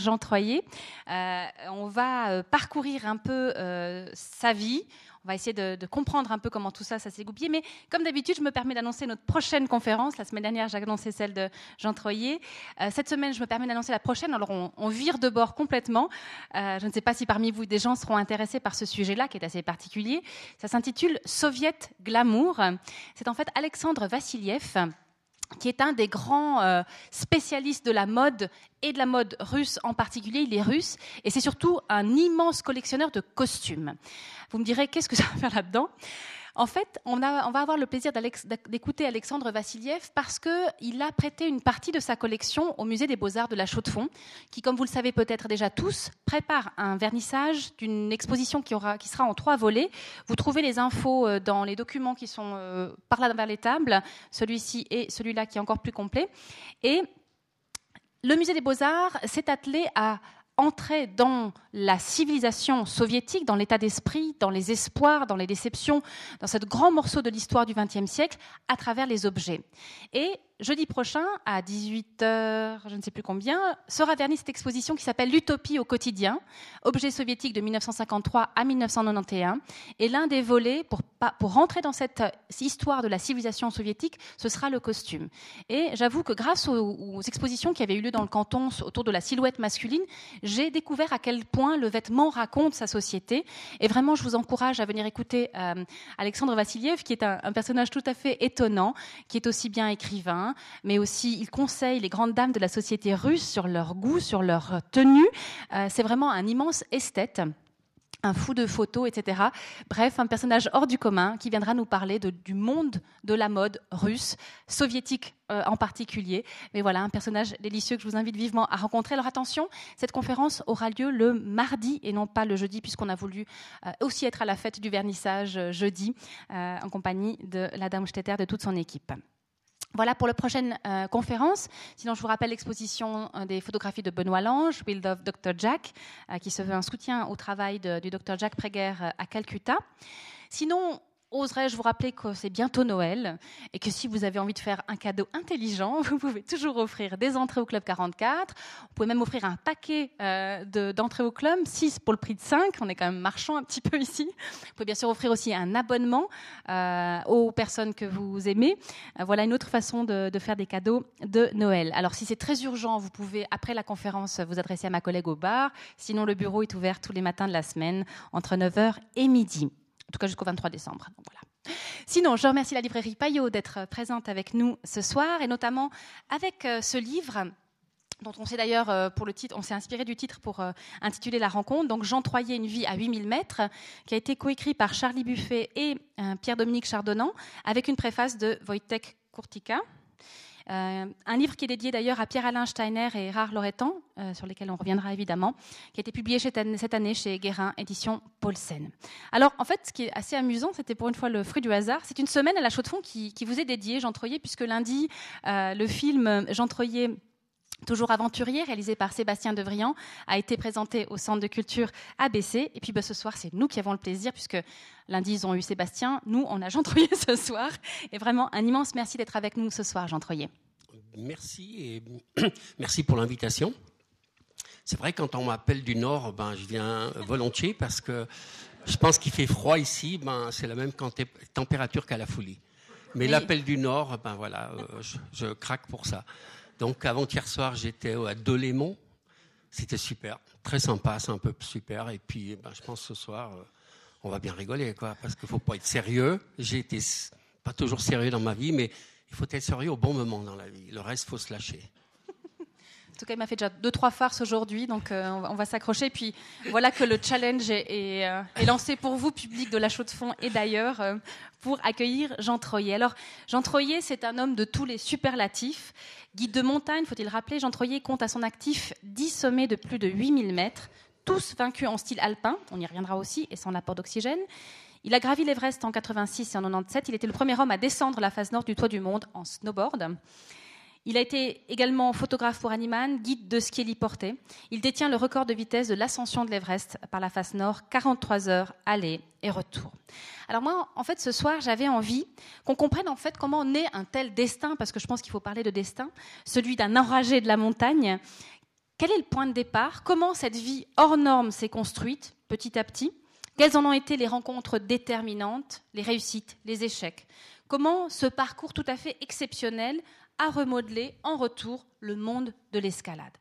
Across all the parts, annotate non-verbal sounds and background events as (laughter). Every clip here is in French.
Jean Troyer. Euh, on va euh, parcourir un peu euh, sa vie. On va essayer de, comprendre un peu comment tout ça, s'est goupillé. Mais comme d'habitude, je me permets d'annoncer notre prochaine conférence. La semaine dernière, j'ai annoncé celle de Jean Troyer. cette semaine, je me permets d'annoncer la prochaine. Alors, on, on, vire de bord complètement. je ne sais pas si parmi vous, des gens seront intéressés par ce sujet-là, qui est assez particulier. Ça s'intitule Soviet Glamour. C'est en fait Alexandre Vassiliev qui est un des grands euh, spécialistes de la mode et de la mode russe en particulier. Il est russe et c'est surtout un immense collectionneur de costumes. Vous me direz, qu'est-ce que ça va faire là-dedans? En fait, on, va avoir le plaisir d'écouter Alexandre Vassiliev parce qu'il a prêté une partie de sa collection au Musée des Beaux-Arts de la Chaux-de-Fonds, qui, comme vous le savez peut-être déjà tous, prépare un vernissage d'une exposition qui, sera en trois volets. Vous trouvez les infos euh, dans les documents qui sont euh, par là vers les tables, celui-ci et celui-là qui est encore plus complet. Et le Musée des Beaux-Arts s'est attelé à entrer dans la civilisation soviétique, dans l'état d'esprit, dans les espoirs, dans les déceptions, dans ce grand morceau de l'histoire du XXe siècle, à travers les objets. Et jeudi prochain, à 18h, je ne sais plus combien, sera vernie cette exposition qui s'appelle L'Utopie au quotidien, objet soviétique de 1953 à 1991. Et l'un des volets, pour, rentrer dans cette histoire de la civilisation soviétique, ce sera le costume. Et j'avoue que grâce aux, expositions qui avaient eu lieu dans le canton autour de la silhouette masculine, j'ai découvert à quel point le vêtement raconte sa société. Et vraiment, je vous encourage à venir écouter euh, Alexandre Vassiliev, qui est un personnage tout à fait étonnant, qui est aussi bien écrivain, mais aussi il conseille les grandes dames de la société russe sur leur goût, sur leur tenue. Euh, c'est vraiment un immense esthète un fou de photos, etc. Bref, un personnage hors du commun qui viendra nous parler du monde de la mode russe, soviétique euh, en particulier. Mais voilà, un personnage délicieux que je vous invite vivement à rencontrer. Alors attention, cette conférence aura lieu le mardi et non pas le jeudi, puisqu'on a voulu euh, aussi être à la fête du vernissage jeudi, en compagnie de la Dame Stetter de toute son équipe. Voilà pour la prochaine euh, conférence. Sinon, je vous rappelle l'exposition euh, des photographies de Benoît Lange, Build of Dr. Jack, euh, qui se veut un soutien au travail du Dr. Jack Prager à Calcutta. Sinon, oserais-je vous rappeler que c'est bientôt Noël et que si vous avez envie de faire un cadeau intelligent, (laughs) vous pouvez toujours offrir des entrées au Club 44. Vous pouvez même offrir un paquet euh, d'entrées au club, 6 pour le prix de 5. On est quand même marchand un petit peu ici. Vous pouvez bien sûr offrir aussi un abonnement euh, aux personnes que vous aimez. Euh, voilà une autre façon de, de, faire des cadeaux de Noël. Alors si c'est très urgent, vous pouvez, après la conférence, vous adresser à ma collègue au bar. Sinon, le bureau est ouvert tous les matins de la semaine entre 9h et midi en tout cas jusqu'au 23 décembre. voilà. Sinon, je remercie la librairie Payot d'être présente avec nous ce soir et notamment avec euh, ce livre dont on s'est d'ailleurs euh, pour le titre, on s'est inspiré du titre pour euh, intituler la rencontre. Donc Jean Troyer, une vie à 8000 mètres, qui a été coécrit par Charlie Buffet et Pierre-Dominique Chardonnant, avec une préface de Wojtek Kurtika. Euh, un livre qui est dédié d'ailleurs à Pierre-Alain Steiner et Erard Loretan, euh, sur lesquels on reviendra évidemment, qui a été publié cette année chez Guérin, édition Paulsen. Alors, en fait, ce qui est assez amusant, c'était pour une fois le fruit du hasard, c'est une semaine à la Chaux-de-Fonds qui, qui, vous est dédiée, Jean Troyer, puisque lundi, euh, le film Jean Troyer Toujours aventurier, réalisé par Sébastien Devrian, a été présenté au Centre de culture ABC. Et puis bah, ce soir, c'est nous qui avons le plaisir, puisque lundi, ils ont eu Sébastien. Nous, on a Jean Troyer (laughs) ce soir. Et vraiment, un immense merci d'être avec nous ce soir, Jean Troyer. Merci et (clears throat) merci pour l'invitation. C'est vrai, quand on m'appelle du Nord, ben, je viens volontiers parce que je pense qu'il fait froid ici. Ben, c'est la même température qu'à la folie. Mais l'appel du Nord, ben voilà, euh, je, je craque pour ça. Donc avant-hier soir, j'étais à Delémont. C'était super, très sympa, c'est un peu super. Et puis, ben, je pense ce soir, euh, on va bien rigoler, quoi, parce qu'il faut pas être sérieux. J'ai été pas toujours sérieux dans ma vie, mais il faut être sérieux au bon moment dans la vie. Le reste, faut se lâcher. Tout cas, il m'a fait déjà deux, trois farces aujourd'hui, donc euh, on va, s'accrocher. Puis voilà que le challenge est, euh, lancé pour vous, public de la Chaux-de-Fonds et d'ailleurs, pour accueillir Jean Troyer. Alors, Jean Troyer, c'est un homme de tous les superlatifs. Guide de montagne, faut-il rappeler, Jean Troyer compte à son actif 10 sommets de plus de 8000 mètres, tous vaincus en style alpin, on y reviendra aussi, et sans apport d'oxygène. Il a gravi l'Everest en 86 et en 97. Il était le premier homme à descendre la face nord du toit du monde en snowboard. Il a été également photographe pour Animan, guide de ski héliporté. Il détient le record de vitesse de l'ascension de l'Everest par la face nord, 43 heures aller et retour. Alors moi, en fait, ce soir, j'avais envie qu'on comprenne en fait comment naît un tel destin, parce que je pense qu'il faut parler de destin, celui d'un enragé de la montagne Quel est le point de départ? Comment cette vie hors norme s'est construite petit à petit? Quelles en ont été les rencontres déterminantes, les réussites, les échecs? Comment ce parcours tout à fait exceptionnel a remodelé en retour le monde de l'escalade.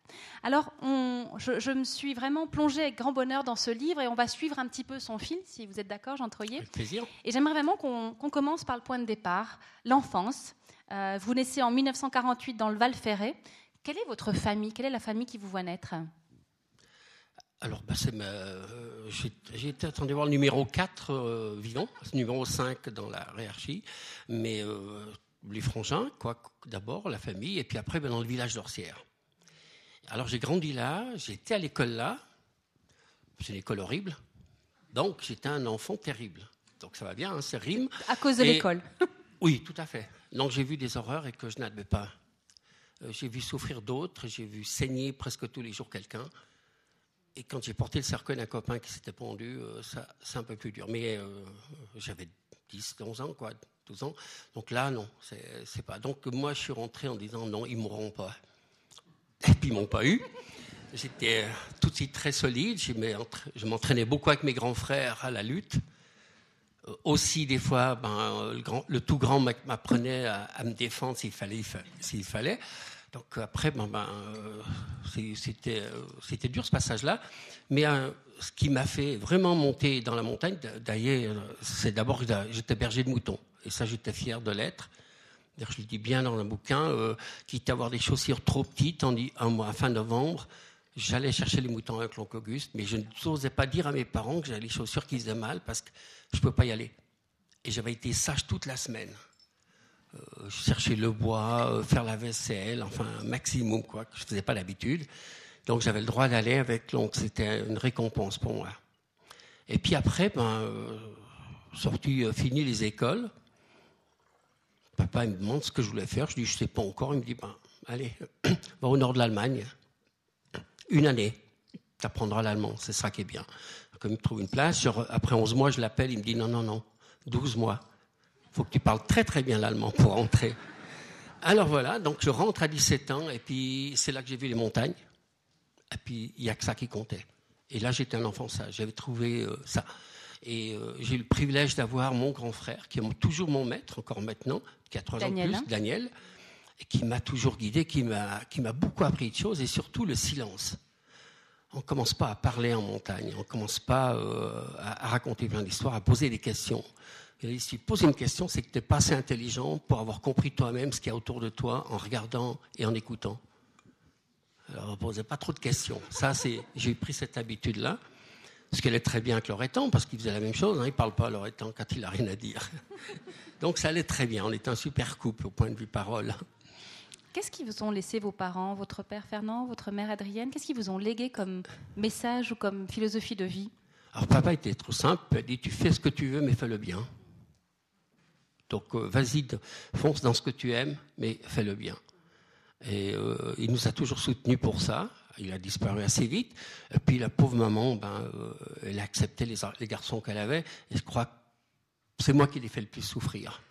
Alors, je, me suis vraiment plongée avec grand bonheur dans ce livre et on va suivre un petit peu son fil, si vous êtes d'accord, Jean Troyer. Avec plaisir. Et j'aimerais vraiment qu'on commence par le point de départ, l'enfance. Euh, vous naissez en 1948 dans le Val Ferret. Quelle est votre famille? Quelle est la famille qui vous voit naître? Alors, bah, euh, j'ai été attendu voir le numéro 4 euh, vivant, numéro 5 dans la hiérarchie, mais les frangins, quoi, d'abord, la famille, et puis après, ben, dans le village d'Orsières. Alors j'ai grandi là, j'étais à l'école là, c'est une école horrible, donc j'étais un enfant terrible. Donc ça va bien, hein, c'est rime. À cause de l'école (laughs) Oui, tout à fait. Donc j'ai vu des horreurs et que je n'admets pas. Euh, j'ai vu souffrir d'autres, j'ai vu saigner presque tous les jours quelqu'un. Et quand j'ai porté le cercueil d'un copain qui s'était pendu, euh, ça, c'est un peu plus dur. Mais euh, j'avais 10, 11 ans, quoi, 12 ans. Donc là, non, c'est pas. Donc moi, je suis rentré en disant non, ils mourront pas. Et puis ils m'ont pas eu. J'étais tout de suite très solide. Je m'entraînais beaucoup avec mes grands frères à la lutte. Euh, aussi, des fois, ben, le, tout grand m'apprenait à, me défendre s'il fallait, s'il fallait. Donc après, ben, euh, c'était, euh, c'était dur ce passage-là. Mais ce qui m'a fait vraiment monter dans la montagne, d'ailleurs, c'est d'abord que j'étais berger de moutons. Et ça, j'étais fier de l'être. Je le dis bien dans le bouquin, euh, quitte à avoir des chaussures trop petites, mois, fin novembre, j'allais chercher les moutons avec l'oncle Auguste, mais je n'osais pas dire à mes parents que j'avais les chaussures qui faisaient mal parce que je ne pouvais pas y aller. Et j'avais été sage toute la semaine. Euh, je cherchais le bois, euh, faire la vaisselle, enfin un maximum, quoi, que je faisais pas d'habitude. Donc j'avais le droit d'aller avec l'oncle, c'était une récompense pour moi. Et puis après, ben, euh, sorti, fini les écoles, Papa me demande ce que je voulais faire. Je dis, je sais pas encore. Il me dit, ben, allez, (coughs) va au nord de l'Allemagne. Une année. Tu apprendras l'allemand. C'est ça qui est bien. Comme il trouve une place, après 11 mois, je l'appelle. Il me dit, non, non, non, 12 mois. Il faut que tu parles très, très bien l'allemand pour rentrer. Alors voilà, donc je rentre à 17 ans. Et puis, c'est là que j'ai vu les montagnes. Et puis, il n'y a que ça qui comptait. Et là, j'étais un enfant sage. J'avais trouvé euh, ça. Et euh, j'ai eu le privilège d'avoir mon grand frère, qui est toujours mon maître, encore maintenant, qui a trois ans de plus, hein. Daniel, et qui m'a toujours guidé, qui m'a, qui m'a beaucoup appris de choses, et surtout le silence. On ne commence pas à parler en montagne, on ne commence pas euh, à, raconter plein d'histoires, à poser des questions. Si tu poses une question, c'est que tu n'es pas assez intelligent pour avoir compris toi-même ce qu'il y a autour de toi en regardant et en écoutant. Alors, ne posez pas trop de questions. Ça, c'est, j'ai pris cette habitude-là. Ce qu'elle est très bien avec Loretan, parce qu'il faisait la même chose. Hein, il ne parle pas à Loretan quand il n'a rien à dire. (laughs) Donc ça allait très bien. On est un super couple au point de vue parole. Qu'est-ce qu'ils vous ont laissé vos parents, votre père Fernand, votre mère Adrienne? Qu'est-ce qu'ils vous ont légué comme message ou comme philosophie de vie? Alors papa était trop simple. Il a dit tu fais ce que tu veux, mais fais-le bien. Donc euh, vas-y, fonce dans ce que tu aimes, mais fais-le bien. Et euh, il nous a toujours soutenus pour ça il a disparu assez vite. Et puis la pauvre maman, ben, euh, elle a accepté les, garçons qu'elle avait. Et je crois que c'est moi qui l'ai fait le plus souffrir.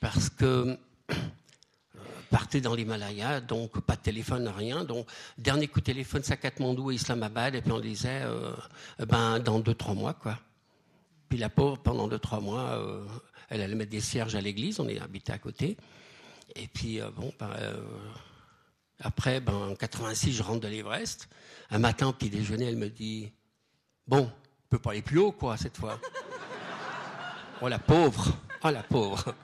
Parce que partait dans l'Himalaya, donc pas de téléphone, rien. Donc, dernier coup de téléphone, c'est à et Islamabad, et puis on disait, ben, dans deux, trois mois, quoi. Puis la pauvre, pendant deux, trois mois, elle allait mettre des cierges à l'église, on est habité à côté. Et puis, bon, ben, après, ben, en 86, je rentre de l'Everest. Un matin, petit déjeuner, elle me dit Bon, on peut pas aller plus haut, quoi, cette fois. oh la pauvre Oh la pauvre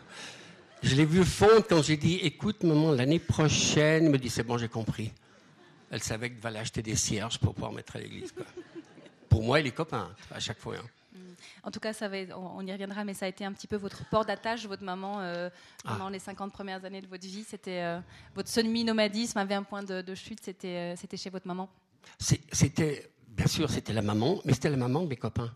Je l'ai vu fondre quand j'ai dit Écoute, maman, l'année prochaine. Elle me dit C'est bon, j'ai compris. Elle savait qu'il fallait acheter des cierges pour pouvoir mettre à l'église. Pour moi, et les copains, à chaque fois. Hein. En tout cas, ça va, on, y reviendra, mais ça a été un petit peu votre port d'attache, votre maman, euh, pendant ah. les 50 premières années de votre vie. C'était euh, votre semi-nomadisme avait un point de, chute, c'était, euh, c'était chez votre maman C'était, bien sûr, c'était la maman, mais c'était la maman de mes copains.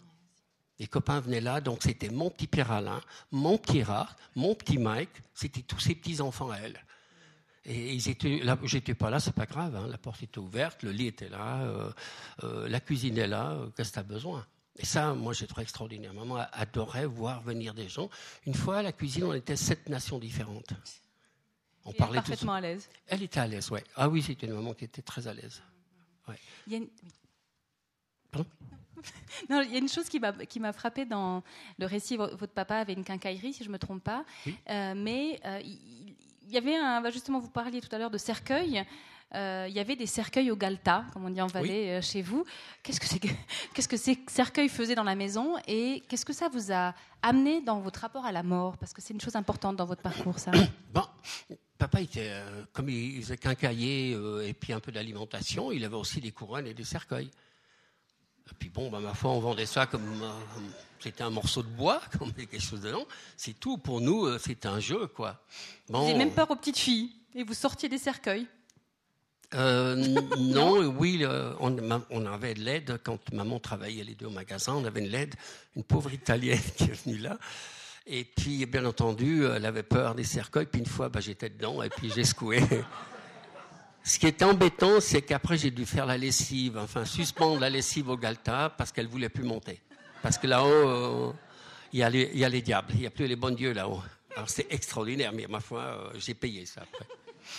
Les copains venaient là, donc c'était mon petit Pierre Alain, mon petit Rare, mon petit Mike, c'était tous ces petits-enfants à elle. Et ils étaient là, j'étais pas là, c'est pas grave, hein. la porte était ouverte, le lit était là, la cuisine est là, qu'est-ce que tu as besoin? Et ça, moi, j'ai trouvé extraordinaire. Maman adorait voir venir des gens. Une fois à la cuisine, on était sept nations différentes. On parlait parfaitement à l'aise. Elle était à l'aise, oui. Ah oui, c'était une maman qui était très à l'aise. Il y a une... (laughs) Non, il y a une chose qui m'a, qui m'a frappé dans le récit. Votre papa avait une quincaillerie, si je ne me trompe pas. Euh, mais euh, il, y avait un, justement, vous parliez tout à l'heure de cercueil. Euh, il y avait des cercueils au Galta, comme on dit en Valais, chez vous. Qu'est-ce que, (laughs) qu'est-ce ces cercueils faisaient dans la maison et qu'est-ce que ça vous a amené dans votre rapport à la mort? Parce que c'est une chose importante dans votre parcours, ça. (coughs) Bon, papa, était, comme il faisait quincailler et puis un peu d'alimentation, il avait aussi des couronnes et des cercueils. Et puis bon, bah, ma foi, on vendait ça comme euh, c'était un morceau de bois, (laughs) comme quelque chose dedans. C'est tout. Pour nous, euh, c'est un jeu, quoi. Bon, vous n'avez même peur aux petites filles et vous sortiez des cercueils. Euh, non, oui, on, avait de l'aide quand maman travaillait les deux au magasin. On avait une l'aide, une pauvre italienne qui est venue là. Et puis, bien entendu, elle avait peur des cercueils. Puis une fois, bah, j'étais dedans et puis j'ai secoué. (laughs) Ce qui était embêtant, c'est qu'après, j'ai dû faire la lessive, enfin, suspendre la lessive au Galta parce qu'elle voulait plus monter. Parce que là-haut, euh, il y, a les diables, il n'y a plus les bons dieux là-haut. Alors, c'est extraordinaire, mais ma foi, euh, j'ai payé ça après.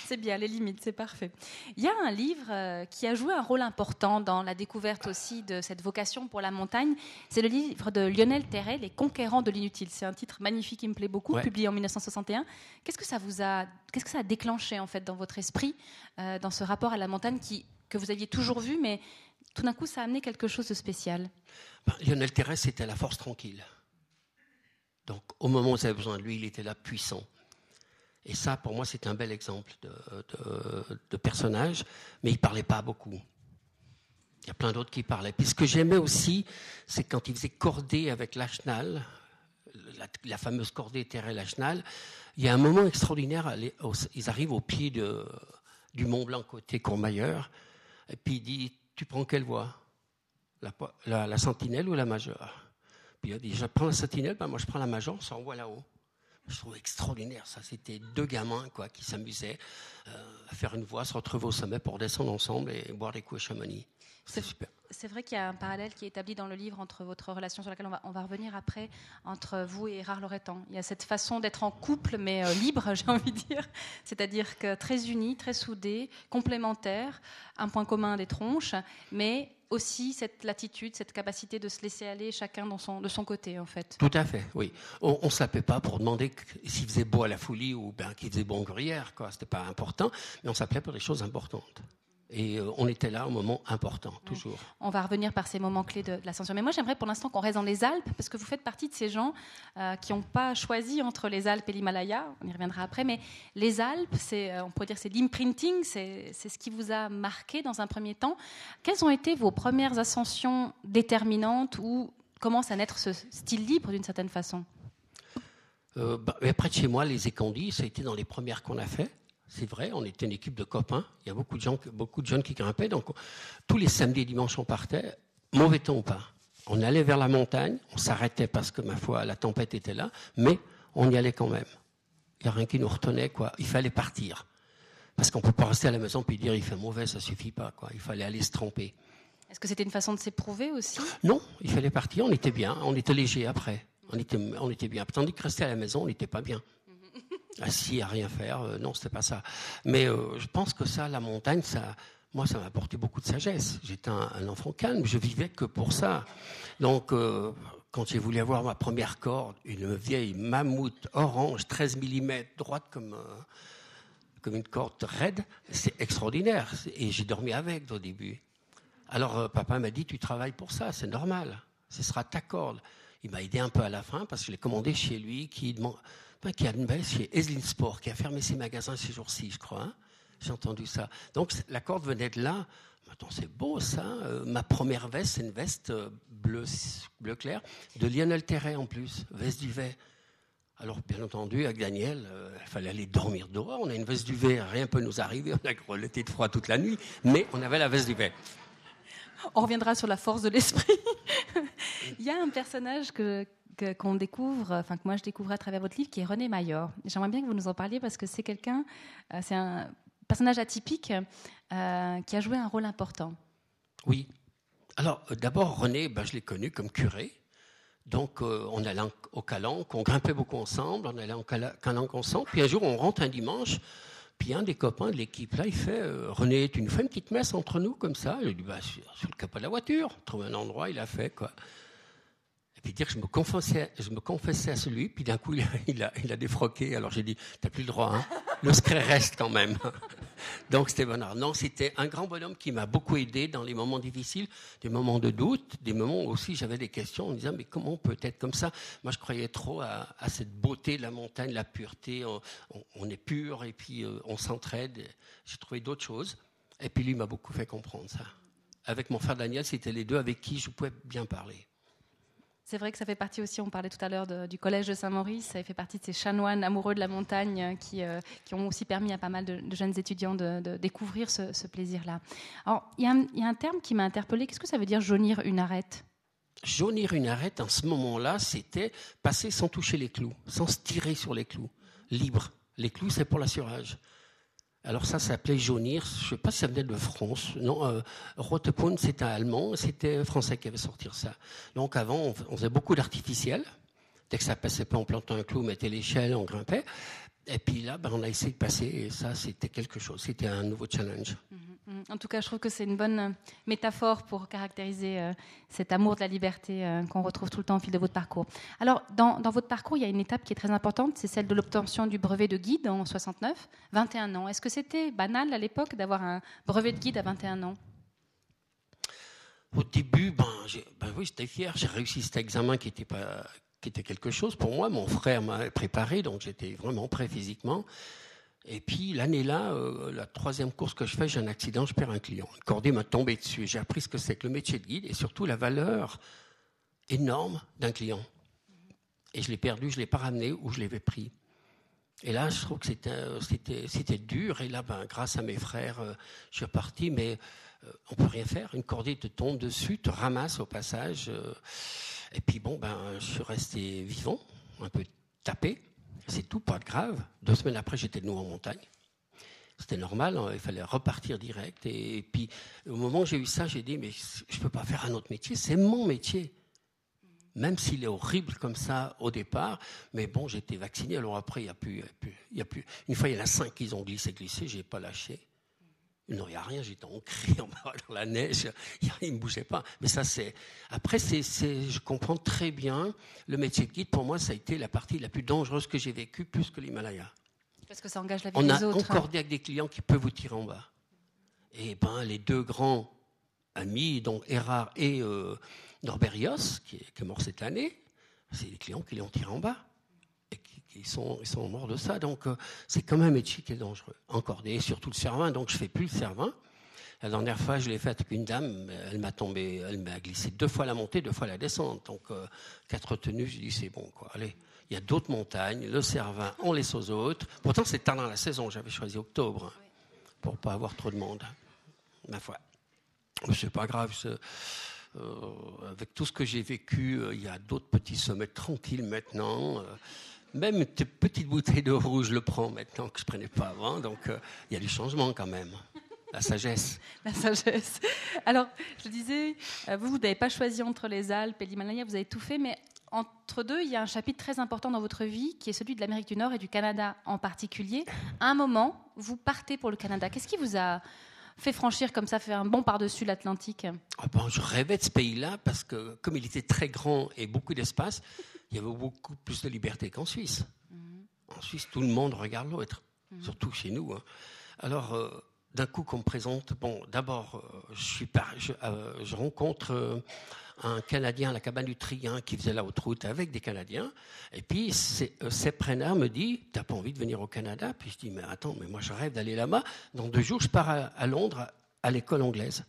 C'est bien, les limites, c'est parfait. Il y a un livre euh, qui a joué un rôle important dans la découverte aussi de cette vocation pour la montagne. C'est le livre de Lionel Terret, Les conquérants de l'inutile. C'est un titre magnifique qui me plaît beaucoup, publié en 1961. Qu'est-ce que ça vous a, qu'est-ce que ça a déclenché en fait dans votre esprit, euh, dans ce rapport à la montagne qui, que vous aviez toujours vu, mais tout d'un coup, ça a amené quelque chose de spécial? Ben, Lionel Terret, c'était la force tranquille. Donc, au moment où vous avez besoin de lui, il était là puissant. Et ça, pour moi, c'est un bel exemple de, personnage, mais il ne parlait pas beaucoup. Il y a plein d'autres qui parlaient. Puis ce que j'aimais aussi, c'est quand il faisait cordée avec Lachenal, la, fameuse cordée terre Lachenal, il y a un moment extraordinaire, ils arrivent au pied du Mont Blanc côté Courmayeur, et puis il dit, tu prends quelle voie? La, sentinelle ou la majeure? Puis il dit, je prends la sentinelle, ben moi je prends la majeure, on s'envoie là-haut. Je trouve extraordinaire ça. C'était deux gamins quoi, qui s'amusaient euh, à faire une voie, se retrouver au sommet pour descendre ensemble et boire des coups à Chamonix. C'est super. C'est vrai qu'il y a un parallèle qui est établi dans le livre entre votre relation sur laquelle on va, on va revenir après, entre vous et Erard Loretan. Il y a cette façon d'être en couple, mais euh, libre, (laughs) j'ai envie de dire. C'est-à-dire que très unis, très soudés, complémentaires, un point commun des tronches, mais aussi cette latitude, cette capacité de se laisser aller chacun dans son, de son côté, en fait. Tout à fait, oui. On ne s'appelait pas pour demander s'il faisait beau à la folie ou bien qu'il faisait bon gruyère, quoi. C'était pas important, mais on s'appelait pour des choses importantes. Et euh, on était là au moment important, toujours. On va revenir par ces moments clés de, l'ascension. Mais moi, j'aimerais pour l'instant qu'on reste dans les Alpes, parce que vous faites partie de ces gens euh, qui n'ont pas choisi entre les Alpes et l'Himalaya. On y reviendra après. Mais les Alpes, c'est, euh, on pourrait dire, c'est l'imprinting, c'est, c'est ce qui vous a marqué dans un premier temps. Quelles ont été vos premières ascensions déterminantes ou commence à naître ce style libre d'une certaine façon? Bah, Près de chez moi, les écondis, ça a été dans les premières qu'on a fait. C'est vrai, on était une équipe de copains. Il y a beaucoup de, gens, beaucoup de jeunes qui grimpaient. Donc, tous les samedis et dimanches, on partait, mauvais temps ou pas? On allait vers la montagne, on s'arrêtait parce que, ma foi, la tempête était là, mais on y allait quand même. Il n'y a rien qui nous retenait, quoi. Il fallait partir. Parce qu'on ne peut pas rester à la maison et dire il fait mauvais, ça suffit pas, quoi. Il fallait aller se tromper. Est-ce que c'était une façon de s'éprouver aussi? Non, il fallait partir, on était bien, on était léger après. On était, on était bien. Tandis que rester à la maison, on n'était pas bien assis à rien faire. Euh, non, c'était pas ça. Mais euh, je pense que ça, la montagne, ça, moi, ça m'a apporté beaucoup de sagesse. J'étais un, enfant calme, je vivais que pour ça. Donc, euh, quand j'ai voulu avoir ma première corde, une vieille mammouth orange, 13 mm, droite comme, comme une corde raide, c'est extraordinaire. Et j'ai dormi avec au début. Alors, papa m'a dit, tu travailles pour ça, c'est normal. Ce sera ta corde. Il m'a aidé un peu à la fin parce que je l'ai commandé chez lui, qui qui a une baisse chez Eslin Sport, qui a fermé ses magasins ces jours-ci, je crois. Hein. J'ai entendu ça. Donc la corde venait de là. Attends, c'est beau ça. Euh, ma première veste, c'est une veste bleu, bleu clair, de Lionel Terret en plus, veste duvet. Alors, bien entendu, avec Daniel, euh, il fallait aller dormir dehors. On a une veste duvet, rien peut nous arriver. On a grelotté de froid toute la nuit, mais on avait la veste duvet. On reviendra sur la force de l'esprit. (laughs) il y a un personnage que, qu'on découvre, enfin que moi je découvre à travers votre livre, qui est René Mayor. J'aimerais bien que vous nous en parliez parce que c'est quelqu'un, euh, c'est un personnage atypique euh, qui a joué un rôle important. Oui. Alors euh, d'abord René, ben, je l'ai connu comme curé. Donc on allait au Calanque, on grimpait beaucoup ensemble, on allait en Calanque ensemble. Puis un jour on rentre un dimanche, Puis un des copains de l'équipe, là, il fait René, tu nous fais une petite messe entre nous, comme ça? Il dit bah, sur, sur, le capot de la voiture. Trouve un endroit, il a fait, quoi. Dire que je me confessais, je me confessais à celui, puis d'un coup, il a, il, a, il a, défroqué. Alors j'ai dit T'as plus le droit, hein Le secret reste quand même. (laughs) Donc c'était. Non, c'était un grand bonhomme qui m'a beaucoup aidé dans les moments difficiles, des moments de doute, des moments où aussi j'avais des questions en me disant Mais comment on peut être comme ça? Moi, je croyais trop à, cette beauté de la montagne, la pureté. On est pur et puis euh, on s'entraide. J'ai trouvé d'autres choses. Et puis lui m'a beaucoup fait comprendre ça. Avec mon frère Daniel, c'était les deux avec qui je pouvais bien parler. C'est vrai que ça fait partie aussi, on parlait tout à l'heure du collège de Saint-Maurice, ça fait partie de ces chanoines amoureux de la montagne euh, qui, euh, qui ont aussi permis à pas mal de, jeunes étudiants de, découvrir ce, ce plaisir-là. Alors, il y, y, a un terme qui m'a interpellé. Qu'est-ce que ça veut dire jaunir une arête? Jaunir une arête, en ce moment-là, c'était passer sans toucher les clous, sans se tirer sur les clous, libre. Les clous, c'est pour l'assurage. Alors ça s'appelait jaunir, je ne sais pas si ça venait de France. Non, euh, Rotepun, c'était allemand, c'était français qui avait sorti ça. Donc avant, on, on faisait beaucoup d'artificiel. Dès que ça passait pas, on plantait un clou, on mettait l'échelle, on grimpait. Et puis là, ben, on a essayé de passer, et ça, c'était quelque chose. C'était un nouveau challenge. Mm -hmm. En tout cas, je trouve que c'est une bonne métaphore pour caractériser euh, cet amour de la liberté euh, qu'on retrouve tout le temps au fil de votre parcours. Alors, dans, dans, votre parcours, il y a une étape qui est très importante, c'est celle de l'obtention du brevet de guide en 69, 21 ans. Est-ce que c'était banal à l'époque d'avoir un brevet de guide à 21 ans? Au début, ben, ben oui, j'étais fier. J'ai réussi cet examen qui était pas qui était quelque chose pour moi. Mon frère m'a préparé, donc j'étais vraiment prêt physiquement. Et puis l'année-là, euh, la troisième course que je fais, j'ai un accident, je perds un client. Une cordée m'a tombé dessus. J'ai appris ce que c'est que le métier de guide et surtout la valeur énorme d'un client. Et je l'ai perdu, je ne l'ai pas ramené ou je l'avais pris. Et là, je trouve que c'était dur. Et là, ben, grâce à mes frères, euh, je suis reparti, mais euh, on ne peut rien faire. Une cordée te tombe dessus, te ramasse au passage. Euh, et puis bon, ben, je suis resté vivant, un peu tapé. C'est tout, pas de grave. Deux semaines après, j'étais de nouveau en montagne. C'était normal, hein, il fallait repartir direct. Et, puis, au moment où j'ai eu ça, j'ai dit, mais je ne peux pas faire un autre métier, c'est mon métier. Même s'il est horrible comme ça au départ, mais bon, j'étais vacciné, alors après, il n'y a plus. Une fois, il y en a cinq qui ont glissé, glissé, je n'ai pas lâché. Non, il n'y a rien, j'étais ancré en bas dans la neige, il ne bougeait pas. Mais ça, c'est. Après, c'est, je comprends très bien, le métier de guide, pour moi, ça a été la partie la plus dangereuse que j'ai vécue, plus que l'Himalaya. Parce que ça engage la vie On des a autres. hein. concordé avec des clients qui peuvent vous tirer en bas. Et ben, les deux grands amis, donc Erard et euh, Norberios, qui est, qui est mort cette année, c'est des clients qui l'ont tiré en bas ils sont morts de ça. Donc, euh, c'est quand même métier qui est dangereux. Encordé, et surtout le cervin. Donc, je fais plus le cervin. La dernière fois, je l'ai fait avec une dame. Elle m'a tombé, elle m'a glissé deux fois la montée, deux fois la descente. Donc, euh, quatre tenues. J'ai dit, c'est bon, quoi. Allez. Il y a d'autres montagnes. Le cervin, on laisse aux autres. Pourtant, c'est tard dans la saison. J'avais choisi octobre hein, pour pas avoir trop de monde. Ma foi. C'est pas grave. Euh, avec tout ce que j'ai vécu, il y a d'autres petits sommets tranquilles maintenant. Euh, même une petite bouteille de rouge, le prends maintenant que je ne prenais pas avant. Donc, il y a du changement quand même. La sagesse. (laughs) La sagesse. Alors, je disais, vous, vous n'avez pas choisi entre les Alpes et l'Himalaya, vous avez tout fait, mais entre deux, il y a un chapitre très important dans votre vie qui est celui de l'Amérique du Nord et du Canada en particulier. À un moment, vous partez pour le Canada. Qu'est-ce qui vous a fait franchir comme ça, fait un bond par-dessus l'Atlantique? Ah bon, Je rêvais de ce pays-là parce que, comme il était très grand et beaucoup d'espace, il y avait beaucoup plus de liberté qu'en Suisse. -hmm. En Suisse, tout le monde regarde l'autre, -hmm. surtout chez nous. Hein. Alors, euh, d'un coup, qu'on me présente, bon, d'abord, euh, je, je, euh, je, rencontre un Canadien à la cabane du Trien qui faisait la haute route avec des Canadiens. Et puis, Sepp Renard me dit T'as pas envie de venir au Canada? Puis je dis Mais attends, mais moi, je rêve d'aller là-bas. Dans deux jours, je pars à, à Londres, à, à l'école anglaise.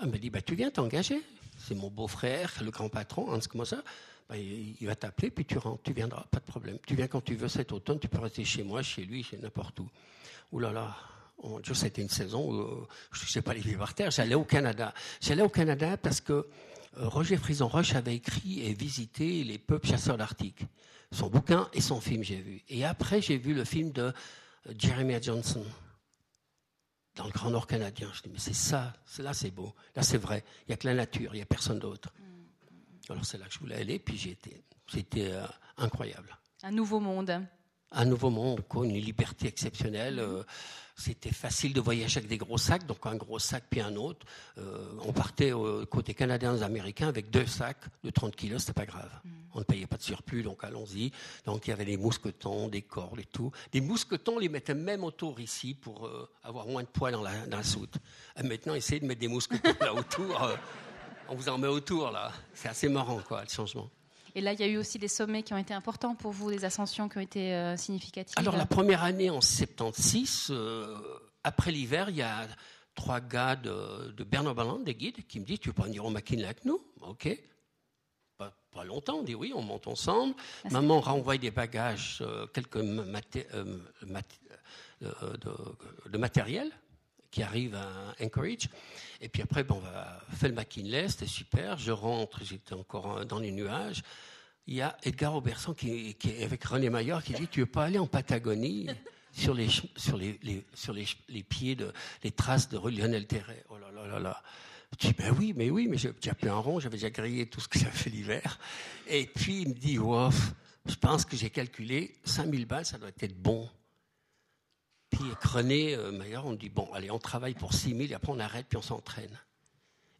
Elle me dit bah, Tu viens t'engager C'est mon beau-frère, le grand patron, Hans comment ça bah, il, va t'appeler, puis tu rentres, tu viendras, pas de problème. Tu viens quand tu veux cet automne, tu peux rester chez moi, chez lui, chez n'importe où. Ouh là là, Oh, Dieu, c'était une saison où euh, je ne sais pas les vivre par terre. J'allais au Canada. J'allais au Canada parce que euh, Roger Frison Roche avait écrit et visité les peuples chasseurs d'Arctique. Son bouquin et son film, j'ai vu. Et après, j'ai vu le film de euh, Jeremiah Johnson dans le Grand Nord canadien. Je dis, mais c'est ça, là c'est beau, là c'est vrai. Il n'y a que la nature, il n'y a personne d'autre. Alors c'est là que je voulais aller, puis j'y étais. C'était euh, incroyable. Un nouveau monde. un nouveau monde, quoi, une liberté exceptionnelle. Euh, c'était facile de voyager avec des gros sacs, donc un gros sac puis un autre. Euh, on partait au côté canadien américains avec deux sacs de 30 kilos, c'était pas grave. Mm. On ne payait pas de surplus, donc allons-y. Donc il y avait des mousquetons, des cordes et tout. Des mousquetons, on les mettait même autour ici pour avoir moins de poids dans la, dans la soute. Et maintenant, essayez de mettre des mousquetons (laughs) là autour. On vous en met autour là. C'est assez marrant, quoi, le changement. Et là, il y a eu aussi des sommets qui ont été importants pour vous, des ascensions qui ont été euh, significatives. Alors la première année en 76, euh, après l'hiver, il y a trois gars de, de Bernard des guides, qui me disent Tu veux pas venir au McKinley avec nous? Ok. Pas, longtemps, on dit oui, on monte ensemble. Ah, Maman renvoie des bagages, euh, quelques de, de, matériel qui arrive à Anchorage. Et puis après, bon, on va faire le McKinley, c'était super. Je rentre, j'étais encore dans les nuages. Il y a Edgar Auberson qui, est avec René Maillard qui dit Tu veux pas aller en Patagonie (laughs) sur les, sur les, sur les, les, pieds de les traces de Lionel Terret Oh là là là là. Je dis, ben oui, mais oui, mais j'ai déjà un rond, j'avais déjà grillé tout ce que j'avais fait l'hiver. Et puis il me dit, ouf, je pense que j'ai calculé 5000 balles, ça doit être bon. Puis René euh, Maillard, on dit, bon, allez, on travaille pour 6 000 et après on arrête puis on s'entraîne.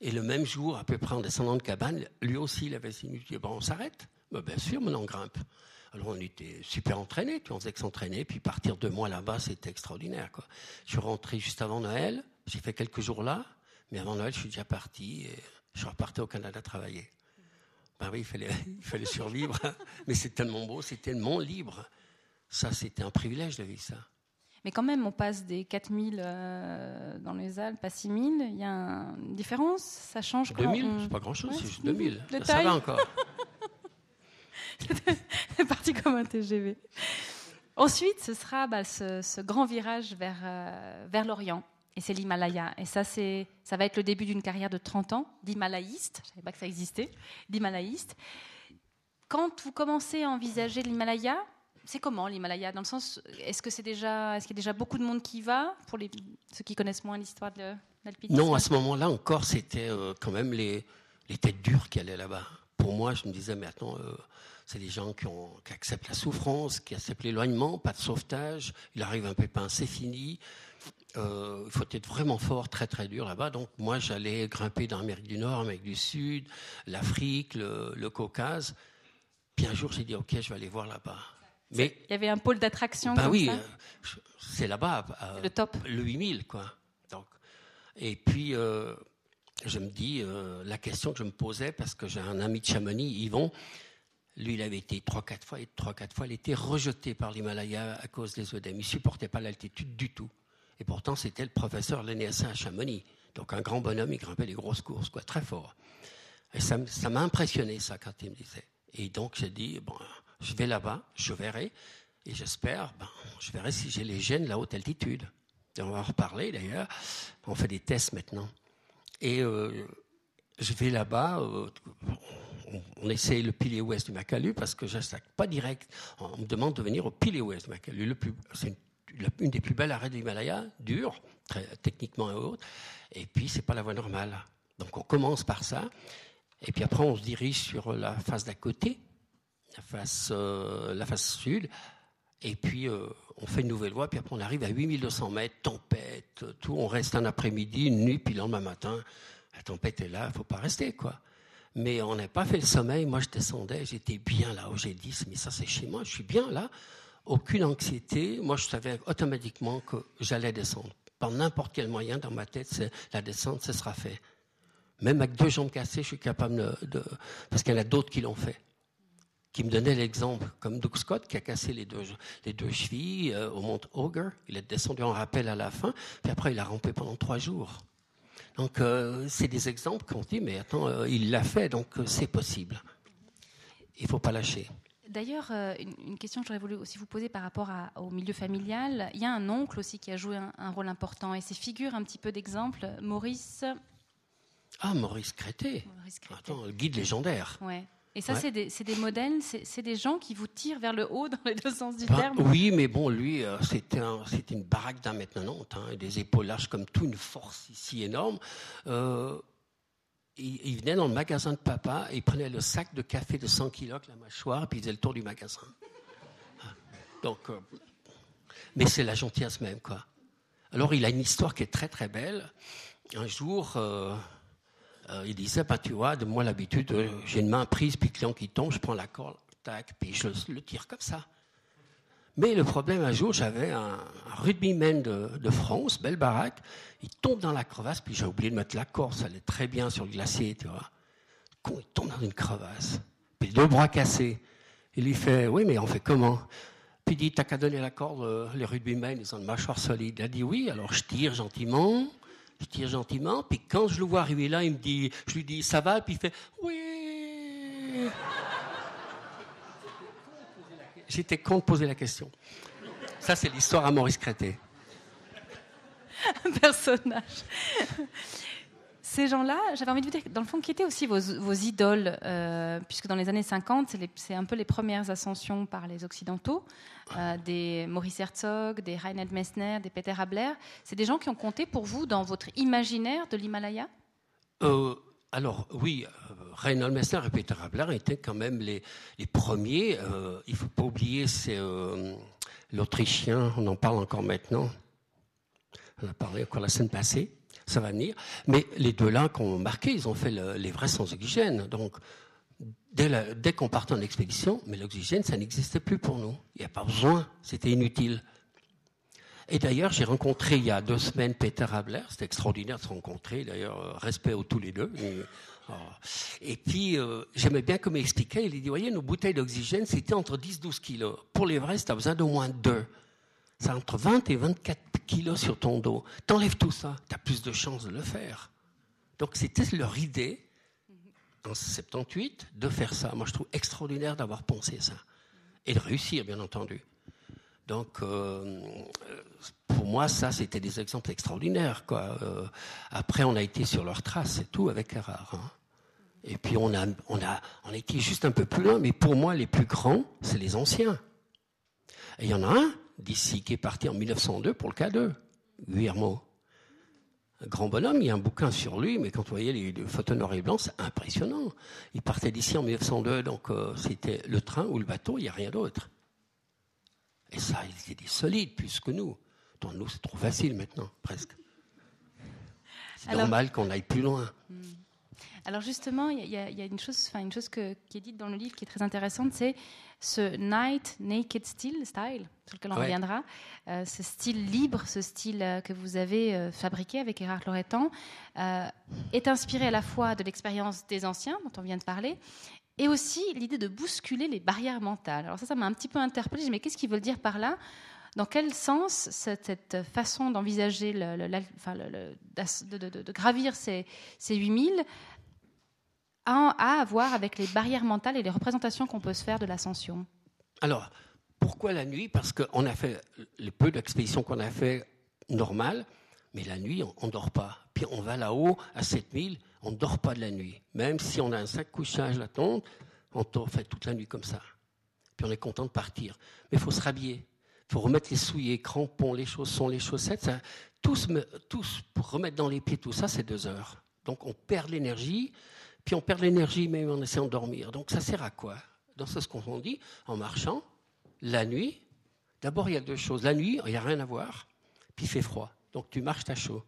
Et le même jour, à peu près en descendant de cabane, lui aussi, il avait 6 000. Je dis, bon, on s'arrête ben, Bien sûr, mais on grimpe. Alors on était super entraînés, puis on faisait que s'entraîner, puis partir deux mois là-bas, c'était extraordinaire. Quoi. Je suis rentré juste avant Noël, j'ai fait quelques jours là, mais avant Noël, je suis déjà parti et je suis au Canada travailler. Ben oui, il fallait, (laughs) survivre, mais c'est tellement beau, c'est tellement libre. Ça, c'était un privilège de vivre ça. Mais quand même, on passe des 4000 euh, dans les Alpes à 6000. Il y a une différence Ça change 2000 C'est pas grand-chose, c'est juste 2000. Ça va encore. (laughs) c'est parti comme un TGV. Ensuite, ce sera bah, ce, grand virage vers, euh, vers l'Orient. Et c'est l'Himalaya. Et ça, c'est, ça va être le début d'une carrière de 30 ans d'Himalayiste. Je ne savais pas que ça existait, d'Himalayiste. Quand vous commencez à envisager l'Himalaya, c'est comment l'Himalaya? Dans le sens, est-ce que c'est déjà, est-ce qu'il y a déjà beaucoup de monde qui y va pour les, ceux qui connaissent moins l'histoire de l'alpinisme Non, à ce moment-là encore, c'était euh, quand même les, les têtes dures qui allaient là-bas. Pour moi, je me disais, mais attends, euh, c'est des gens qui, acceptent la souffrance, qui acceptent l'éloignement, pas de sauvetage. Il arrive un pépin, c'est fini. Euh, il faut être vraiment fort, très très dur là-bas. Donc moi, j'allais grimper dans l'Amérique du Nord, l'Amérique du Sud, l'Afrique, le, le Caucase. Puis un jour, j'ai dit, ok, je vais aller voir là-bas. Mais il y avait un pôle d'attraction. Ben oui, euh, c'est là-bas. Euh, le top. Le 8000, quoi. Donc, et puis, euh, je me dis, la question que je me posais, parce que j'ai un ami de Chamonix, Yvon, lui, il avait été trois, quatre fois, et trois, quatre fois, il était rejeté par l'Himalaya à cause des œdèmes. Il supportait pas l'altitude du tout. Et pourtant, c'était le professeur de l'ENSA à Chamonix. Donc, un grand bonhomme, il grimpait les grosses courses, quoi, très fort. Et ça m'a impressionné, ça, quand il me disait. Et donc, j'ai dit, bon, je vais là-bas, je verrai, et j'espère, ben, je verrai si j'ai les gènes de la haute altitude. on va en reparler d'ailleurs. On fait des tests maintenant. Et euh, je vais là-bas, euh, on, essaye le pilier ouest du Macalu parce que je ne pas direct. On me demande de venir au pilier ouest du Macalu. C'est une, des plus belles arrêts de l'Himalaya, dur, très, techniquement et autres. Et puis, c'est pas la voie normale. Donc, on commence par ça. Et puis après, on se dirige sur la face d'à côté, la face, euh, la face sud. Et puis, euh, on fait une nouvelle voie, puis après, on arrive à 8200 mètres, tempête, tout. On reste un après-midi, une nuit, puis le lendemain matin, la tempête est là, il faut pas rester, quoi. Mais on n'a pas fait le sommeil. Moi, je descendais, j'étais bien là où j'ai dit, mais ça, c'est chez moi, je suis bien là. Aucune anxiété. Moi, je savais automatiquement que j'allais descendre. Par n'importe quel moyen, dans ma tête, la descente, ce sera fait. Même avec deux jambes cassées, je suis capable de. parce qu'il y en a d'autres qui l'ont fait qui me donnait l'exemple, comme Doug Scott, qui a cassé les deux, les deux chevilles euh, au Mont Auger. Il est descendu en rappel à la fin, puis après il a rampé pendant trois jours. Donc euh, c'est des exemples qu'on dit, mais attends, euh, il l'a fait, donc c'est possible. Il ne faut pas lâcher. D'ailleurs, une, question que j'aurais voulu aussi vous poser par rapport au milieu familial. Il y a un oncle aussi qui a joué un, rôle important, et c'est figure un petit peu d'exemple, Maurice. Ah, Maurice Crété. Attends, le guide légendaire. Ouais. Et ça, c'est des, des, modèles, c'est des gens qui vous tirent vers le haut dans les deux sens du ben, terme Oui, mais bon, lui, euh, c'était un, une baraque d'un mètre 90, hein, des épaules larges comme tout, une force ici énorme. Euh, il, venait dans le magasin de papa, et il prenait le sac de café de 100 kilos avec la mâchoire, puis il faisait le tour du magasin. Donc, euh, mais c'est la gentillesse même, quoi. Alors, il a une histoire qui est très très belle. Un jour, euh, il disait, bah, tu vois, de moi l'habitude, j'ai une main prise, puis le client qui tombe, je prends la corde, tac, puis je le, tire comme ça. Mais le problème, un jour, j'avais un, rugbyman de, de, France, belle baraque, il tombe dans la crevasse, puis j'ai oublié de mettre la corde, ça allait très bien sur le glacier, tu vois. Con, il tombe dans une crevasse, puis deux bras cassés. Il lui fait, oui, mais on fait comment? Puis il dit, t'as qu'à donner la corde, euh, les rugbymen, ils ont une mâchoire solide. Il a dit oui, alors je tire gentiment, je tire gentiment, puis quand je le vois arriver là, il me dit, je lui dis, ça va, puis il fait, oui. J'étais con de poser la question. Ça, c'est l'histoire à Maurice Crété. (laughs) Un personnage ces gens-là, j'avais envie de vous dire, dans le fond, qui étaient aussi vos, idoles, euh, puisque dans les années 50, c'est un peu les premières ascensions par les Occidentaux, euh, des Maurice Herzog, des Reinhard Messner, des Peter Habler. C'est des gens qui ont compté pour vous dans votre imaginaire de l'Himalaya? Euh, Alors, oui, Reinhard Messner et Peter Habler étaient quand même les, premiers. il ne faut pas oublier, c'est l'Autrichien, on en parle encore maintenant. On a parlé encore la semaine passée ça va venir. Mais les deux là ont marqué, ils ont fait les vrais sans oxygène. Donc, dès, qu'on partait en expédition, mais l'oxygène, ça n'existait plus pour nous. Il n'y a pas besoin, c'était inutile. Et d'ailleurs, j'ai rencontré il y a deux semaines Peter Habler, c'était extraordinaire de se rencontrer, d'ailleurs, euh, respect aux tous les deux. Et, puis, euh, j'aimais bien comme il expliquait, il dit, voyez, nos bouteilles d'oxygène, c'était entre 10-12 kilos. Pour les vrais, as besoin d'au moins deux. C'est entre 20 et 24 kilos sur ton dos. T'enlèves tout ça, tu as plus de chances de le faire. Donc c'était leur idée, en 78, de faire ça. Moi, je trouve extraordinaire d'avoir pensé ça. Et de réussir, bien entendu. Donc, euh, pour moi, ça, c'était des exemples extraordinaires. Quoi. Euh, après, on a été sur leur trace, c'est tout, avec Erard. Hein. Et puis, on a, on, a, on a été juste un peu plus loin, mais pour moi, les plus grands, c'est les anciens. Et il y en a un, d'ici, qui est parti en 1902 pour le K2, Guillermo. Un grand bonhomme, il y a un bouquin sur lui, mais quand vous voyez les, photos noir et blanc, c'est impressionnant. Il partait d'ici en 1902, donc euh, c'était le train ou le bateau, il n'y a rien d'autre. Et ça, il était solide plus que nous. Dans nous, c'est trop facile maintenant, presque. C'est normal qu'on aille plus loin. Hmm. Alors justement, il y, a une chose, une chose qui est dite dans le livre qui est très intéressante, c'est ce night naked style, style sur lequel on reviendra, euh, ce style libre, ce style euh, que vous avez euh, fabriqué avec Erard Loretan, est inspiré à la fois de l'expérience des anciens dont on vient de parler, et aussi l'idée de bousculer les barrières mentales. Alors ça, ça m'a un petit peu interpellée. Mais qu'est-ce qu'ils veulent dire par là? Dans quel sens cette, façon d'envisager, de, gravir ces, ces 8000 a à voir avec les barrières mentales et les représentations qu'on peut se faire de l'ascension Alors, pourquoi la nuit? Parce qu'on a fait le peu d'expéditions qu'on a fait normales, mais la nuit, on ne dort pas. Puis on va là-haut, à 7000, on ne dort pas de la nuit. Même si on a un sac couchage, la tente, on fait toute la nuit comme ça. Puis on est content de partir. Mais il faut se rhabiller. Il faut remettre les souliers, crampons, les chaussons, les chaussettes. Tous, pour remettre dans les pieds tout ça, c'est deux heures. Donc on perd l'énergie. Puis on perd l'énergie même en essayant de dormir. Donc ça sert à quoi? Dans ce qu'on dit, en marchant, la nuit, d'abord il y a deux choses. La nuit, il n'y a rien à voir, puis il fait froid. Donc tu marches, à chaud.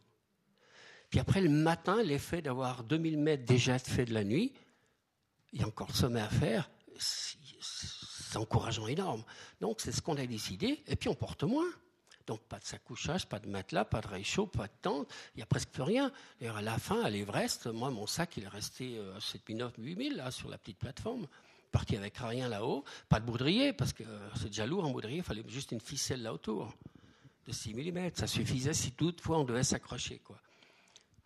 Puis après, le matin, l'effet d'avoir 2000 mètres déjà fait de la nuit, il y a encore le sommet à faire, c'est encourageant énorme. Donc c'est ce qu'on a décidé, et puis on porte moins. Donc pas de sac couchage, pas de matelas, pas de réchaud, pas de tente, il n'y a presque plus rien. D'ailleurs, à la fin, à l'Everest, moi, mon sac, il est resté à 7 000, 8 000, là, sur la petite plateforme. Parti avec rien là-haut, pas de boudrier, parce que euh, c'est déjà lourd en boudrier, il fallait juste une ficelle là autour, de 6 mm. Ça suffisait si toutefois on devait s'accrocher, quoi.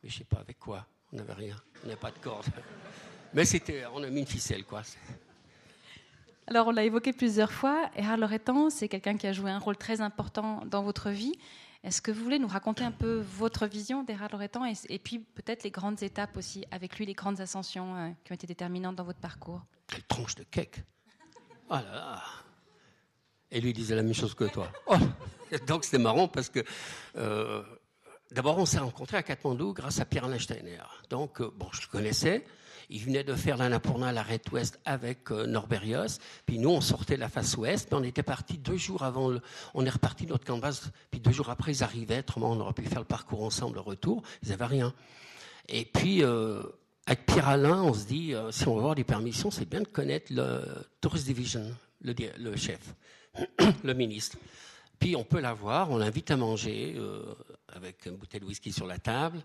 Mais je sais pas avec quoi, on n'avait rien, on n'avait pas de corde. Mais c'était, on a mis une ficelle, quoi. Alors, on l'a évoqué plusieurs fois. Erard Loretan, c'est quelqu'un qui a joué un rôle très important dans votre vie. Est-ce que vous voulez nous raconter un peu votre vision d'Erard Loretan et, puis peut-être les grandes étapes aussi, avec lui, les grandes ascensions euh, qui ont été déterminantes dans votre parcours? Quelle tranche de cake Oh là là Et lui disait la même chose que toi. (laughs) Oh donc c'était marrant parce que euh, d'abord, on s'est rencontrés à Katmandou grâce à Pierre Alain Steiner. Donc, bon, je le connaissais. Il venait de faire l'Annapurna l'arrêt ouest avec Norberios. Puis nous, on sortait la face ouest. Mais on était parti deux jours avant. Le, on est reparti de notre canvas. Puis deux jours après, ils arrivaient. Autrement, on aurait pu faire le parcours ensemble, le retour. Ils n'avaient rien. Et puis, euh, avec Pierre Alain, on se dit, euh, si on veut avoir des permissions, c'est bien de connaître le Tourist Division, le, chef, (clears throat) le ministre. Puis on peut l'avoir, on l'invite à manger euh, avec une bouteille de whisky sur la table.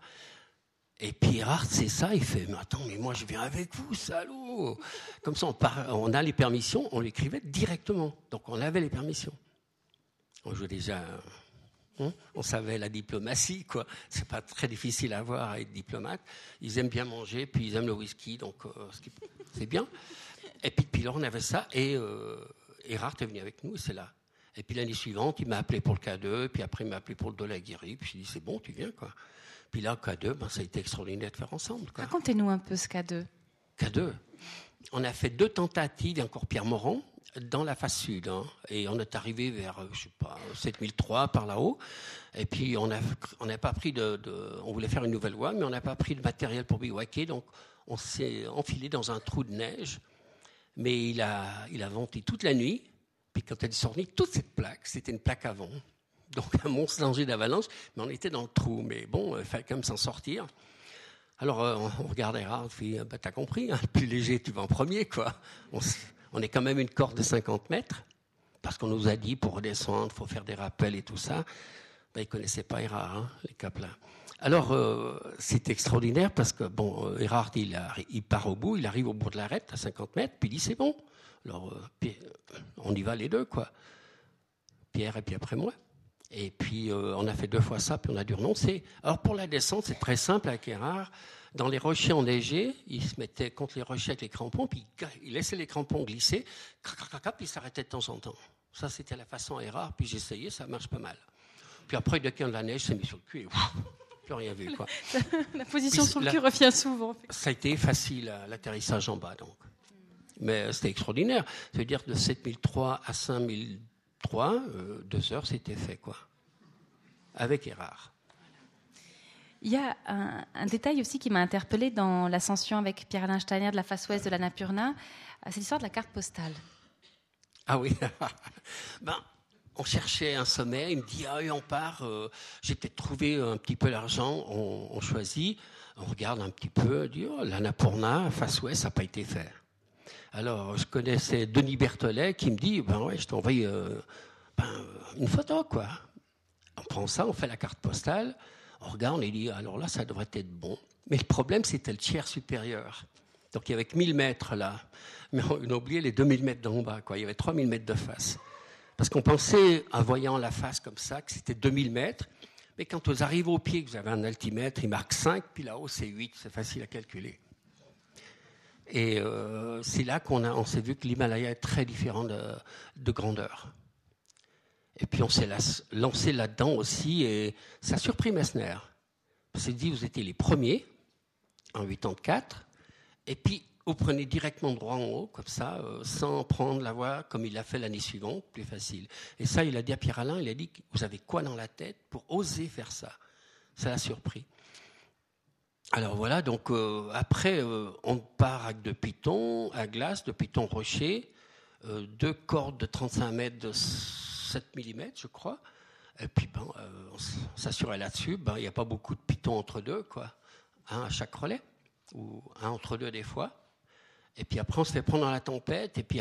Et puis Erhard, c'est ça, il fait, mais attends, mais moi je viens avec vous, salaud Comme ça, on, a les permissions, on l'écrivait directement. Donc on avait les permissions. On joue déjà Hein? on savait la diplomatie, quoi. C'est pas très difficile à voir à être diplomate. Ils aiment bien manger, puis ils aiment le whisky, donc euh, (laughs) c'est bien. Et puis, puis là, on avait ça, et euh, est venu avec nous, et c'est là. Et puis l'année suivante, il m'a appelé pour le K2, puis après il m'a appelé pour le Dolaguiri, puis j'ai dit c'est bon, tu viens, quoi. Puis là, K2, ben, ça a été extraordinaire de faire ensemble. Racontez-nous un peu ce K2. K2. On a fait deux tentatives, encore Pierre Morand, dans la face sud. Hein. et on est arrivé vers, je sais pas, 7003 par là-haut. Et puis on n'a on pas pris de, On voulait faire une nouvelle voie, mais on n'a pas pris de matériel pour bivouaquer. Donc on s'est enfilé dans un trou de neige. Mais il a, il a venté toute la nuit. Puis quand elle est sortie, toute cette plaque, c'était une plaque avant. (laughs) Donc un monstre danger d'avalanche. Mais on était dans le trou. Mais bon, il fallait quand même s'en sortir. Alors euh, on regardait rare, on dit, bah, t'as compris, hein, le plus léger, tu vas en premier, quoi. On, est quand même une corde de 50 mètres, parce qu'on nous a dit pour redescendre, il faut faire des rappels et tout ça. Ben, ils ne connaissaient pas Erard, hein, les Caplins. Alors, euh, c'est extraordinaire parce que, bon, euh, Erard, il, il, part au bout, il arrive au bout de l'arête à 50 mètres, puis il dit c'est bon. Alors, euh, on y va les deux, quoi. Pierre et puis après moi. Et puis, on a fait deux fois ça, puis on a dû renoncer. Alors, pour la descente, c'est très simple avec Erard dans les rochers enneigés, il se mettait contre les rochers avec les crampons, puis il laissait les crampons glisser, puis il s'arrêtait de temps en temps. Ça, c'était la façon rare, puis j'essayais, ça marche pas mal. Puis après, dès qu'il y a de la neige, s'est mis sur le cul et plus rien vu. Quoi. (laughs) la position sur le cul revient souvent. Ça a été facile, l'atterrissage en bas, donc. Mais c'était extraordinaire. C'est-à-dire de 7003 à 5003, euh, deux heures, c'était fait, quoi. Avec Erard. Il y a un, détail aussi qui m'a interpellé dans l'ascension avec Pierre-Alain Steiner de la face ouest de la Napurna, euh, c'est l'histoire de la carte postale. Ah oui. (laughs) ben, on cherchait un sommet, il me dit ah oui, on part. Euh, j'ai peut-être trouvé un petit peu l'argent, on, choisit, on regarde un petit peu, on dit oh, la Napurna face ouest, ça n'a pas été fait. Alors je connaissais Denis Berthollet qui me dit ben ouais, je t'envoie euh, ben, une photo quoi. On prend ça, on fait la carte postale. On regarde, on dit, alors là, ça devrait être bon. Mais le problème, c'était le tiers supérieur. Donc il y avait que 1000 mètres là. Mais on a oublié les 2000 mètres d'en bas. Quoi. Il y avait 3000 mètres de face. Parce qu'on pensait, en voyant la face comme ça, que c'était 2000 mètres. Mais quand vous arrivez au pied, que vous avez un altimètre, il marque 5, puis là-haut, c'est 8. C'est facile à calculer. Et euh, c'est là qu'on on s'est vu que l'Himalaya est très différent de, de grandeur. Et puis on s'est lancé là-dedans aussi, et ça a surpris Messner. On s'est dit, vous étiez les premiers, en 84, et puis vous prenez directement droit en haut, comme ça, euh, sans prendre la voie comme il l'a fait l'année suivante, plus facile. Et ça, il a dit à Pierre Alain, il a dit, vous avez quoi dans la tête pour oser faire ça? Ça l'a surpris. Alors voilà, donc euh, après, euh, on part avec de pitons à glace, de pitons rochers, deux cordes de 35 mètres de 7 mm, je crois. Et puis, ben, euh, on s'assurait là-dessus. Ben, il n'y a pas beaucoup de pitons entre deux, quoi. Un à chaque relais, ou un entre deux des fois. Et puis après, on se fait prendre dans la tempête, et puis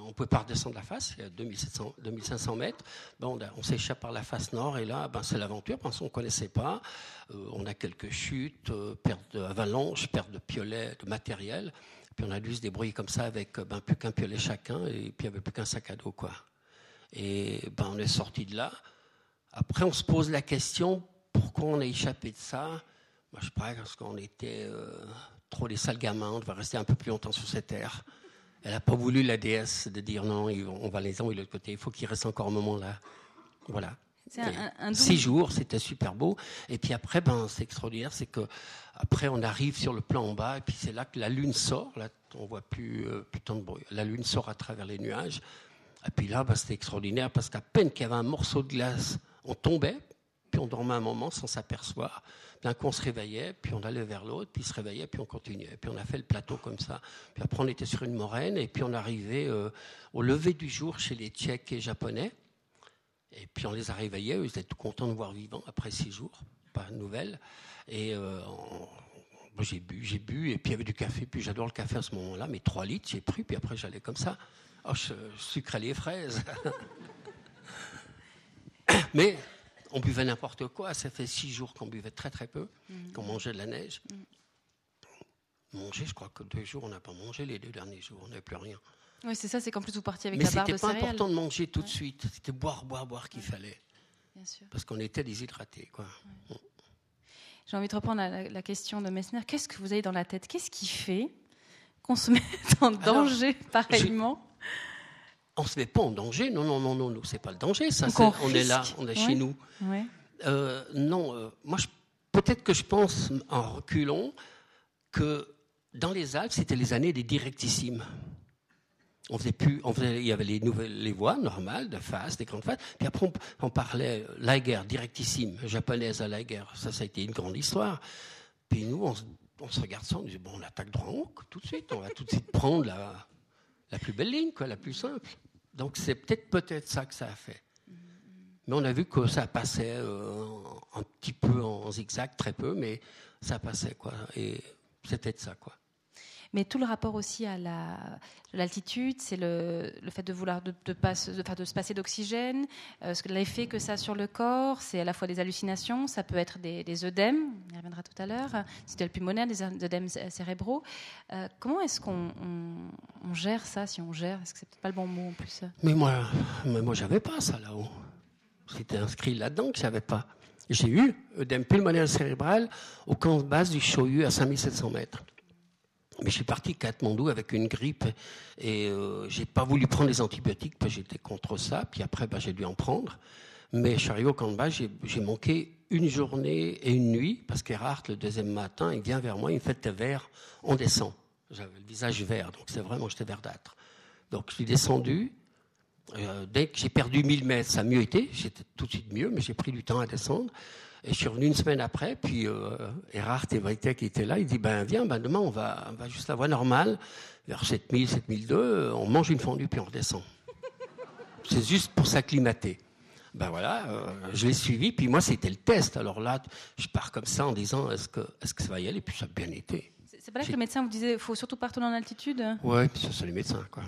on ne peut pas redescendre la face, il y a 2700, 2500 mètres. Ben, on, s'échappe par la face nord, et là, ben, c'est l'aventure, parce qu'on ne connaissait pas. Euh, on a quelques chutes, euh, perte d'avalanche, perte de piolet, de matériel. Puis on a dû se débrouiller comme ça avec ben, plus qu'un piolet chacun, et puis il n'y avait plus qu'un sac à dos, quoi. Et ben, on est sorti de là. Après, on se pose la question pourquoi on a échappé de ça? Moi, je parce qu'on était euh, trop des sales gamins, on devait rester un peu plus longtemps sur cette terre. Elle n'a pas voulu, la déesse, de dire non, on va les envoyer de l'autre côté, il faut qu'il reste encore un moment là. Voilà. Six jours, c'était super beau. Et puis après, ben, c'est extraordinaire, c'est que après on arrive sur le plan en bas, et puis c'est là que la lune sort. Là, on voit plus, euh, plus tant de bruit. La lune sort à travers les nuages. Et puis là, bah, c'était extraordinaire parce qu'à peine qu'il y avait un morceau de glace, on tombait, puis on dormait un moment sans s'apercevoir. D'un coup, on se réveillait, puis on allait vers l'autre, puis il se réveillait, puis on continuait. Puis on a fait le plateau comme ça. Puis après, on était sur une moraine, et puis on arrivait euh, au lever du jour chez les Tchèques et Japonais. Et puis on les a réveillés, ils étaient tout contents de voir vivants après six jours, pas de nouvelles. Et euh, j'ai bu, j'ai bu, et puis il y avait du café, puis j'adore le café à ce moment-là, mais trois litres, j'ai pris, puis après j'allais comme ça. Oh, je, sucrais les fraises. (laughs) mais on buvait n'importe quoi, ça fait six jours qu'on buvait très très peu, mm. qu'on mangeait de la neige. Mm. Manger, je crois que deux jours, on n'a pas mangé les deux derniers jours, on n'avait plus rien. Oui, c'est ça, c'est qu'en plus vous partiez avec Mais la barre de c'était pas important de manger tout de suite. C'était boire, boire, boire qu'il fallait. Bien sûr. Parce qu'on était déshydratés, quoi. J'ai envie de reprendre la, question de Messner. Qu'est-ce que vous avez dans la tête? Qu'est-ce qui fait qu'on se (laughs) met en danger pareillement? On ne se met pas en danger. Non, non, non, non, non. C'est pas le danger. Ça, on, est là, on est chez nous. Euh, non, euh, moi, peut-être que je pense en reculant que dans les Alpes, c'était les années des directissimes. On faisait plus, on faisait, il y avait les nouvelles, les voies normales de face, des grandes faces. Puis après, on, parlait la guerre directissime, japonaise à la guerre. Ça, ça a été une grande histoire. Puis nous, on, se regarde ça, on dit bon, on attaque droit en haut, tout de suite. On va tout de suite prendre la, la plus belle ligne, quoi, la plus simple. Donc c'est peut-être peut-être ça que ça a fait. Mais on a vu que ça passait euh, un petit peu en zigzag, très peu, mais ça passait quoi. Et c'était ça quoi mais tout le rapport aussi à l'altitude, c'est le, fait de vouloir de, de, de, se passer d'oxygène, euh, l'effet que ça a sur le corps, c'est à la fois des hallucinations, ça peut être des, œdèmes, on y reviendra tout à l'heure, c'est le pulmonaire, des œdèmes cérébraux. Euh, comment est-ce qu'on gère ça, si on gère? Est-ce que c'est peut-être pas le bon mot en plus? Mais moi, mais moi j'avais pas ça là-haut. C'était inscrit là-dedans que j'avais pas. J'ai eu œdème pulmonaire cérébral au camp de base du Choyu à 5700 mètres. Mais je suis parti Katmandou avec une grippe et euh, j'ai pas voulu prendre les antibiotiques parce que j'étais contre ça. Puis après, bah, j'ai dû en prendre. Mais je suis arrivé au camp j'ai manqué une journée et une nuit parce qu'Erhard, le deuxième matin, il vient vers moi, il me fait T'es vert, on descend. J'avais le visage vert, donc c'est vraiment, j'étais verdâtre. Donc je suis descendu. Euh, dès que j'ai perdu 1000 mètres, ça a mieux été. J'étais tout de suite mieux, mais j'ai pris du temps à descendre. Et je suis revenu une semaine après, puis euh, Erhard et qui étaient là, il dit ben viens, ben demain on va, on va juste la voie normale, vers 7000, 7002, on mange une fondue puis on redescend. (laughs) C'est juste pour s'acclimater. Ben voilà, euh, je l'ai suivi, puis moi c'était le test. Alors là, je pars comme ça en disant est-ce que, est-ce que ça va y aller, puis ça a bien été. C'est pas là que le médecin vous disait il faut surtout pas retourner en altitude? Ouais, puis ça c'est les médecins quoi.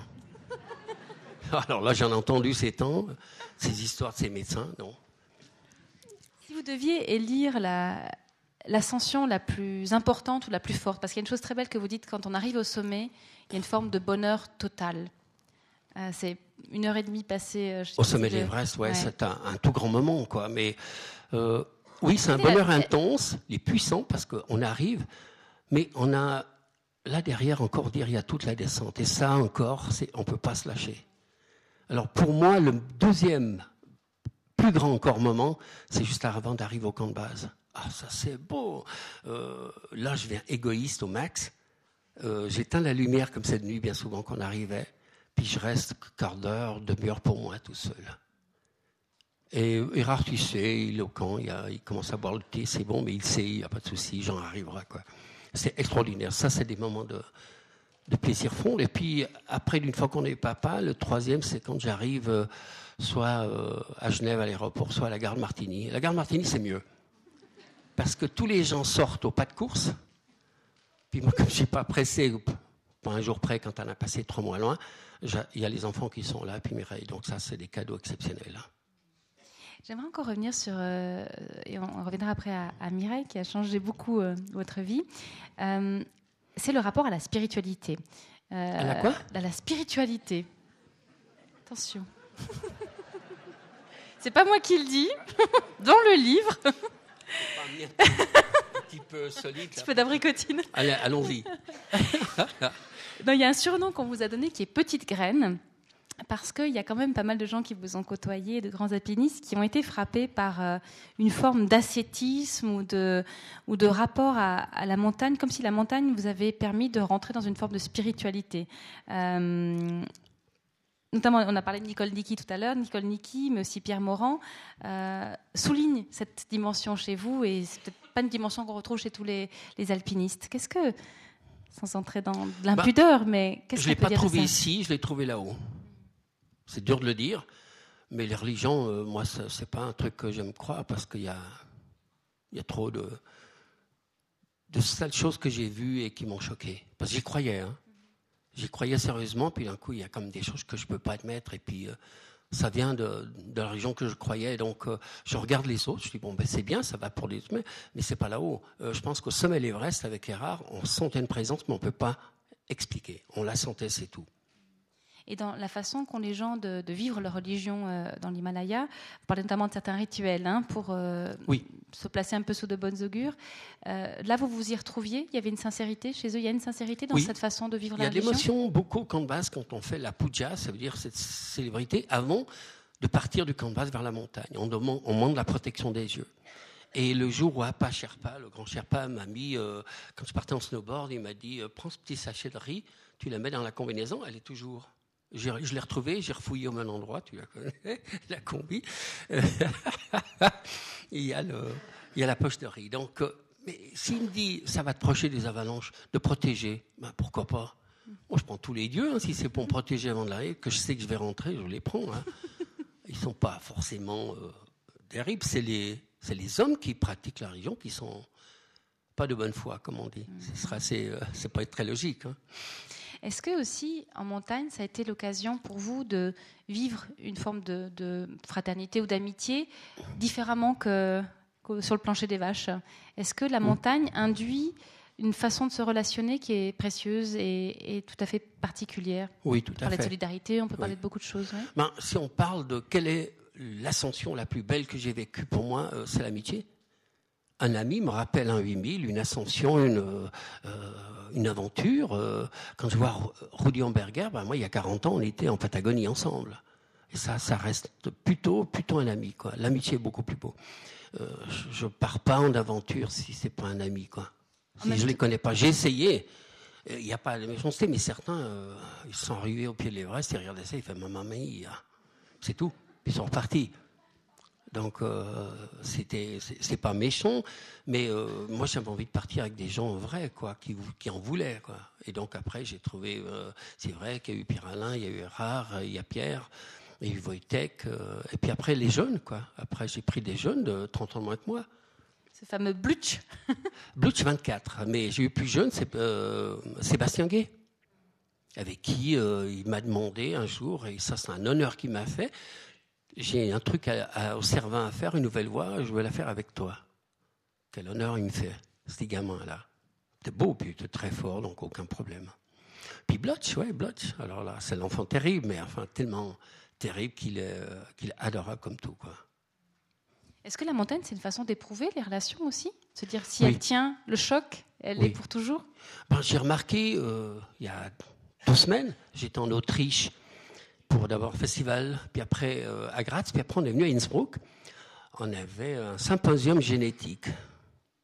(laughs) Alors là j'en ai entendu ces temps, ces histoires de ces médecins, non deviez élire l'ascension la, plus importante ou la plus forte, parce qu'il y a une chose très belle que vous dites, quand on arrive au sommet, il y a une forme de bonheur total. Euh, c'est une heure et demie passée. Euh, au sommet de l'Everest, ouais, c'est un, tout grand moment, quoi. Mais euh, oui, c'est un bonheur intense, les puissants, parce qu'on arrive, mais on a là derrière encore dire il y a toute la descente, et ça encore, on ne peut pas se lâcher. Alors pour moi, le deuxième plus grand encore moment, c'est juste avant d'arriver au camp de base. Ah, ça c'est beau. Euh, là, je viens égoïste au max. Euh, j'éteins la lumière comme cette nuit, bien souvent qu'on arrivait. Puis je reste quart d'heure, demi-heure pour moi, tout seul. Et Erard, tu sais, il est au camp, il, commence à boire le thé, c'est bon, mais il sait, il n'y a pas de souci, j'en arriverai. C'est extraordinaire. Ça, c'est des moments de, de plaisir fond. Et puis, après, d'une fois qu'on est papa, le troisième, c'est quand j'arrive. Euh, soit euh, à Genève à l'aéroport, soit à la gare de Martigny. La gare de Martigny, c'est mieux. Parce que tous les gens sortent au pas de course. Puis moi, (laughs) comme je suis pas pressé, pas un jour près, quand on a passé trois mois loin, il y a les enfants qui sont là, puis Mireille. Donc ça, c'est des cadeaux exceptionnels. Hein. J'aimerais encore revenir sur, euh, et on reviendra après à, Mireille, qui a changé beaucoup euh, votre vie. c'est le rapport à la spiritualité. à la quoi? À la spiritualité. Attention. (laughs) C'est pas moi qui le dis, (laughs) dans le livre. un petit peu solide. Un petit peu d'abricotine. Allez, allons-y. (laughs) Il y a un surnom qu'on vous a donné qui est Petite Graine, parce qu'il y a quand même pas mal de gens qui vous ont côtoyé, de grands alpinistes, qui ont été frappés par euh, une forme d'ascétisme ou de, ou de rapport à, la montagne, comme si la montagne vous avait permis de rentrer dans une forme de spiritualité. Euh, notamment on a parlé de Nicole Nicky tout à l'heure, Nicole Nicky, mais aussi Pierre Morand, euh, souligne cette dimension chez vous et c'est peut-être pas une dimension qu'on retrouve chez tous les, alpinistes. Qu'est-ce que, sans entrer dans l'impudeur, bah, mais qu'est-ce Je ne l'ai pas trouvé ici, je l'ai trouvé là-haut. C'est dur de le dire, mais les religions, euh, moi, ce n'est pas un truc que j'aime croire parce qu'il y a, il y a trop de, de sales choses que j'ai vues et qui m'ont choqué. Parce que j'y croyais. Hein. J'y croyais sérieusement, puis d'un coup, il y a comme des choses que je ne peux pas admettre. Et puis, euh, ça vient de, la région que je croyais. Donc, euh, je regarde les autres. Je dis, bon, ben, c'est bien, ça va pour les mais, mais c'est pas là-haut. Euh, je pense qu'au sommet de l'Everest, avec Erard, on sentait une présence, mais on ne peut pas expliquer. On la sentait, c'est tout et dans la façon qu'ont les gens de, vivre leur religion euh, dans l'Himalaya. Vous parlez notamment de certains rituels hein, pour euh, se placer un peu sous de bonnes augures. Euh, là, vous vous y retrouviez? Il y avait une sincérité chez eux? Il y a une sincérité dans cette façon de vivre la religion Il y a l'émotion beaucoup au quand on fait la puja, ça veut dire cette célébrité, avant de partir du base vers la montagne. On demande, on demande la protection des yeux. Et le jour où Appa Sherpa, le grand Sherpa, m'a mis, quand je partais en snowboard, il m'a dit Prends ce petit sachet de riz, tu la mets dans la combinaison, elle est toujours. Je l'ai retrouvé, j'ai refouillé au même endroit, tu la connais, (laughs) la combi. (laughs) il, y a la poche de riz. Donc, euh, mais s'il me dit, ça va te procher des avalanches, de protéger, ben pourquoi pas? Moi, je prends tous les dieux, hein, si c'est pour me protéger avant de l'arriver, que je sais que je vais rentrer, je les prends. Hein. Ils ne sont pas forcément euh, terribles, c'est les, hommes qui pratiquent la religion qui sont pas de bonne foi, comme on dit. Ce sera assez, euh, c'est pas être très logique. Hein. Est-ce que aussi en montagne, ça a été l'occasion pour vous de vivre une forme de, fraternité ou d'amitié différemment que, sur le plancher des vaches? Est-ce que la montagne induit une façon de se relationner qui est précieuse et, tout à fait particulière? Oui, tout à fait. On peut parler de solidarité, on peut parler de beaucoup de choses. Ben, si on parle de quelle est l'ascension la plus belle que j'ai vécue pour moi, euh, c'est l'amitié un ami me rappelle un 8000, une ascension, une, euh, une aventure. Euh, quand je vois Rudy Hamburger, ben moi, il y a 40 ans, on était en Patagonie ensemble. Et ça, ça reste plutôt, plutôt un ami. Quoi. L'amitié est beaucoup plus beau. Euh, je ne pars pas en aventure si c'est pas un ami. Quoi. Si je ne les connais pas, j'ai essayé. Il n'y a pas de méchanceté, mais certains, ils sont arrivés au pied de l'Everest, ils regardaient ça, ils font Maman mia. C'est tout. Ils sont repartis. Donc, euh, c'était, c'est pas méchant, mais euh, moi j'avais envie de partir avec des gens vrais, quoi, qui, qui en voulaient, quoi. Et donc après, j'ai trouvé, euh, c'est vrai qu'il y a eu Pierre Alain, il y a eu Rare, il y a Pierre, il y a eu Wojtek, et puis après les jeunes, quoi. Après, j'ai pris des jeunes de 30 ans moins que moi. Ce fameux Blutch. (laughs) Blutch 24, mais j'ai eu plus jeune, c'est Sébastien Gay avec qui il m'a demandé un jour, et ça c'est un honneur qu'il m'a fait, j'ai un truc au Cervin à faire, une nouvelle voix, je veux la faire avec toi. Quel honneur il me fait, ce gamin-là. T'es beau, puis es très fort, donc aucun problème. Puis Blotch, ouais, Blotch. Alors là, c'est l'enfant terrible, mais enfin tellement terrible qu'il est, qu'il adorable comme tout, quoi. Est-ce que la montagne, c'est une façon d'éprouver les relations aussi? Se dire si elle tient le choc, elle est pour toujours? Ben, J'ai remarqué, euh, il y a deux semaines, j'étais en Autriche pour d'abord festival, puis après euh, à Graz, puis après on est venu à Innsbruck. On avait un symposium génétique.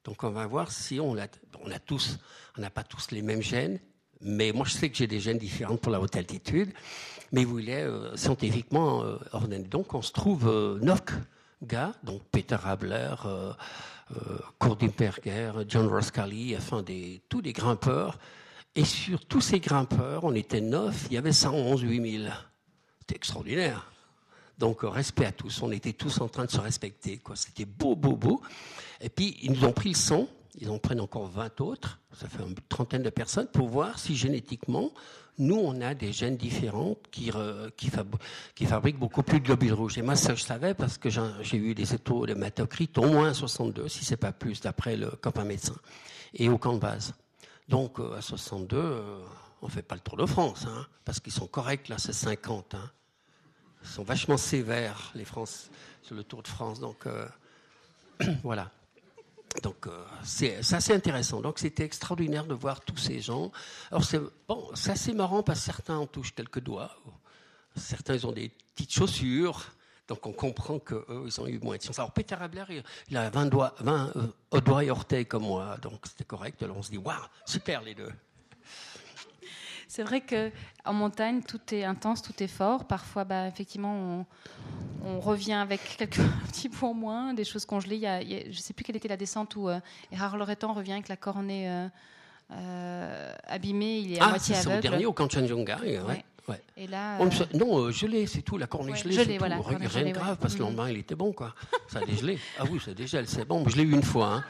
Donc on va voir si on a, on tous, on n'a pas tous les mêmes gènes, mais moi je sais que j'ai des gènes différents pour la haute altitude, mais vous voulez euh, scientifiquement euh, ordonné. Donc on se trouve euh, neuf gars, donc Peter Habler, euh, euh, John Roscali, enfin des, tous des grimpeurs. Et sur tous ces grimpeurs, on était neuf, il y avait 111 8000. C'était extraordinaire. Donc, euh, respect à tous. On était tous en train de se respecter. C'était beau, beau, beau. Et puis, ils nous ont pris le sang. Ils en prennent encore 20 autres. Ça fait une trentaine de personnes pour voir si génétiquement, nous, on a des gènes différents qui, qui, fabriquent beaucoup plus de globules rouges. Et moi, ça, je savais parce que j'ai eu des étaux d'hématocrite au moins 62, si c'est pas plus, d'après le copain médecin. Et au camp de base. Donc, euh, à 62, on ne fait pas le Tour de France, hein, parce qu'ils sont corrects, là, c'est 50. Hein. Ils sont vachement sévères, les France, sur le Tour de France. Donc, euh, (clears throat) voilà. Donc, euh, c'est assez intéressant. Donc, c'était extraordinaire de voir tous ces gens. Alors, c'est bon, assez marrant parce que certains en touchent quelques doigts. Certains, ils ont des petites chaussures. Donc, on comprend qu'eux, ils ont eu moins de chance. Alors, Peter Abler, il a 20 doigts, 20 euh, doigts et orteils comme moi. Donc, c'était correct. Alors, on se dit, waouh, super les deux. C'est vrai qu'en montagne, tout est intense, tout est fort. Parfois, bah, effectivement, on, revient avec (laughs) quelques petits points moins, des choses congelées. je ne sais plus quelle était la descente où euh, Erard Loretan revient avec la cornée euh, euh, abîmée. Il est à ah, moitié aveugle. C'est au dernier, au Kanchenjunga. Ouais. Ouais. Et là, oh, Non, gelé, c'est tout. La cornée gelée, c'est tout. Rien de grave, parce que le mm. lendemain, il était bon, quoi. Ça a dégelé. Ah oui, ça dégèle, c'est bon. Je l'ai eu une fois. Hein.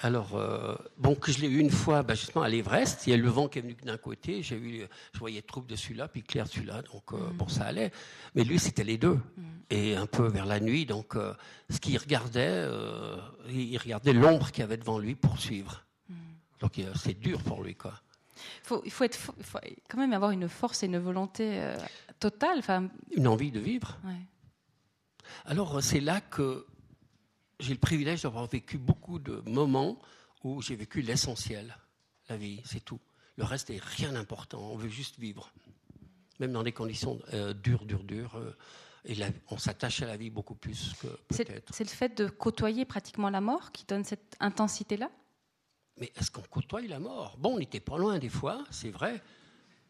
Alors, euh, bon, que je l'ai eu une fois, bah, justement, à l'Everest. Il y a le vent qui est venu d'un côté. J'ai eu, je voyais troupe de celui-là, puis clair de celui-là. Donc, euh, bon, ça allait. Mais lui, c'était les deux. Mm. Et un peu vers la nuit. Donc, euh, ce qu'il regardait, il regardait l'ombre qu'il y avait devant lui pour suivre. Mm. Donc, c'est dur pour lui, quoi. Il, faut être, faut quand même avoir une force et une volonté totale. Une envie de vivre. Alors, c'est là que j'ai le privilège d'avoir vécu beaucoup de moments où j'ai vécu l'essentiel, la vie, c'est tout. Le reste est rien d'important, on veut juste vivre. Même dans des conditions euh, dures, dures, dures. Euh, et on s'attache à la vie beaucoup plus que peut-être. C'est le fait de côtoyer pratiquement la mort qui donne cette intensité-là? Mais est-ce qu'on côtoie la mort? Bon, on n'était pas loin des fois, c'est vrai.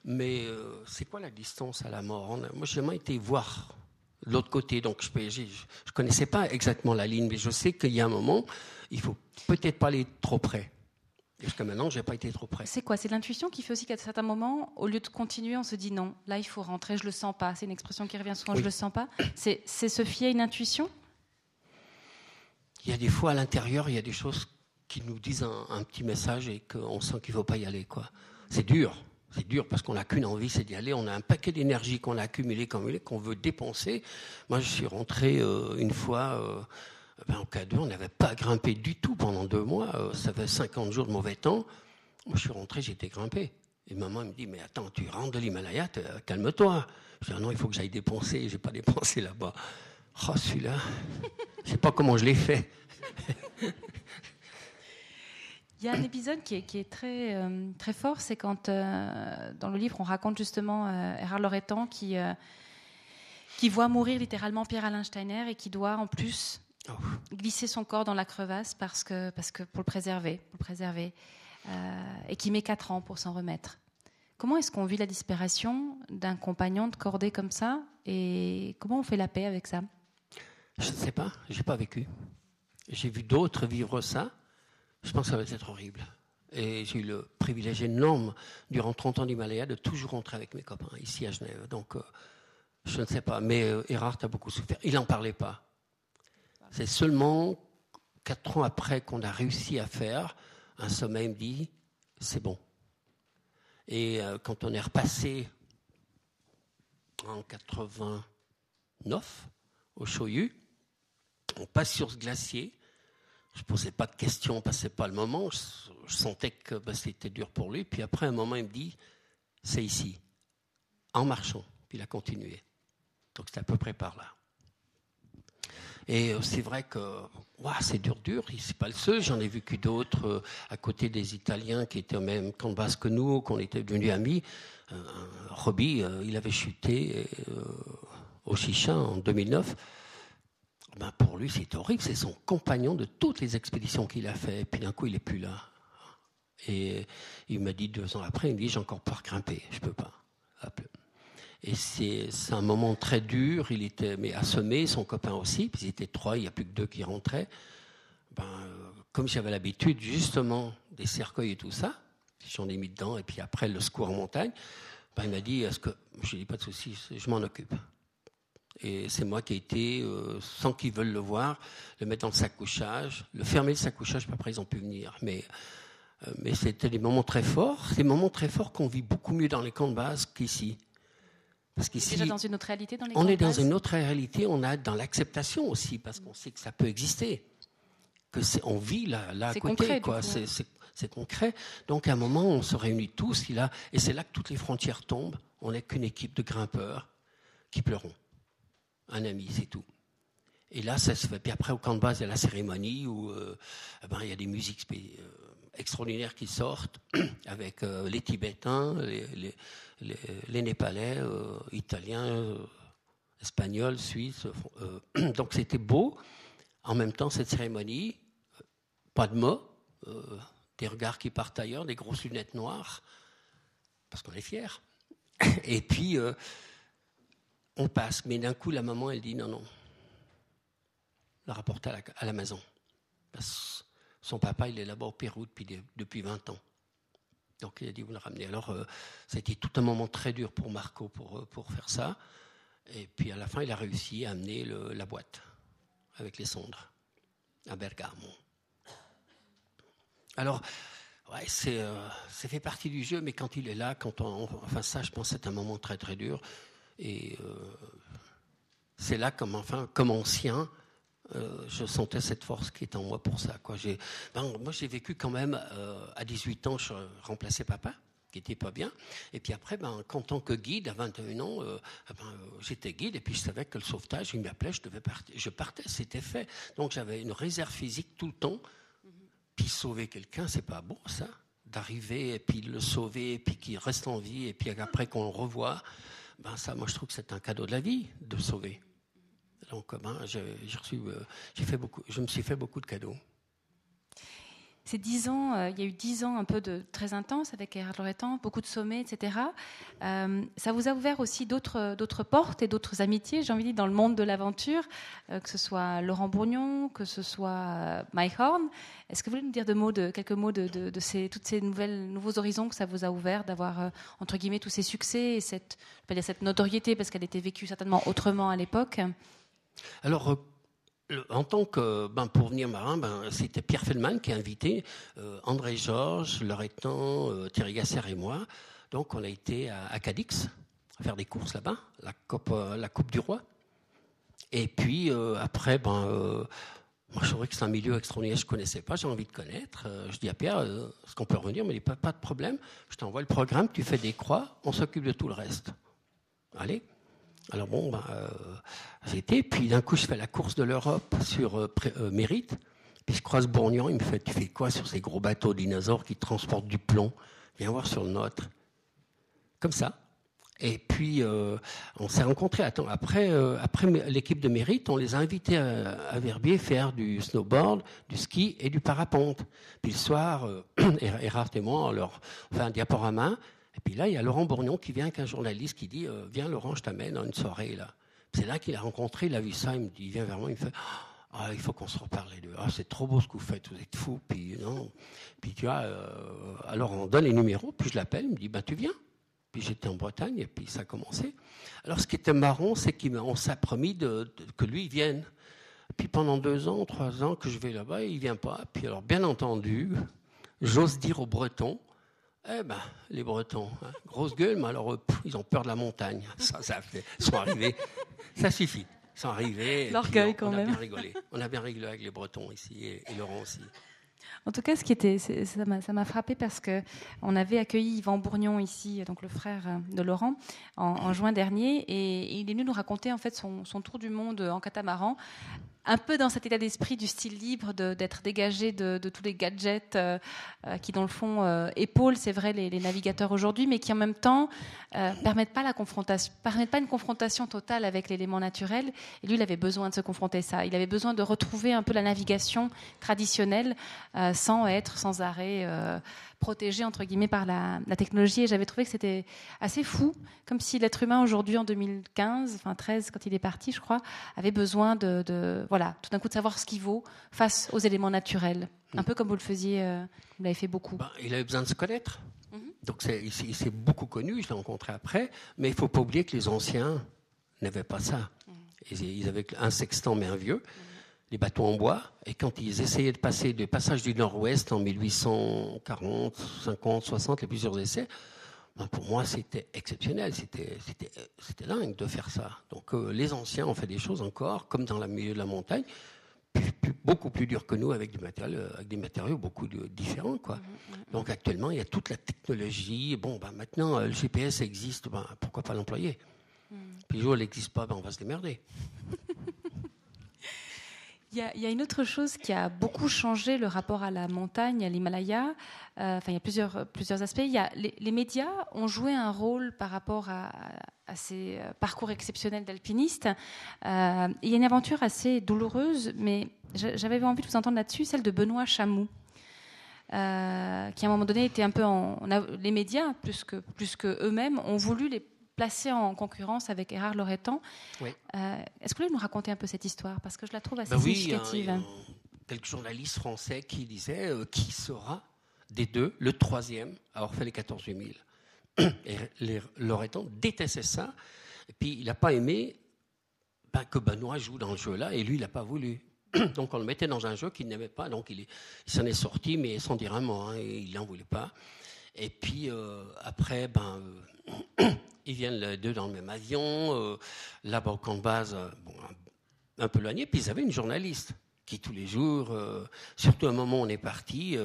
Mais euh, c'est quoi la distance à la mort? Moi, j'ai jamais été voir l'autre côté. Donc, je ne connaissais pas exactement la ligne, mais je sais qu'il y a un moment, il faut peut-être pas aller trop près. Jusqu'à maintenant, je n'ai pas été trop près. C'est quoi? C'est l'intuition qui fait aussi qu'à certains moments, au lieu de continuer, on se dit non, là, il faut rentrer, je le sens pas. C'est une expression qui revient souvent, je le sens pas. C'est se fier à une intuition? Il y a des fois à l'intérieur, il y a des choses qui nous disent un, un petit message et qu'on sent qu'il ne faut pas y aller. C'est dur. C'est dur parce qu'on n'a qu'une envie, c'est d'y aller. On a un paquet d'énergie qu'on a accumulé, qu'on veut dépenser. Moi, je suis rentré euh, une fois euh, ben, en K2, on n'avait pas grimpé du tout pendant deux mois. Euh, ça fait 50 jours de mauvais temps. Moi, je suis rentré, j'étais grimpé. Et maman me dit, mais attends, tu rentres de l'Himalaya, calme-toi. Je dis, ah non, il faut que j'aille dépenser. J'ai pas dépensé là-bas. Oh, celui-là, je sais pas comment je l'ai fait. (laughs) Il y a un épisode qui est, qui est très, euh, très fort, c'est quand euh, dans le livre on raconte justement euh, Erard Loretan qui, qui voit mourir littéralement Pierre-Alain Steiner et qui doit en plus oh. glisser son corps dans la crevasse parce que, parce que pour le préserver, pour le préserver et qui met 4 ans pour s'en remettre. Comment est-ce qu'on vit la disparition d'un compagnon de cordée comme ça et comment on fait la paix avec ça? Je ne sais pas, j'ai pas vécu. J'ai vu d'autres vivre ça. Je pense que ça va être horrible. Et j'ai eu le privilège énorme, durant 30 ans d'Himalaya, de toujours rentrer avec mes copains ici à Genève. Donc, euh, je ne sais pas. Mais euh, Erard a beaucoup souffert. Il n'en parlait pas. C'est seulement quatre ans après qu'on a réussi à faire, un sommeil me dit c'est bon. Et euh, quand on est repassé en 89 au Choyu, on passe sur ce glacier je ne posais pas de questions, passait pas le moment. Je, sentais que ben, c'était dur pour lui. Puis après, un moment, il me dit c'est ici, en marchant. Puis il a continué. Donc c'était à peu près par là. Et euh, c'est vrai que c'est dur, dur. C'est pas le seul. J'en ai vécu d'autres euh, à côté des Italiens qui étaient au même camp de base que nous, qu'on était devenus amis. Euh, Robbie, il avait chuté au Chicha en 2009. Ben, pour lui, c'est horrible. C'est son compagnon de toutes les expéditions qu'il a fait. Et puis d'un coup, il n'est plus là. Et il m'a dit deux ans après, il me dit, j'ai encore peur grimper. Je peux pas. Et c'est un moment très dur. Il était mais assommé, son copain aussi. Puis ils étaient trois, il n'y a plus que deux qui rentraient. Ben, comme j'avais l'habitude, justement, des cercueils et tout ça, j'en ai mis dedans. Et puis après, le secours en montagne, ben, il m'a dit, est-ce que, je dis pas de souci, je m'en occupe. Et c'est moi qui ai été, euh, sans qu'ils veulent le voir, le mettre dans le sac couchage, le fermer le sac couchage, puis après ils ont pu venir. Mais, euh, mais c'était des moments très forts, des moments très forts qu'on vit beaucoup mieux dans les camps de base qu'ici. Parce qu'ici, déjà dans une autre réalité dans les On est dans une autre réalité, on a dans l'acceptation aussi, parce qu'on sait que ça peut exister, que on vit là, là à côté, quoi. C'est concret. Donc à un moment, on se réunit tous, il a, et c'est là que toutes les frontières tombent. On n'est qu'une équipe de grimpeurs qui pleuront un ami, c'est tout. Et là, ça se fait. Puis après, au camp de base, il y a la cérémonie où euh, ben, il y a des musiques euh, extraordinaires qui sortent (clears throat) avec euh, les Tibétains, les, les, Népalais, Italiens, Espagnols, Suisses. (clears throat) donc c'était beau. En même temps, cette cérémonie, pas de mots, des regards qui partent ailleurs, des grosses lunettes noires, parce qu'on est fiers. (laughs) Et puis, on passe. Mais d'un coup, la maman, elle dit non, non, la rapporte à la, maison. son papa, il est là-bas au Pérou depuis, depuis 20 ans. Donc il a dit, vous le ramenez. Alors, euh, ça a été tout un moment très dur pour Marco pour, euh, pour faire ça. Et puis à la fin, il a réussi à amener la boîte avec les cendres à Bergamo. Alors, ouais, c'est, euh, ça fait partie du jeu, mais quand il est là, quand on, enfin ça, je pense, c'est un moment très très dur. Et c'est là, comme enfin, comme ancien, euh, je sentais cette force qui est en moi pour ça. Ben, moi, j'ai vécu quand même, euh, à 18 ans, je remplaçais papa, qui était pas bien. Et puis après, ben, en tant que guide, à 21 ans, euh, ah ben, j'étais guide, et puis je savais que le sauvetage, il m'appelait, je devais partir. Je partais, c'était fait. Donc j'avais une réserve physique tout le temps. Puis sauver quelqu'un, c'est pas bon, ça D'arriver, et puis le sauver, et puis qu'il reste en vie, et puis après qu'on le revoit. Ben ça, moi, je trouve que c'est un cadeau de la vie, de sauver. Donc, ben, euh, j'ai fait beaucoup, je me suis fait beaucoup de cadeaux. Ces dix ans, euh, il y a eu dix ans un peu de très intense avec Erhard Loretan, beaucoup de sommets, etc. Euh, ça vous a ouvert aussi d'autres portes et d'autres amitiés, j'ai envie de dire, dans le monde de l'aventure, que ce soit Laurent Bourgnon, que ce soit Mike Horn. Est-ce que vous voulez nous dire de mots, de, quelques mots de, de, ces, toutes ces nouvelles, nouveaux horizons que ça vous a ouvert, d'avoir, entre guillemets, tous ces succès et cette, cette notoriété, parce qu'elle était vécue certainement autrement à l'époque? Alors, euh, en tant que ben, pour venir marin, ben, c'était Pierre Feldman qui a invité euh, André Georges, Loretan, euh, Thierry Gasser et moi. Donc on a été à, Cadix faire des courses là-bas, la coupe, coupe du Roi. Et puis après, ben, moi je trouvais que c'est un milieu extraordinaire, je ne connaissais pas, j'ai envie de connaître. je dis à Pierre, est-ce qu'on peut revenir Il me dit, pas, pas de problème, je t'envoie le programme, tu fais des croix, on s'occupe de tout le reste. Allez alors bon, ben, euh, j'ai été, puis d'un coup je fais la course de l'Europe sur euh, euh, Mérite, puis je croise Bourgnon, il me fait, tu fais quoi sur ces gros bateaux dinosaures qui transportent du plomb? Viens voir sur le nôtre. Comme ça. Et puis, on s'est rencontrés. Attends, après, après l'équipe de mérite, on les a invités à, Verbier faire du snowboard, du ski et du parapente. Puis le soir, (clears throat) Erard et moi, on leur fait un diaporama et puis là, il y a Laurent Bourgnon qui vient avec un journaliste qui dit euh, Viens, Laurent, je t'amène à une soirée. là. C'est là qu'il a rencontré, il a vu ça, il, me dit, il vient vers moi, il me fait ah, il faut qu'on se reparle les deux. Ah, c'est trop beau ce que vous faites, vous êtes fous. Puis, non. puis tu vois, euh, alors on donne les numéros, puis je l'appelle, il me dit ben, Tu viens Puis j'étais en Bretagne, et puis ça a commencé. Alors ce qui était marrant, c'est qu'on s'est promis que lui vienne. Puis pendant deux ans, trois ans que je vais là-bas, il vient pas. Puis alors, bien entendu, j'ose dire aux Bretons eh ben, les Bretons, hein. grosse gueule, mais alors ils ont peur de la montagne. (laughs) Ça, ça fait. Sont arrivés. Ça suffit. Sont arrivés. L'orgueil quand même. On a bien rigolé. On a bien rigolé avec les Bretons ici et, Laurent aussi. En tout cas, ce qui était, ça m'a frappé parce que on avait accueilli Yvan Bourgnon ici, donc le frère de Laurent, en, juin dernier, et il est venu nous raconter en fait son, son tour du monde en catamaran un peu dans cet état d'esprit du style libre, d'être dégagé de, tous les gadgets euh, euh, qui, dans le fond, euh, épaulent, c'est vrai, les, navigateurs aujourd'hui, mais qui en même temps permettent pas permettent pas une confrontation totale avec l'élément naturel. Et lui, il avait besoin de se confronter à ça. Il avait besoin de retrouver un peu la navigation traditionnelle sans être sans arrêt protégé entre guillemets par la, technologie. Et j'avais trouvé que c'était assez fou comme si l'être humain aujourd'hui en 2015 enfin 13 quand il est parti je crois avait besoin de, voilà tout d'un coup de savoir ce qu'il vaut face aux éléments naturels. Un peu comme vous le faisiez euh, vous l'avez fait beaucoup. Ben, il avait besoin de se connaître. Mhm. donc il s'est beaucoup connu je l'ai rencontré après. Mais il faut pas oublier que les anciens n'avaient pas ça. Mhm. ils, avaient un sextant mais un vieux. Mhm les bateaux en bois. Et quand ils essayaient de passer du passage du Nord-Ouest en 1840, 50, 60, les plusieurs essais, ben pour moi, c'était exceptionnel. C'était, dingue de faire ça. Donc, euh, les anciens ont fait des choses encore, comme dans le milieu de la montagne, beaucoup plus dur que nous, avec, du matériel, euh, avec des matériaux beaucoup différents. Quoi. Mmh, mmh, mmh. Donc, actuellement, il y a toute la technologie. Bon, ben, maintenant, euh, le GPS existe, ben, pourquoi pas l'employer? Puis, le jour où il n'existe pas, ben, on va se démerder. (laughs) Il y, a, une autre chose qui a beaucoup changé le rapport à la montagne, à l'Himalaya. Euh, enfin, il y a plusieurs, plusieurs aspects. Il y a, les, médias ont joué un rôle par rapport à, ces euh, parcours exceptionnels d'alpinistes. Euh, il y a une aventure assez douloureuse, mais j'avais envie de vous entendre là-dessus, celle de Benoît Chamou. qui à un moment donné étaient un peu les médias plus que plus que eux-mêmes ont voulu les placer en concurrence avec Erard Loretan. Oui. Euh, est-ce que vous pouvez nous raconter un peu cette histoire? Parce que je la trouve assez ben significative. Oui, il y a quelques journalistes français qui disaient qui sera des deux le troisième à avoir fait les 14 000. (coughs) Et les Loretan détestaient ça. Et puis il n'a pas aimé ben, que Benoît joue dans le jeu-là, et lui, il n'a pas voulu. (coughs) Donc on le mettait dans un jeu qu'il n'aimait pas, donc il, s'en est sorti, mais sans dire un mot, hein, il n'en voulait pas. Et puis euh, après, ben, euh, ils viennent les deux dans le même avion, euh, là-bas au camp de base, bon, un, peu éloigné, puis ils avaient une journaliste qui tous les jours, surtout à un moment où on est parti,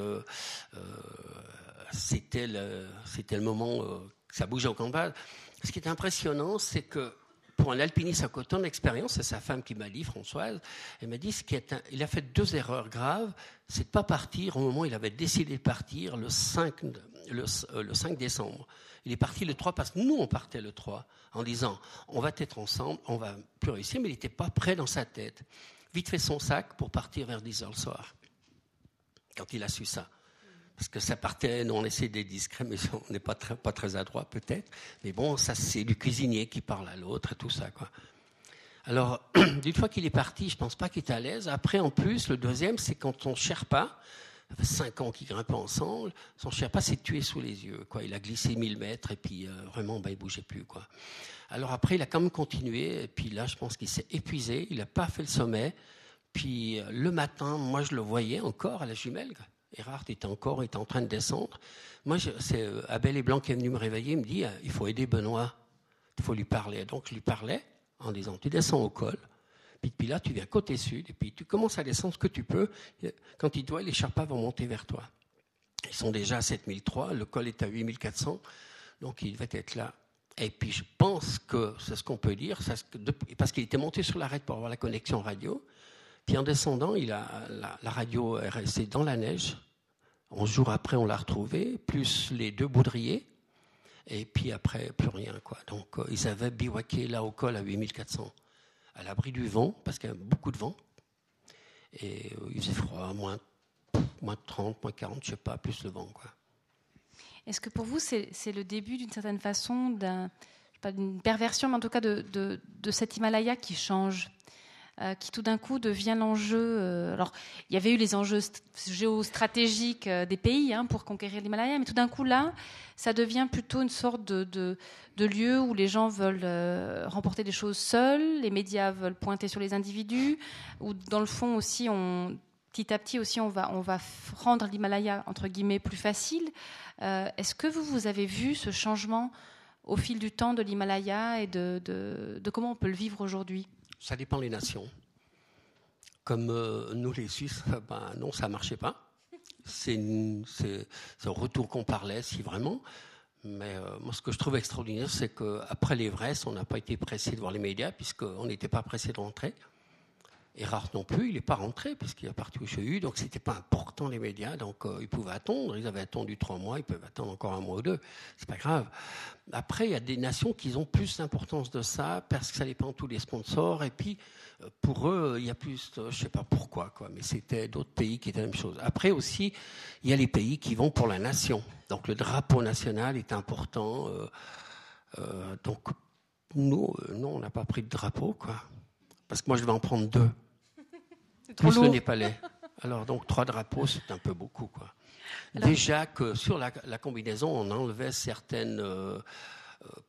c'était le, moment que ça bougeait au camp de base. Ce qui est impressionnant, c'est que pour un alpiniste à coton d'expérience, c'est sa femme qui m'a dit, Françoise, elle m'a dit qu'il a fait deux erreurs graves, c'est de pas partir au moment où il avait décidé de partir le 5, le, 5 euh, décembre. Il est parti le 3 parce que nous, on partait le 3 en disant, on va être ensemble, on va plus réussir, mais il n'était pas prêt dans sa tête. Vite fait son sac pour partir vers 10 heures le soir, quand il a su ça parce que ça partait, nous on essaie d'être discret, mais (laughs) on n'est pas très, pas très adroit peut-être. Mais bon, ça c'est du cuisinier qui parle à l'autre et tout ça, quoi. Alors, (clears throat) d'une fois qu'il est parti, je pense pas qu'il est à l'aise. Après, en plus, le deuxième, c'est quand on Sherpa, ça fait cinq ans qu'ils grimpent ensemble, son Sherpa s'est tué sous les yeux, quoi. Il a glissé 1000 mètres et puis euh, vraiment, ben, il bougeait plus, quoi. Alors après, il a quand même continué, et puis là, je pense qu'il s'est épuisé, il n'a pas fait le sommet. Puis euh, le matin, moi, je le voyais encore à la jumelle. Erard était encore était en train de descendre. Moi, c'est euh, Abel et Blanc qui est venu me réveiller. Il me dit il faut aider Benoît. Il faut lui parler. Donc, je lui parlais en disant tu descends au col. Puis depuis là, tu viens côté sud. Et puis, tu commences à descendre ce que tu peux. Quand il doit, les Sherpas vont monter vers toi. Ils sont déjà à 7003. Le col est à 8400. Donc, il va être là. Et puis, je pense que c'est ce qu'on peut dire. Parce qu'il était monté sur l'arrêt pour avoir la connexion radio. Puis en descendant, il a, la, radio est restée dans la neige. Onze jours après, on l'a retrouvée, plus les deux boudriers. Et puis après, plus rien. Quoi. Donc euh, ils avaient bivouaqué là au col à 8400, à l'abri du vent, parce qu'il y a beaucoup de vent. Et euh, il faisait froid, moins, moins 30, moins 40, je sais pas, plus le vent. Est-ce que pour vous, c'est, le début d'une certaine façon d'une perversion, mais en tout cas de, de, de cet Himalaya qui change? Euh, qui tout d'un coup devient l'enjeu. Euh, alors, il y avait eu les enjeux géostratégiques euh, des pays hein, pour conquérir l'Himalaya, mais tout d'un coup là, ça devient plutôt une sorte de, de, lieu où les gens veulent remporter des choses seuls, les médias veulent pointer sur les individus, où dans le fond aussi petit à petit aussi, on va, on va rendre l'Himalaya, entre guillemets, plus facile. Est-ce que vous, vous avez vu ce changement au fil du temps de l'Himalaya et de, de, comment on peut le vivre aujourd'hui? Ça dépend des nations. Comme euh, nous, les Suisses, (laughs) ben, non, ça ne marchait pas. C'est un retour qu'on parlait, si vraiment. Mais euh, moi, ce que je trouve extraordinaire, c'est qu'après l'Everest, on n'a pas été pressé de voir les médias, puisqu'on n'était pas pressé de rentrer. Et rare non plus, il n'est pas rentré puisqu'il est parti au CHU, donc c'était pas important les médias, donc euh, ils pouvaient attendre. Ils avaient attendu trois mois, ils peuvent attendre encore un mois ou deux, c'est pas grave. Après, il y a des nations qui ont plus d'importance de ça parce que ça dépend de tous les sponsors. Et puis euh, pour eux, il y a plus, je sais pas pourquoi quoi, mais c'était d'autres pays qui étaient la même chose. Après aussi, il y a les pays qui vont pour la nation, donc le drapeau national est important. Euh, donc nous, non, on n'a pas pris de drapeau quoi, parce que moi je vais en prendre deux plus le népalais. Alors, donc, trois drapeaux, c'est un peu beaucoup, quoi. Déjà que sur la, combinaison, on enlevait certaines, euh,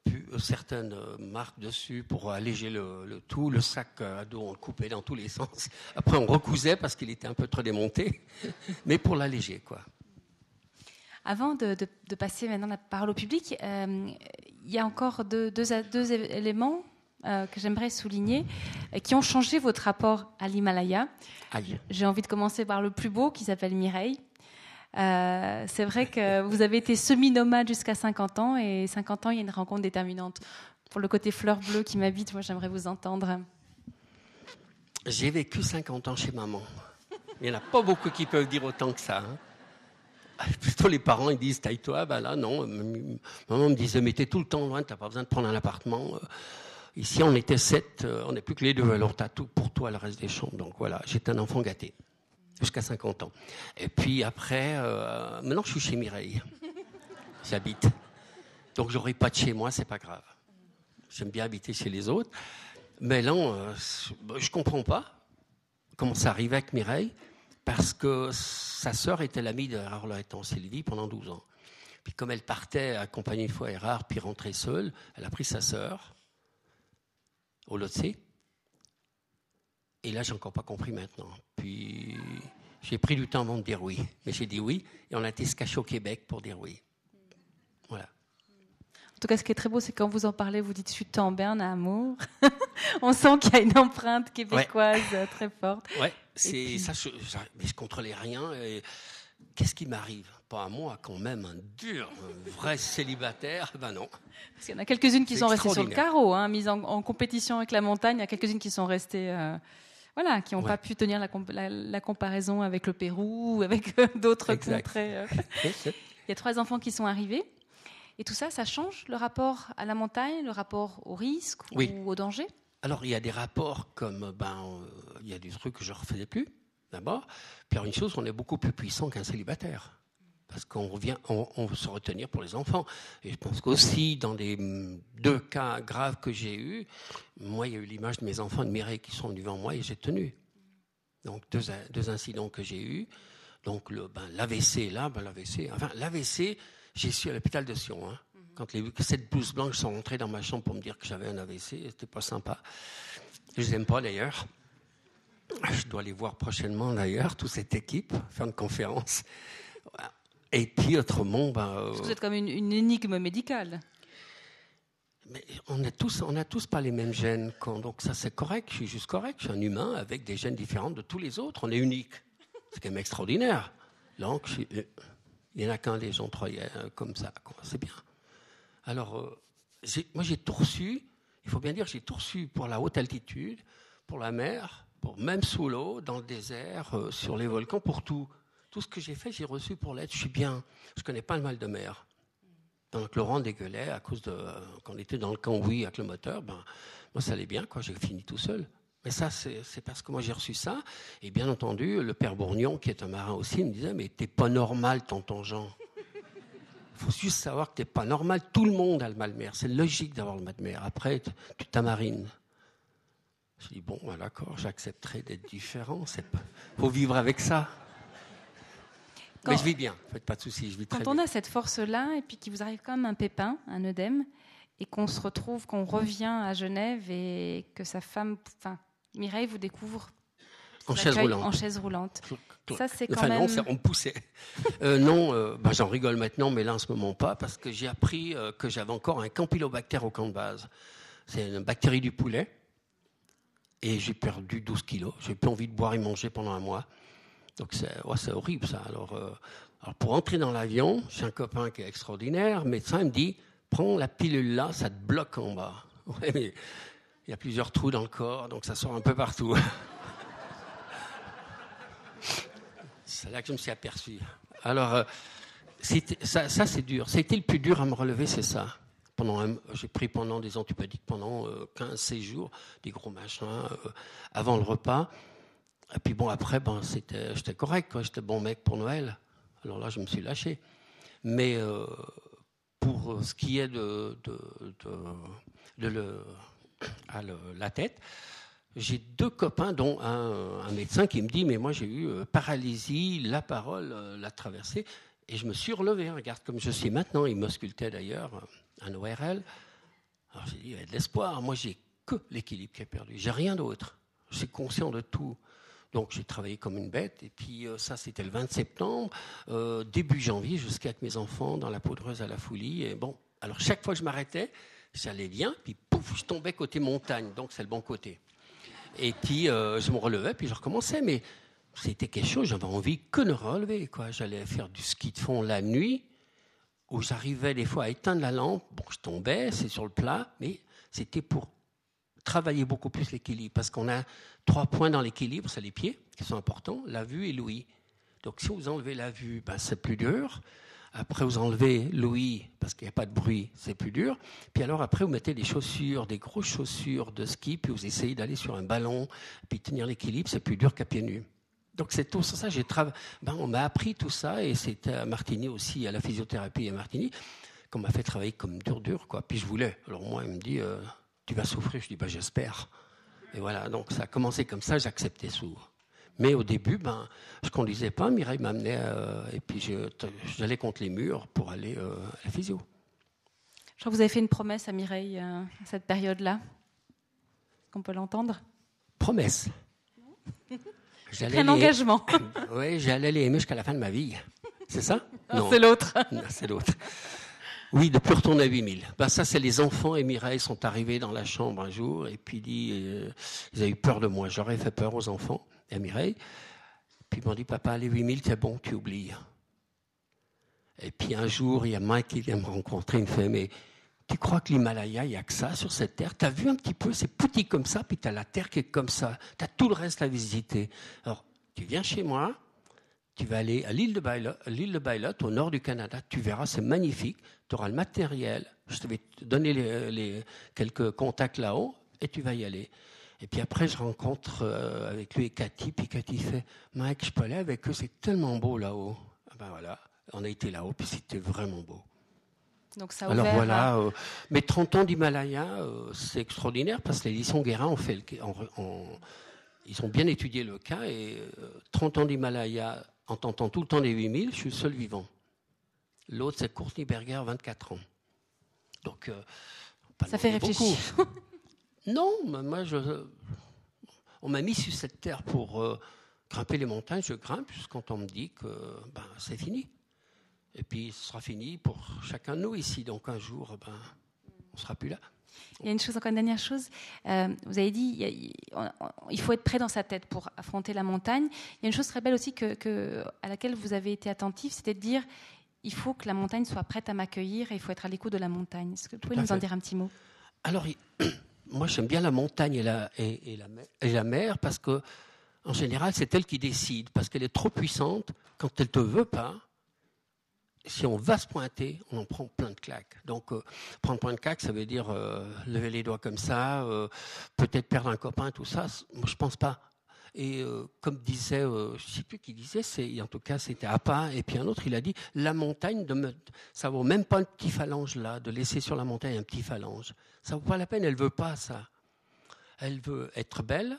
euh, certaines marques dessus pour alléger le, tout. Le sac à dos, on le coupait dans tous les sens. Après, on recousait parce qu'il était un peu trop démonté, mais pour l'alléger, quoi. Avant de, passer maintenant la parole au public, euh, il y a encore deux, deux, deux éléments euh, que j'aimerais souligner, euh, qui ont changé votre rapport à l'Himalaya. J'ai envie de commencer par le plus beau, qui s'appelle Mireille. Euh, c'est vrai que (laughs) vous avez été semi-nomade jusqu'à 50 ans, et 50 ans, il y a une rencontre déterminante. Pour le côté fleur bleue qui m'habite, moi, j'aimerais vous entendre. J'ai vécu 50 ans chez maman. Il n'y en a pas beaucoup qui peuvent dire autant que ça. Hein. Plutôt les parents, ils disent taille-toi. Ben là, non. Maman me disait, mais t'es tout le temps loin, t'as pas besoin de prendre un appartement. Ici, on était sept, euh, on n'est plus que les deux, alors t'as tout pour toi le reste des chambres. Donc voilà, j'étais un enfant gâté. jusqu'à 50 ans. Et puis après, euh, maintenant je suis chez Mireille. (laughs) J'habite. Donc j'aurai pas de chez moi, c'est pas grave. J'aime bien habiter chez les autres. Mais là, euh, je comprends pas comment ça arrivait avec Mireille, parce que sa sœur était l'amie de en Sylvie pendant 12 ans. Puis comme elle partait accompagnée une fois Erard, puis rentrait seule, elle a pris sa sœur au Lotse. Et là, j'ai encore pas compris maintenant. Puis j'ai pris du temps avant de dire oui. Mais j'ai dit oui, et on a été se cacher au Québec pour dire oui. Voilà. En tout cas, ce qui est très beau, c'est quand vous en parlez, vous dites je suis tombée en amour. (laughs) on sent qu'il y a une empreinte québécoise très forte. Ouais, c'est ça. Je, mais je contrôlais rien. Qu'est-ce qui m'arrive Pas à moi, quand même, un dur, un vrai célibataire. (laughs) Ben non. Parce qu'il y en a quelques-unes qui sont restées sur le carreau, hein, mises en, compétition avec la montagne. Il y a quelques-unes qui sont restées. Euh, voilà, qui n'ont pas pu tenir la, comparaison avec le Pérou ou avec euh, d'autres contrées. Euh. (laughs) Il y a trois enfants qui sont arrivés. Et tout ça, ça change le rapport à la montagne, le rapport au risque ou au danger? Alors, il y a des rapports comme, ben, euh, il y a des trucs que je ne refaisais plus, d'abord. Puis, une chose, on est beaucoup plus puissant qu'un célibataire parce qu'on revient, on, veut se retenir pour les enfants. Et je pense qu'aussi, dans les deux cas graves que j'ai eus, moi, il y a eu l'image de mes enfants de Mireille qui sont devant moi et j'ai tenu. Donc, deux, deux incidents que j'ai eus. Donc, le, ben, l'AVC, là, ben, l'AVC, enfin, l'AVC, j'ai su à l'hôpital de Sion. Hein. Quand les sept blouses blanches sont rentrées dans ma chambre pour me dire que j'avais un AVC, c'était pas sympa. Je les aime pas d'ailleurs. Je dois les voir prochainement d'ailleurs, toute cette équipe, faire une conférence. Et puis autrement, ben, vous êtes comme une, énigme médicale. Mais on n'a tous, on a tous pas les mêmes gènes, donc ça c'est correct. Je suis juste correct. Je suis un humain avec des gènes différents de tous les autres. On est unique. C'est quand même extraordinaire. Donc, euh, il n'y en a qu'un des gens croyaient comme ça. C'est bien. Alors, euh, moi j'ai tout reçu. Il faut bien dire, j'ai tout reçu pour la haute altitude, pour la mer, même sous l'eau, dans le désert, euh, sur les volcans, pour tout. Tout ce que j'ai fait, j'ai reçu pour l'aide. Je suis bien. Je connais pas le mal de mer. Donc Laurent dégueulait à cause de. Quand on était dans le camp, oui, avec le moteur, ben, moi ça allait bien, quoi. J'ai fini tout seul. Mais ça, c'est parce que moi j'ai reçu ça. Et bien entendu, le père Bourgnon, qui est un marin aussi, me disait Mais t'es pas normal, tonton Jean. Faut juste savoir que t'es pas normal. Tout le monde a le mal de mer. C'est logique d'avoir le mal de mer. Après, tu t'amarines. Je dis Bon, ben, d'accord, j'accepterai d'être différent. Il faut vivre avec ça. Mais je vis bien, faites pas de soucis, je vis Quand on a cette force-là, et puis qu'il vous arrive même un pépin, un œdème, et qu'on se retrouve, qu'on revient à Genève et que sa femme, enfin, Mireille vous découvre en chaise roulante. En chaise roulante. Ça, c'est quand même. Non, on poussait. Euh, non, euh, bah, j'en rigole maintenant, mais là, en ce moment, pas, parce que j'ai appris euh, que j'avais encore un campylobactère au camp de base. C'est une bactérie du poulet. Et j'ai perdu 12 kilos. J'ai plus envie de boire et manger pendant un mois. Donc c'est horrible ça. Alors, euh, alors, pour entrer dans l'avion, j'ai un copain qui est extraordinaire. Le médecin me dit prends la pilule là, ça te bloque en bas. (laughs) Ouais, mais il y a plusieurs trous dans le corps, donc ça sort un peu partout. (laughs) c'est là que je me suis aperçu. Alors, euh, ça, ça c'est dur. C'était le plus dur à me relever, c'est ça. J'ai pris pendant des antibiotiques pendant 15-16 euh, jours, des gros machins, avant le repas. Et puis bon, après, ben, c'était, j'étais correct, j'étais bon mec pour Noël. Alors là, je me suis lâché. Mais euh, pour ce qui est de, la tête, j'ai deux copains, dont un, un, médecin qui me dit Mais moi, j'ai eu euh, paralysie, la parole euh, l'a traversée. Et je me suis relevé. Regarde comme je suis maintenant. Il m'auscultait d'ailleurs, un ORL. Alors j'ai dit Il y a de l'espoir. Moi, j'ai que l'équilibre qui est perdu. J'ai rien d'autre. Je suis conscient de tout. Donc j'ai travaillé comme une bête. Et puis euh, ça, c'était le 20 septembre, euh, début janvier, jusqu'à avec mes enfants dans la poudreuse à la folie. Et bon, alors chaque fois que je m'arrêtais, ça allait bien. Puis pouf, je tombais côté montagne. Donc c'est le bon côté. Et puis euh, je me relevais, puis je recommençais. Mais c'était quelque chose, j'avais envie que de relever. J'allais faire du ski de fond la nuit, où j'arrivais des fois à éteindre la lampe. Bon, je tombais, c'est sur le plat, mais c'était pour travailler beaucoup plus l'équilibre, parce qu'on a trois points dans l'équilibre, c'est les pieds qui sont importants, la vue et l'ouïe. Donc si vous enlevez la vue, ben, c'est plus dur. Après, vous enlevez l'ouïe parce qu'il n'y a pas de bruit, c'est plus dur. Puis alors après, vous mettez des chaussures, des grosses chaussures de ski, puis vous essayez d'aller sur un ballon, puis tenir l'équilibre, c'est plus dur qu'à pieds nus. Donc c'est tout ça. J'ai ben, on m'a appris tout ça et c'était à Martigny aussi, à la physiothérapie à Martigny, qu'on m'a fait travailler comme dur dur quoi. Puis je voulais. Alors moi il me dit euh, tu vas souffrir. Je dis bah j'espère. Et voilà donc ça a commencé comme ça. J'acceptais sourd. Mais au début, ben, je ne conduisais pas. Mireille m'amenait euh, et puis j'allais contre les murs pour aller euh, à la physio. Je crois que vous avez fait une promesse à Mireille à cette période-là. Qu'on peut l'entendre? Promesse. (laughs) un engagement. (laughs) oui, j'allais les aimer jusqu'à la fin de ma vie. C'est ça? (laughs) Non, c'est l'autre. (laughs) c'est l'autre. Oui, de plus retourner à 8000. Ben, ça, c'est les enfants et Mireille sont arrivés dans la chambre un jour et puis dit, euh, ils avaient eu peur de moi. J'aurais fait peur aux enfants et à Mireille. Puis ils m'ont dit, papa, les 8000, c'est bon, tu oublies. Et puis un jour, il y a Mike qui vient me rencontrer, il me fait, mais tu crois que l'Himalaya, il n'y a que ça sur cette terre? Tu as vu un petit peu, c'est petit comme ça, puis tu as la terre qui est comme ça. Tu as tout le reste à visiter. Alors, tu viens chez moi, tu vas aller à l'île de Bylot, au nord du Canada, tu verras, c'est magnifique. Tu auras le matériel, je vais te donner les, quelques contacts là-haut, et tu vas y aller. Et puis après, je rencontre euh, avec lui et Cathy, puis Cathy fait Mike, je peux aller avec eux, c'est tellement beau là-haut. Ah ben voilà, on a été là-haut, puis c'était vraiment beau. Donc ça Alors voilà, euh, mais 30 ans d'Himalaya, euh, c'est extraordinaire parce que l'édition Guérin ont fait ils ont bien étudié le cas et 30 euh, ans d'Himalaya en tentant tout le temps les 8000, je suis le seul vivant. L'autre, c'est Courtney Berger, 24 ans. Donc, ça fait réfléchir. (laughs) non, moi, je, on m'a mis sur cette terre pour grimper les montagnes, je grimpe, quand on me dit que ben, c'est fini. Et puis ce sera fini pour chacun de nous ici. Donc un jour, ben, on ne sera plus là. Il y a une chose, encore une dernière chose. Euh, vous avez dit, il, faut être prêt dans sa tête pour affronter la montagne. Il y a une chose très belle aussi que, à laquelle vous avez été attentif, c'était de dire, il faut que la montagne soit prête à m'accueillir et il faut être à l'écoute de la montagne. Est-ce que vous pouvez nous en dire un petit mot? Alors, (clears throat) moi j'aime bien la montagne et la, et, la mer, et la mer parce que, en général, c'est elle qui décide, parce qu'elle est trop puissante. Quand elle ne te veut pas, si on va se pointer, on en prend plein de claques. Donc, euh, prendre plein de claques, ça veut dire euh, lever les doigts comme ça, euh, peut-être perdre un copain, tout ça. Moi, je pense pas. Et comme disait, je ne sais plus qui disait, en tout cas, c'était Appa, et puis un autre, il a dit la montagne, de me, ça vaut même pas un petit phalange là, de laisser sur la montagne un petit phalange. Ça vaut pas la peine, elle veut pas ça. Elle veut être belle,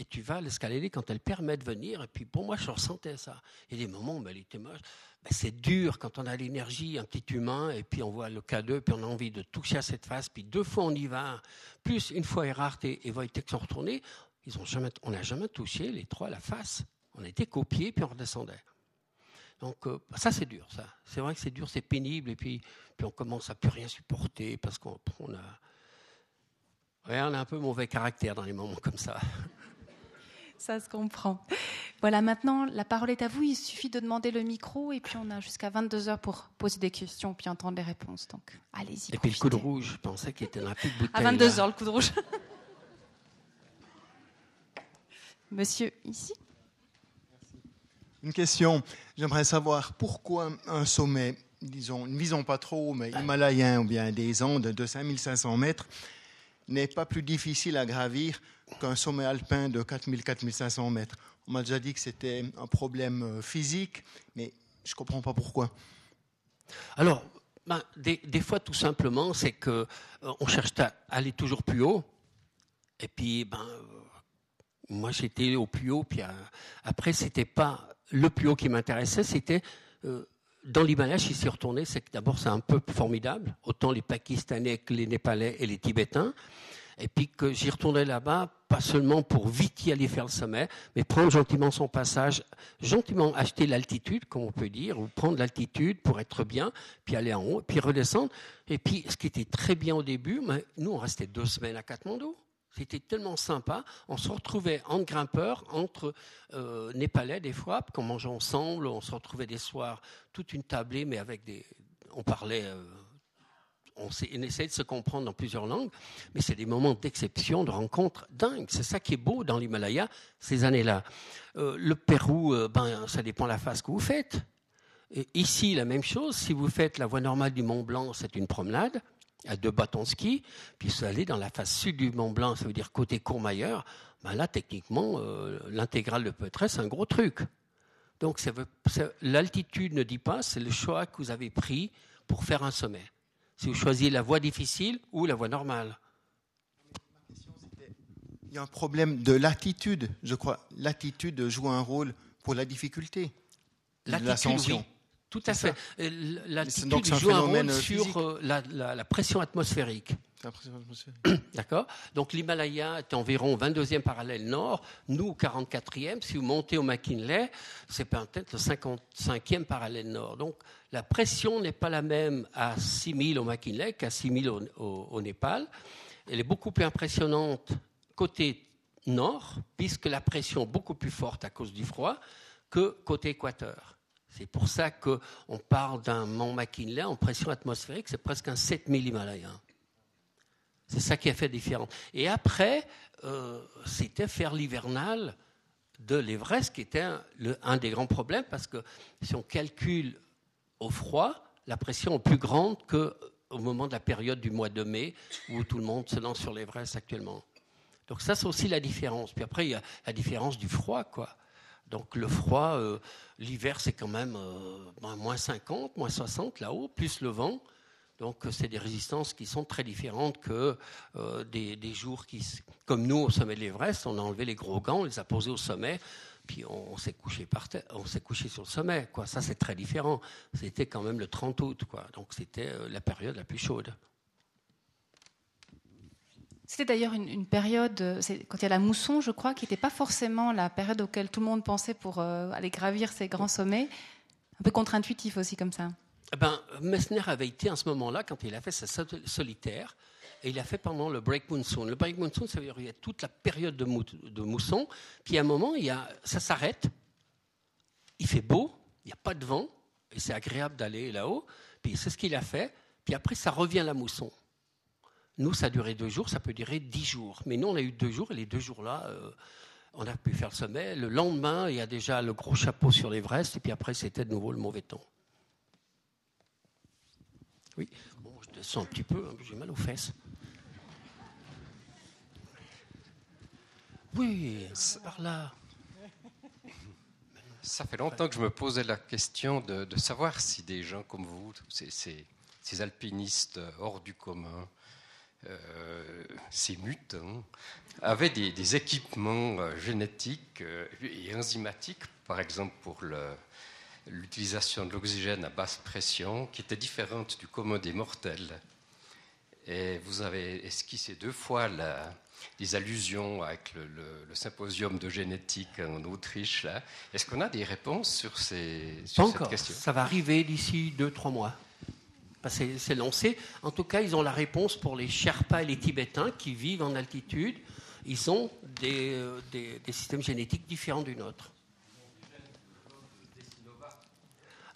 et tu vas l'escalader quand elle permet de venir. Et puis pour moi, je ressentais ça. Il y a des moments où elle était moche. Ben, c'est dur quand on a l'énergie, un petit humain, et puis on voit le K2, puis on a envie de toucher à cette face, puis deux fois on y va, plus une fois Erhard et, et Wojtek sont retournés, ils ont jamais, on n'a jamais touché les trois à la face. On a été copiés, puis on redescendait. Donc euh, ça c'est dur, ça. C'est vrai que c'est dur, c'est pénible, et puis, puis on commence à plus rien supporter parce qu'on on a, on a un peu mauvais caractère dans les moments comme ça. Ça se comprend. Voilà, maintenant, la parole est à vous. Il suffit de demander le micro et puis on a jusqu'à 22 heures pour poser des questions puis entendre les réponses. Donc, allez-y. Et puis le coup de rouge, je pensais qu'il était la petite bouteille. À 22 heures, le coup de rouge. (laughs) Monsieur, ici. Une question. J'aimerais savoir pourquoi un sommet, disons, ne visons pas trop, mais himalayen ou bien des Andes de 5500 mètres, n'est pas plus difficile à gravir qu'un sommet alpin de 4000-4500 mètres. On m'a déjà dit que c'était un problème euh, physique, mais je ne comprends pas pourquoi. Alors, ben, des, fois, tout simplement, c'est qu'on euh, cherche à aller toujours plus haut. Et puis, ben, euh, moi, j'étais au plus haut. Puis après, c'était pas le plus haut qui m'intéressait, c'était dans l'Himalaya, je suis retourné, c'est que d'abord c'est un peuple formidable, autant les Pakistanais que les Népalais et les Tibétains. Et puis que j'y retournais là-bas, pas seulement pour vite y aller faire le sommet, mais prendre gentiment son passage, gentiment acheter l'altitude, comme on peut dire, ou prendre l'altitude pour être bien, puis aller en haut, puis redescendre. Et puis, ce qui était très bien au début, nous, on restait deux semaines à Katmandou. C'était tellement sympa. On se retrouvait entre grimpeurs, entre euh, Népalais des fois, qu'on mangeait ensemble. On se retrouvait des soirs, toute une tablée, mais avec des. On parlait. Euh, on, essayait de se comprendre dans plusieurs langues, mais c'est des moments d'exception, de rencontres dingues. C'est ça qui est beau dans l'Himalaya ces années-là. Euh, le Pérou, ben, ça dépend de la phase que vous faites. ici, la même chose. Si vous faites la voie normale du Mont Blanc, c'est une promenade à deux bâtons de ski, puis vous allez dans la face sud du Mont Blanc, ça veut dire côté Courmayeur. ben là, techniquement, euh, l'intégrale de Petrel, c'est un gros truc. Donc, l'altitude ne dit pas, c'est le choix que vous avez pris pour faire un sommet. Si vous choisissez la voie difficile ou la voie normale. Il y a un problème de latitude, je crois. L'attitude joue un rôle pour la difficulté. L'ascension. Tout à fait. L'altitude joue un rôle sur euh, la, pression atmosphérique. (coughs) D'accord Donc l'Himalaya est environ au 22e parallèle nord. Nous, au 44e, si vous montez au McKinley, c'est peut-être le 55e parallèle nord. Donc la pression n'est pas la même à 6000 au McKinley qu'à 6000 au, au Népal. Elle est beaucoup plus impressionnante côté nord, puisque la pression est beaucoup plus forte à cause du froid que côté équateur. C'est pour ça qu'on parle d'un mont McKinley en pression atmosphérique, c'est presque un 7000 Himalaya. C'est ça qui a fait différence. Et après, euh, c'était faire l'hivernal de l'Everest, qui était un, des grands problèmes, parce que si on calcule au froid, la pression est plus grande qu'au moment de la période du mois de mai, où tout le monde se lance sur l'Everest actuellement. Donc ça, c'est aussi la différence. Puis après, il y a la différence du froid, quoi. Donc le froid, euh, l'hiver, c'est quand même euh, ben, moins 50, moins 60 là-haut, plus le vent. Donc c'est des résistances qui sont très différentes que euh, des, jours qui, comme nous au sommet de l'Everest, on a enlevé les gros gants, on les a posés au sommet, puis on, s'est couché par terre, on s'est couché sur le sommet. Quoi. Ça c'est très différent. C'était quand même le 30 août, quoi. Donc c'était la période la plus chaude. C'était d'ailleurs une, période, euh, quand il y a la mousson, je crois, qui n'était pas forcément la période auquel tout le monde pensait pour euh, aller gravir ces grands sommets. Un peu contre-intuitif aussi comme ça. Eh ben, Messner avait été à ce moment-là, quand il a fait sa solitaire, et il a fait pendant le break monsoon. Le break monsoon, ça veut dire qu'il y a toute la période de, mousson, puis à un moment, il y a, ça s'arrête, il fait beau, il n'y a pas de vent, et c'est agréable d'aller là-haut, puis c'est ce qu'il a fait, puis après, ça revient la mousson. Nous, ça a duré deux jours, ça peut durer dix jours. Mais nous, on a eu deux jours, et les deux jours-là, euh, on a pu faire le sommet. Le lendemain, il y a déjà le gros chapeau sur l'Everest, et puis après, c'était de nouveau le mauvais temps. Oui, bon, je descends un petit peu, hein, j'ai mal aux fesses. Oui, par là. Ça fait longtemps que je me posais la question de, savoir si des gens comme vous, ces alpinistes hors du commun, euh, ces mutants avaient des, équipements euh, génétiques euh, et enzymatiques, par exemple pour l'utilisation de l'oxygène à basse pression, qui étaient différentes du commun des mortels. Et vous avez esquissé deux fois la, des allusions avec le, symposium de génétique en Autriche. Est-ce qu'on a des réponses sur, ces, sur cette question? Ça va arriver d'ici deux, trois mois c'est lancé. En tout cas, ils ont la réponse pour les Sherpas et les Tibétains qui vivent en altitude. Ils ont des, euh, systèmes génétiques différents du nôtre.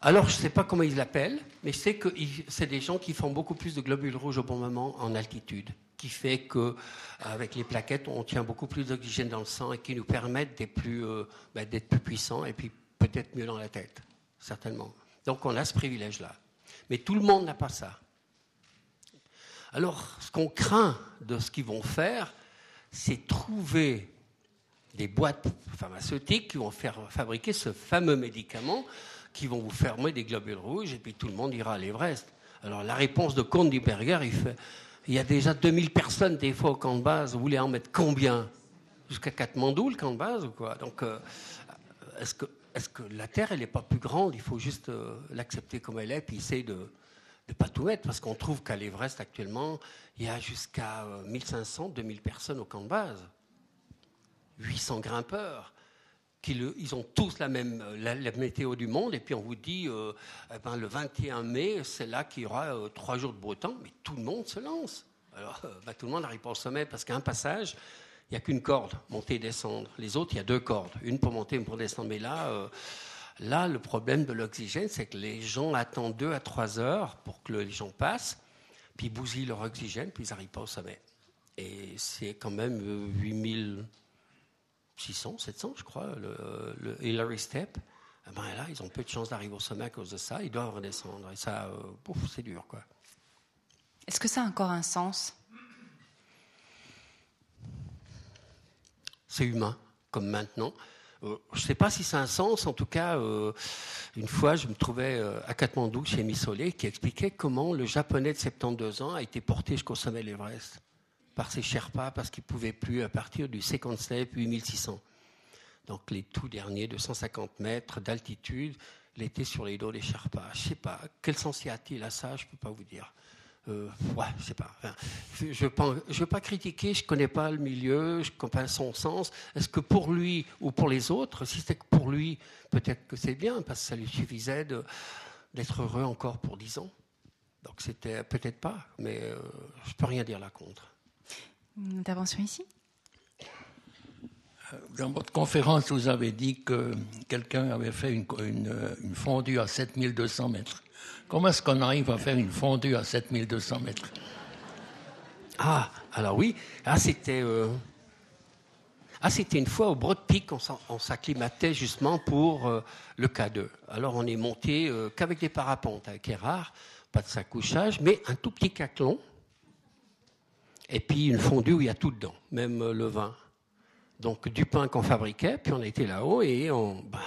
Alors, je ne sais pas comment ils l'appellent, mais c'est que c'est des gens qui font beaucoup plus de globules rouges au bon moment en altitude, qui fait que avec les plaquettes, on tient beaucoup plus d'oxygène dans le sang et qui nous permettent d'être plus, euh, ben, plus puissants et puis peut-être mieux dans la tête, certainement. Donc, on a ce privilège-là. Mais tout le monde n'a pas ça. Alors, ce qu'on craint de ce qu'ils vont faire, c'est trouver des boîtes pharmaceutiques qui vont faire fabriquer ce fameux médicament qui vont vous fermer des globules rouges et puis tout le monde ira à l'Everest. Alors la réponse de Berger, il fait il y a déjà 2000 personnes des fois au camp de base, vous voulez en mettre combien? Jusqu'à Katmandou, le camp de base ou quoi? Donc, euh, est-ce que la Terre, elle n'est pas plus grande? Il faut juste euh, l'accepter comme elle est, puis essayer de ne pas tout mettre, parce qu'on trouve qu'à l'Everest, actuellement, il y a jusqu'à 1500, euh, 2000 personnes au camp de base. 800 grimpeurs qu'ils ont tous la même euh, météo du monde, et puis on vous dit euh, eh ben, le 21 mai, c'est là qu'il y aura euh, trois jours de beau mais tout le monde se lance. Alors, bah, tout le monde n'arrive pas au sommet parce qu'à un passage, il n'y a qu'une corde, monter et descendre. Les autres, il y a deux cordes, une pour monter, une pour descendre. Mais là, là le problème de l'oxygène, c'est que les gens attendent deux à trois heures pour que les gens passent, puis ils bousillent leur oxygène, puis ils n'arrivent pas au sommet. Et c'est quand même 8000 600, 700, je crois, le, Hillary Step. Eh ben là, ils ont peu de chances d'arriver au sommet à cause de ça. Ils doivent redescendre. Et ça, euh, c'est dur, quoi. Est-ce que ça a encore un sens? C'est humain, comme maintenant. Euh, je ne sais pas si ça a un sens. En tout cas, euh, une fois, je me trouvais euh, à Katmandou chez Missolé, qui expliquait comment le japonais de 72 ans a été porté jusqu'au sommet de l'Everest par ses Sherpas parce qu'il ne pouvait plus à partir du second step 8600. Donc les tout derniers de 150 mètres d'altitude, il était sur les dos des Sherpas. Je ne sais pas, quel sens y a-t-il à ça Je ne peux pas vous dire. Euh, ouais, je sais pas. je ne veux pas critiquer, je ne connais pas le milieu, je ne connais pas son sens. Est-ce que pour lui ou pour les autres, si c'était pour lui, peut-être que c'est bien, parce que ça lui suffisait d'être heureux encore pour dix ans. Donc c'était peut-être pas, mais euh, je ne peux rien dire là contre. Une intervention ici? Euh, dans votre conférence, vous avez dit que quelqu'un avait fait une, une, une fondue à 7200 mètres. Comment est-ce qu'on arrive à faire une fondue à 7200 mètres? Ah, alors oui, ah, c'était, euh, ah, c'était une fois au Broad Peak, on s'acclimatait justement pour euh, le K2. Alors on est monté euh, qu'avec des parapentes, avec Erard, pas de couchage, mais un tout petit caclon, et puis une fondue où il y a tout dedans, même le vin. Donc du pain qu'on fabriquait, puis on était là-haut, et ben,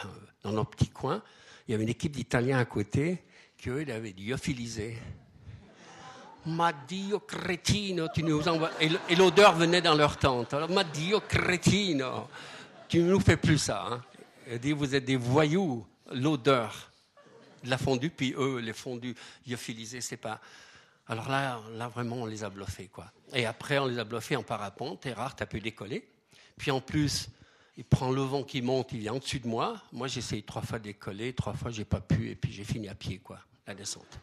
dans nos petits coins, il y avait une équipe d'Italiens à côté, qu'il avait lyophilisé. Ma Dio cretino, tu nous envoies. Et l'odeur venait dans leur tente. Alors, ma Dio cretino, tu ne nous fais plus ça. Hein. Il dit, vous êtes des voyous, l'odeur de la fondue, puis eux, les fondus lyophilisés, c'est pas. Alors là, là, vraiment, on les a bluffés, quoi. Et après, on les a bluffés en parapente, t'es rare, t'as pu décoller. Puis en plus, il prend le vent qui monte, il vient en dessus de moi. Moi, j'ai essayé trois fois de décoller, trois fois, j'ai pas pu, et puis j'ai fini à pied, quoi, la descente.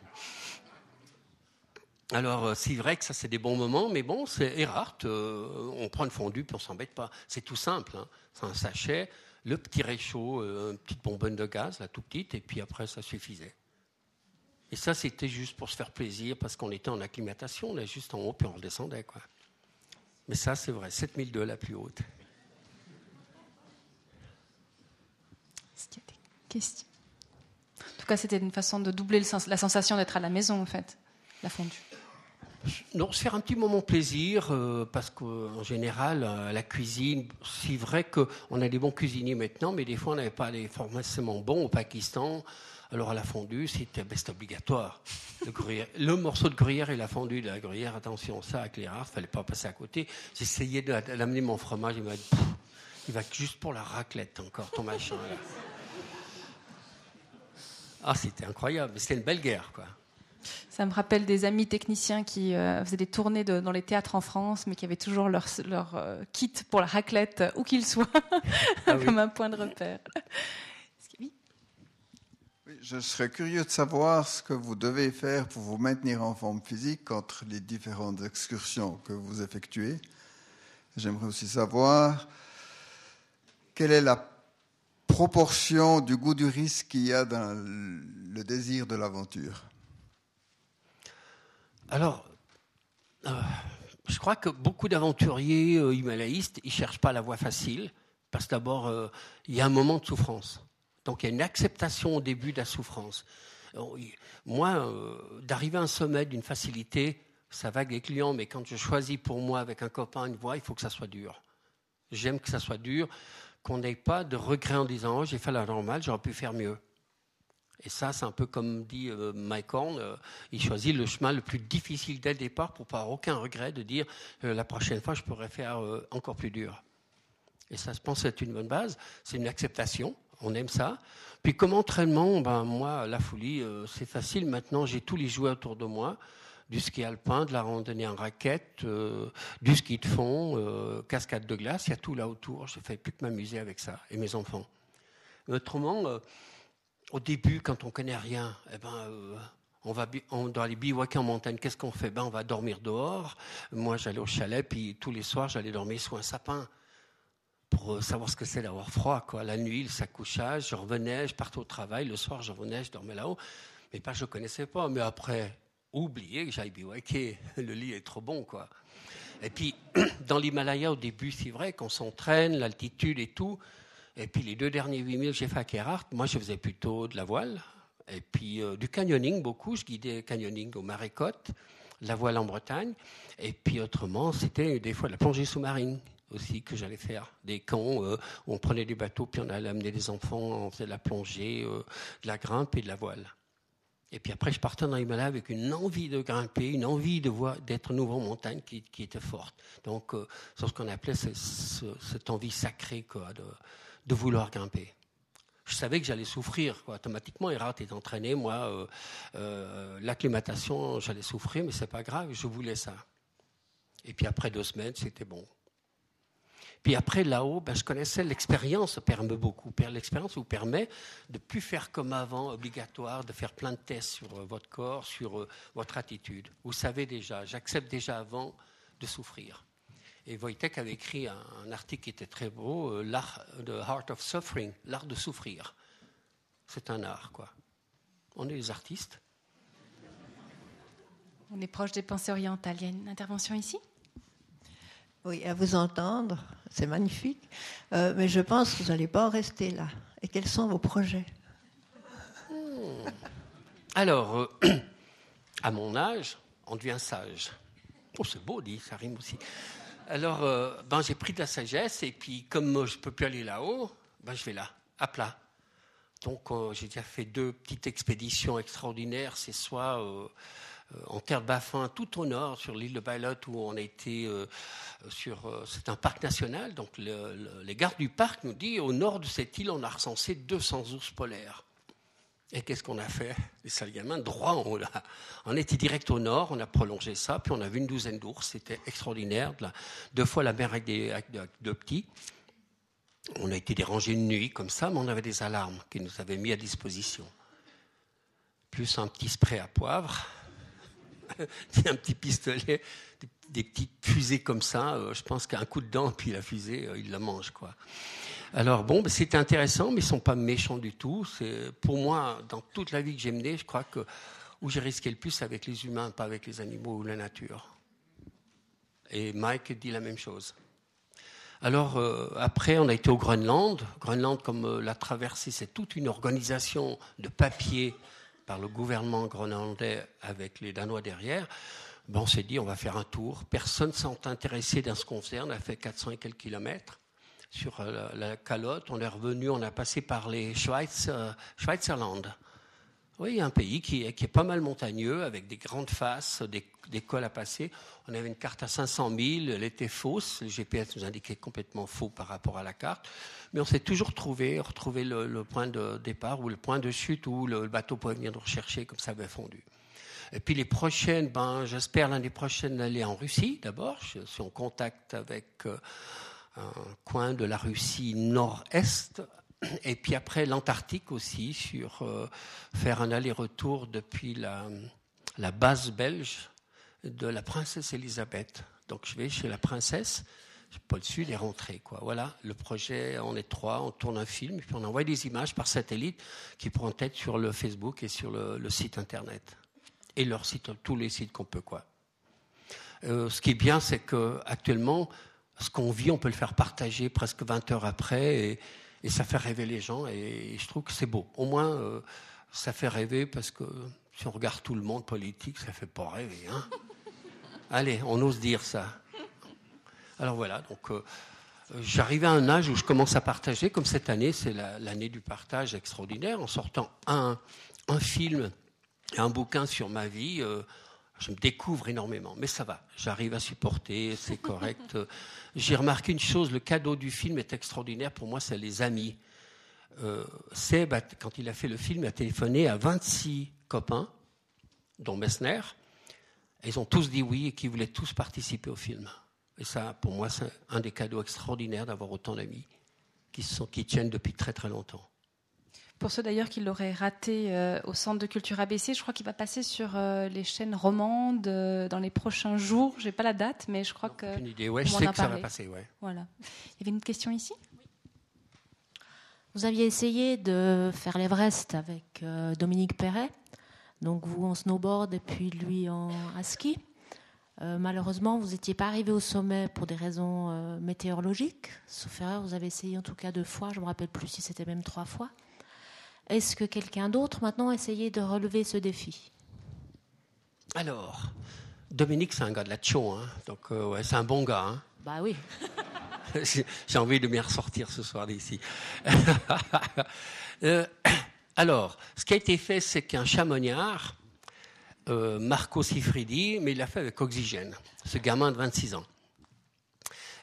Alors, euh, c'est vrai que ça, c'est des bons moments, mais bon, c'est Erhardt, euh, on prend une fondue, puis on s'embête pas. C'est tout simple, hein. c'est un sachet, le petit réchaud, euh, une petite bonbonne de gaz, la tout petite, et puis après, ça suffisait. Et ça, c'était juste pour se faire plaisir, parce qu'on était en acclimatation, on est juste en haut, puis on redescendait, quoi. Mais ça, c'est vrai, 7002, la plus haute. En tout cas, c'était une façon de doubler la sensation d'être à la maison, en fait, la fondue. Non, se faire un petit moment plaisir, euh, parce qu'en général, euh, la cuisine, c'est vrai qu'on a des bons cuisiniers maintenant, mais des fois, on n'avait pas les forcément bons au Pakistan. Alors, à la fondue, c'était best obligatoire. Le, morceau de gruyère et la fondue de la gruyère, attention, ça, avec les rares, il ne fallait pas passer à côté. J'essayais d'amener mon fromage, il m'a dit, il va juste pour la raclette encore, ton machin. Ah, c'était incroyable. C'était une belle guerre, quoi. Ça me rappelle des amis techniciens qui euh, faisaient des tournées dans les théâtres en France, mais qui avaient toujours leur, leur euh, kit pour la raclette, où qu'il soit, ah (laughs) comme un point de repère. Je serais curieux de savoir ce que vous devez faire pour vous maintenir en forme physique entre les différentes excursions que vous effectuez. J'aimerais aussi savoir quelle est la proportion du goût du risque qu'il y a dans le désir de l'aventure Alors, euh, je crois que beaucoup d'aventuriers euh, ils ne cherchent pas la voie facile, parce que d'abord, euh, il y a un moment de souffrance. Donc il y a une acceptation au début de la souffrance. Moi, d'arriver à un sommet d'une facilité, ça va avec les clients, mais quand je choisis pour moi avec un copain une voie, il faut que ça soit dur. J'aime que ça soit dur qu'on n'ait pas de regret en disant oh, j'ai fait la normale, j'aurais pu faire mieux. Et ça, c'est un peu comme dit euh, Mike Horn, euh, il choisit le chemin le plus difficile dès le départ pour pas avoir aucun regret de dire euh, la prochaine fois, je pourrais faire encore plus dur. Et ça, je pense, c'est une bonne base. C'est une acceptation. On aime ça. Puis comme entraînement, ben, moi, la folie, c'est facile. Maintenant, j'ai tous les jouets autour de moi du ski alpin, de la randonnée en raquette, euh, du ski de fond, euh, cascade de glace, il y a tout là autour. Je ne fais plus que m'amuser avec ça et mes enfants. Autrement, euh, au début, quand on connaît rien, eh ben, on, va, on doit aller bivouaquer en montagne. Qu'est-ce qu'on fait? Ben, On va dormir dehors. Moi, j'allais au chalet, puis tous les soirs, j'allais dormir sous un sapin pour savoir ce que c'est d'avoir froid. Quoi. La nuit, le s'accouchage, je revenais, je partais au travail. Le soir, je revenais, je dormais là-haut. Mais pas, je ne connaissais pas. Mais après, oublier que j'aille bivouaquer. (laughs) Le lit est trop bon, quoi. Et puis, (clears throat) dans l'Himalaya, au début, c'est vrai qu'on s'entraîne, l'altitude et tout. Et puis, les deux derniers 8000 j'ai fait à Kerart, moi, je faisais plutôt de la voile. Et puis, euh, du canyoning, beaucoup. Je guidais canyoning au Marécotte, la voile en Bretagne. Et puis, autrement, c'était des fois de la plongée sous-marine. Aussi que j'allais faire. Des camps où on prenait des bateaux, puis on allait amener des enfants, on faisait de la plongée, de la grimpe et de la voile. Et puis après, je partais dans l'Himalaya avec une envie de grimper, une envie de voir, d'être nouveau en montagne qui, était forte. Donc, c'est ce qu'on appelait cette envie sacrée de, vouloir grimper je savais que j'allais souffrir. Automatiquement, Erat est entraîné. Moi, euh, euh, l'acclimatation, j'allais souffrir, mais c'est pas grave, je voulais ça. Et puis après deux semaines, c'était bon. Puis après, là-haut, ben, je connaissais l'expérience, permet beaucoup. L'expérience vous permet de plus faire comme avant, obligatoire, de faire plein de tests sur euh, votre corps, sur votre attitude. Vous savez déjà, j'accepte déjà avant de souffrir. Et Wojtek avait écrit un, article qui était très beau, euh, l'art The Heart of Suffering, l'art de souffrir. C'est un art, quoi. On est les artistes. On est proche des pensées orientales. Il y a une intervention ici? Oui, à vous entendre, c'est magnifique. Euh, mais je pense que vous n'allez pas en rester là. Et quels sont vos projets? Hmm. Alors, euh, (clears throat) à mon âge, on devient sage. Oh, c'est beau, dit, ça rime aussi. Alors, euh, ben, j'ai pris de la sagesse, et puis comme je ne peux plus aller là-haut, ben, je vais là, à plat. Donc, j'ai déjà fait deux petites expéditions extraordinaires. C'est soit en terre Baffin, tout au nord, sur l'île de Ballot, où on a été sur. c'est un parc national. Donc, les gardes du parc nous disent au nord de cette île, on a recensé 200 ours polaires. Et qu'est-ce qu'on a fait? Les sales gamins, droit en haut là. On était direct au nord, on a prolongé ça, puis on a vu une douzaine d'ours, c'était extraordinaire. Deux fois la mer avec, des, deux petits. On a été dérangé une nuit comme ça, mais on avait des alarmes qui nous avaient mis à disposition. Plus un petit spray à poivre, (laughs) un petit pistolet, des, petites fusées comme ça. Euh, je pense qu'un coup de dent, puis la fusée, euh, il la mange. quoi. Alors bon, ben, c'est intéressant, mais ils sont pas méchants du tout. C'est, pour moi, dans toute la vie que j'ai menée, je crois que où j'ai risqué le plus, c'est avec les humains, pas avec les animaux ou la nature. Et Mike dit la même chose. Alors euh, après, on a été au Groenland. Groenland, comme la traversée, c'est toute une organisation de papier par le gouvernement groenlandais avec les Danois derrière. Ben, on s'est dit, on va faire un tour. Personne ne s'est intéressé dans ce faisait. On a fait 400 et quelques kilomètres sur euh, la, calotte. On est revenu, on a passé par les Schweiz, euh, Schweizerland. Oui, un pays qui est, pas mal montagneux, avec des grandes faces, des, des, cols à passer. On avait une carte à 500 000, elle était fausse. Le GPS nous indiquait complètement faux par rapport à la carte. Mais on s'est toujours trouvé, retrouvé le, point de départ ou le point de chute où le, bateau pouvait venir nous rechercher, comme ça avait fondu. Et puis les prochaines, ben, j'espère l'année prochaine aller en Russie d'abord. Je suis en contact avec euh, un coin de la Russie nord-est, et puis après l'Antarctique aussi, sur euh, faire un aller-retour depuis la, base belge de la princesse Elisabeth. Donc je vais chez la princesse, Paul Sud est rentré. Quoi. Voilà, le projet, est trois, on tourne un film, et puis on envoie des images par satellite qui pourront être sur le Facebook et sur le, site internet. Et leur site, tous les sites qu'on peut. Quoi. Euh, ce qui est bien, c'est qu'actuellement, ce qu'on vit, on peut le faire partager presque 20 heures après et, ça fait rêver les gens et, je trouve que c'est beau. Au moins, euh, ça fait rêver parce que si on regarde tout le monde politique, ça fait pas rêver. Hein (laughs) Allez, on ose dire ça. Alors voilà, donc euh, j'arrive à un âge où je commence à partager, comme cette année, c'est l'année du partage extraordinaire, en sortant un, un film, un bouquin sur ma vie. Euh, je me découvre énormément, mais ça va, j'arrive à supporter, c'est correct. (laughs) J'ai remarqué une chose, le cadeau du film est extraordinaire, pour moi c'est les amis. Euh, Seb, quand il a fait le film, il a téléphoné à 26 copains, dont Messner, et ils ont tous dit oui et qui voulaient tous participer au film. Et ça, pour moi, c'est un des cadeaux extraordinaires d'avoir autant d'amis qui, sont, qui tiennent depuis très très longtemps. Pour ceux d'ailleurs qui l'auraient raté euh, au Centre de Culture ABC, je crois qu'il va passer sur euh, les chaînes romandes euh, dans les prochains jours. Je n'ai pas la date, mais je crois que. Une idée, ouais, je sais que ça va passer. Ouais. Voilà. Il y avait une question ici? Vous aviez essayé de faire l'Everest avec Dominique Perret, donc vous en snowboard et puis lui en ski. malheureusement, vous n'étiez pas arrivé au sommet pour des raisons météorologiques. Sauf erreur, vous avez essayé en tout cas deux fois. Je ne me rappelle plus si c'était même trois fois. Est-ce que quelqu'un d'autre maintenant a essayé de relever ce défi? Alors, Dominique, c'est un gars de la Tchon, hein. donc euh, ouais, c'est un bon gars. Hein. Bah oui. (laughs) J'ai envie de m'y ressortir ce soir d'ici. (laughs) Euh, (clears throat) alors, ce qui a été fait, c'est qu'un chamonniard, euh, Marco Sifridi, mais il l'a fait avec oxygène, ce gamin de 26 ans.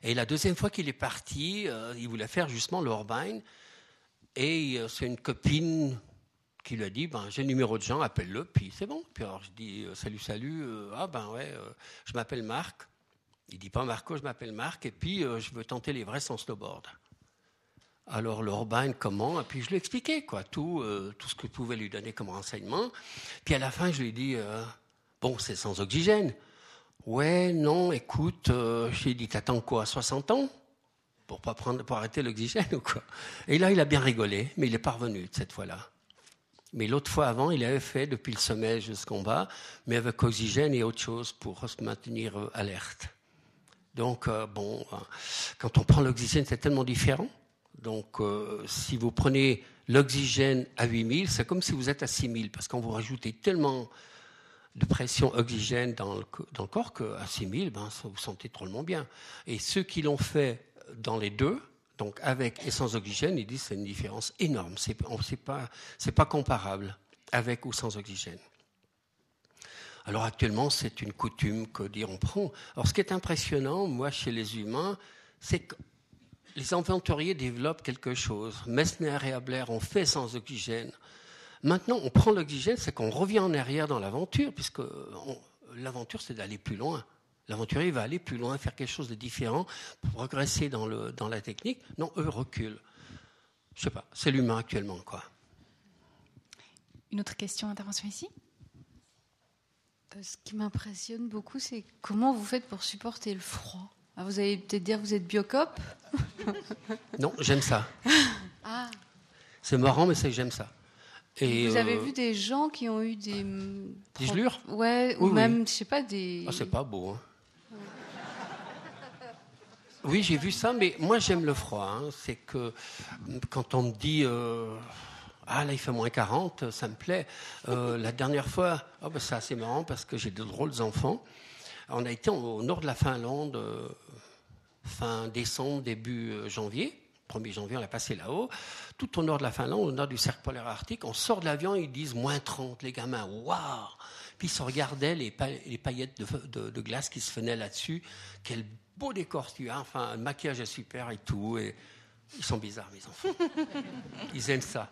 Et la deuxième fois qu'il est parti, euh, il voulait faire justement l'Orbain, et c'est une copine qui lui a dit ben, J'ai le numéro de Jean, appelle-le, puis c'est bon. Puis alors je dis Salut, salut, ah ben ouais, je m'appelle Marc. Il dit pas Marco, je m'appelle Marc, et puis je veux tenter les vrais sans snowboard. Alors l'Urbain, comment Et puis je lui ai expliqué quoi, tout, euh, tout ce que je pouvais lui donner comme renseignement. Puis à la fin, je lui ai dit, euh, bon, c'est sans oxygène. Ouais, non, écoute, euh, je lui ai dit, t'attends quoi, 60 ans? Pour pas prendre, pour arrêter l'oxygène (laughs) ou quoi Et là, il a bien rigolé, mais il est parvenu cette fois-là. Mais l'autre fois avant, il avait fait depuis le sommet jusqu'en bas, mais avec oxygène et autre chose pour se maintenir alerte. Donc, bon, quand on prend l'oxygène, c'est tellement différent. Donc, euh, si vous prenez l'oxygène à 8000, c'est comme si vous êtes à 6000, parce qu'on vous rajoutez tellement de pression oxygène dans le, corps qu'à 6000, ben, vous sentez drôlement bien. Et ceux qui l'ont fait dans les deux, donc avec et sans oxygène, ils disent c'est une différence énorme. Ce n'est pas, pas comparable avec ou sans oxygène. Alors actuellement, c'est une coutume que dire on prend. Alors ce qui est impressionnant, moi, chez les humains, c'est que les aventuriers développent quelque chose. Messner et Abler ont fait sans oxygène. Maintenant, on prend l'oxygène, c'est qu'on revient en arrière dans l'aventure, puisque l'aventure, c'est d'aller plus loin. L'aventurier va aller plus loin, faire quelque chose de différent, pour progresser dans, le, dans la technique. Non, eux reculent. Je sais pas, c'est l'humain actuellement, quoi. Une autre question, intervention ici? Euh, Ce qui m'impressionne beaucoup, c'est comment vous faites pour supporter le froid? Ah, vous allez peut-être dire que vous êtes biocop Non, j'aime ça. (laughs) Ah. C'est marrant, mais c'est que j'aime ça. Et vous avez euh, vu des gens qui ont eu des. Des gelures? Ouais, ou même, je sais pas, des. Ah, c'est pas beau. Hein. Oui, j'ai vu ça, mais moi j'aime le froid. Hein. C'est que quand on me dit euh, Ah là il fait moins 40, ça me plaît. Euh, la dernière fois, oh, ben, c'est assez marrant parce que j'ai de drôles enfants. On a été au nord de la Finlande euh, fin décembre, début janvier. 1er janvier, on l'a passé là-haut. Tout au nord de la Finlande, au nord du cercle polaire arctique, on sort de l'avion, ils disent moins 30, les gamins, waouh Puis ils se regardaient les, paillettes de, glace qui se venaient là-dessus. Quel beau décor tu as, enfin, le maquillage est super et tout. Et ils sont bizarres, mes enfants. (laughs) Ils aiment ça.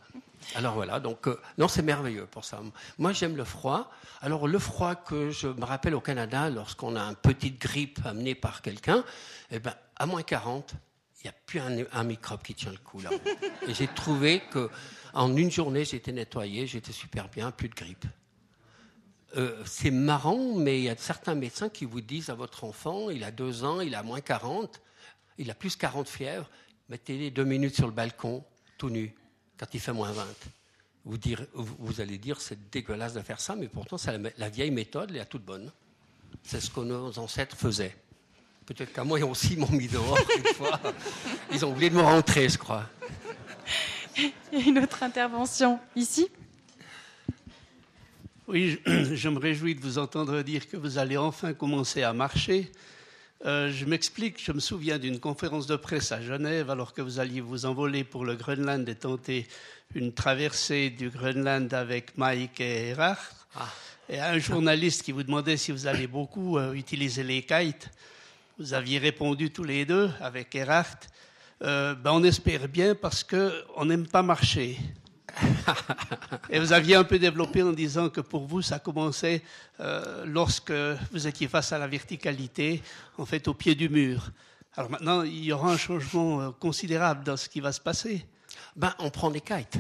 Alors voilà, donc euh, non, c'est merveilleux pour ça. Moi, j'aime le froid. Alors le froid que je me rappelle au Canada, lorsqu'on a une petite grippe amenée par quelqu'un, eh ben, à moins 40, il n'y a plus un, microbe qui tient le coup là. Et j'ai trouvé que en une journée, j'étais nettoyé, j'étais super bien, plus de grippe. Euh, c'est marrant, mais il y a certains médecins qui vous disent à votre enfant, il a deux ans, il a moins 40, il a plus 40 fièvre, mettez-les deux minutes sur le balcon, tout nu quand il fait moins 20. Vous, dire, vous allez dire c'est dégueulasse de faire ça, mais pourtant c'est la, vieille méthode, elle est toute bonne. C'est ce que nos ancêtres faisaient. Peut-être qu'à moi, ils aussi m'ont mis dehors (laughs) une fois. Ils ont oublié de me rentrer, je crois. (laughs) Une autre intervention ici? Oui, (clears throat) je me réjouis de vous entendre dire que vous allez enfin commencer à marcher. Euh, je m'explique, je me souviens d'une conférence de presse à Genève alors que vous alliez vous envoler pour le Groenland et tenter une traversée du Groenland avec Mike et Erhard. Ah. Et un journaliste qui vous demandait si vous allez beaucoup euh, utiliser les kites. Vous aviez répondu tous les deux avec Erhard. Euh, ben on espère bien parce qu'on n'aime pas marcher. (laughs) Et vous aviez un peu développé en disant que pour vous, ça commençait euh, lorsque vous étiez face à la verticalité, en fait, au pied du mur. Alors maintenant, il y aura un changement euh, considérable dans ce qui va se passer. Ben, on prend des kites.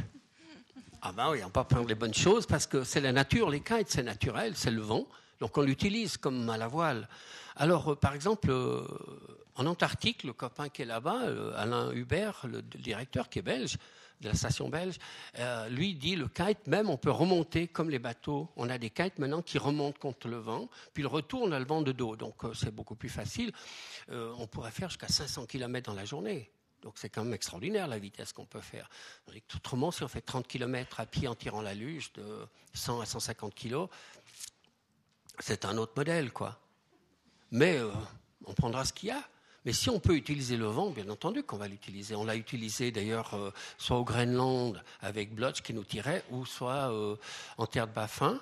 Ah ben oui, on peut prendre les bonnes choses parce que c'est la nature, les kites, c'est naturel, c'est le vent. Donc on l'utilise comme à la voile. Alors, euh, par exemple, en Antarctique, le copain qui est là-bas, Alain Hubert, le directeur qui est belge, de la station belge, euh, lui dit le kite, même on peut remonter comme les bateaux. On a des kites maintenant qui remontent contre le vent, puis le retour, on a le vent de dos, donc euh, c'est beaucoup plus facile. Euh, on pourrait faire jusqu'à 500 km dans la journée. Donc c'est quand même extraordinaire la vitesse qu'on peut faire. Autrement, si on fait 30 km à pied en tirant la luge de 100 à 150 kg, c'est un autre modèle, quoi. Mais on prendra ce qu'il y a. Mais si on peut utiliser le vent, bien entendu qu'on va l'utiliser. On l'a utilisé d'ailleurs euh, soit au Groenland avec Blotch qui nous tirait, ou soit euh, en terre de Baffin.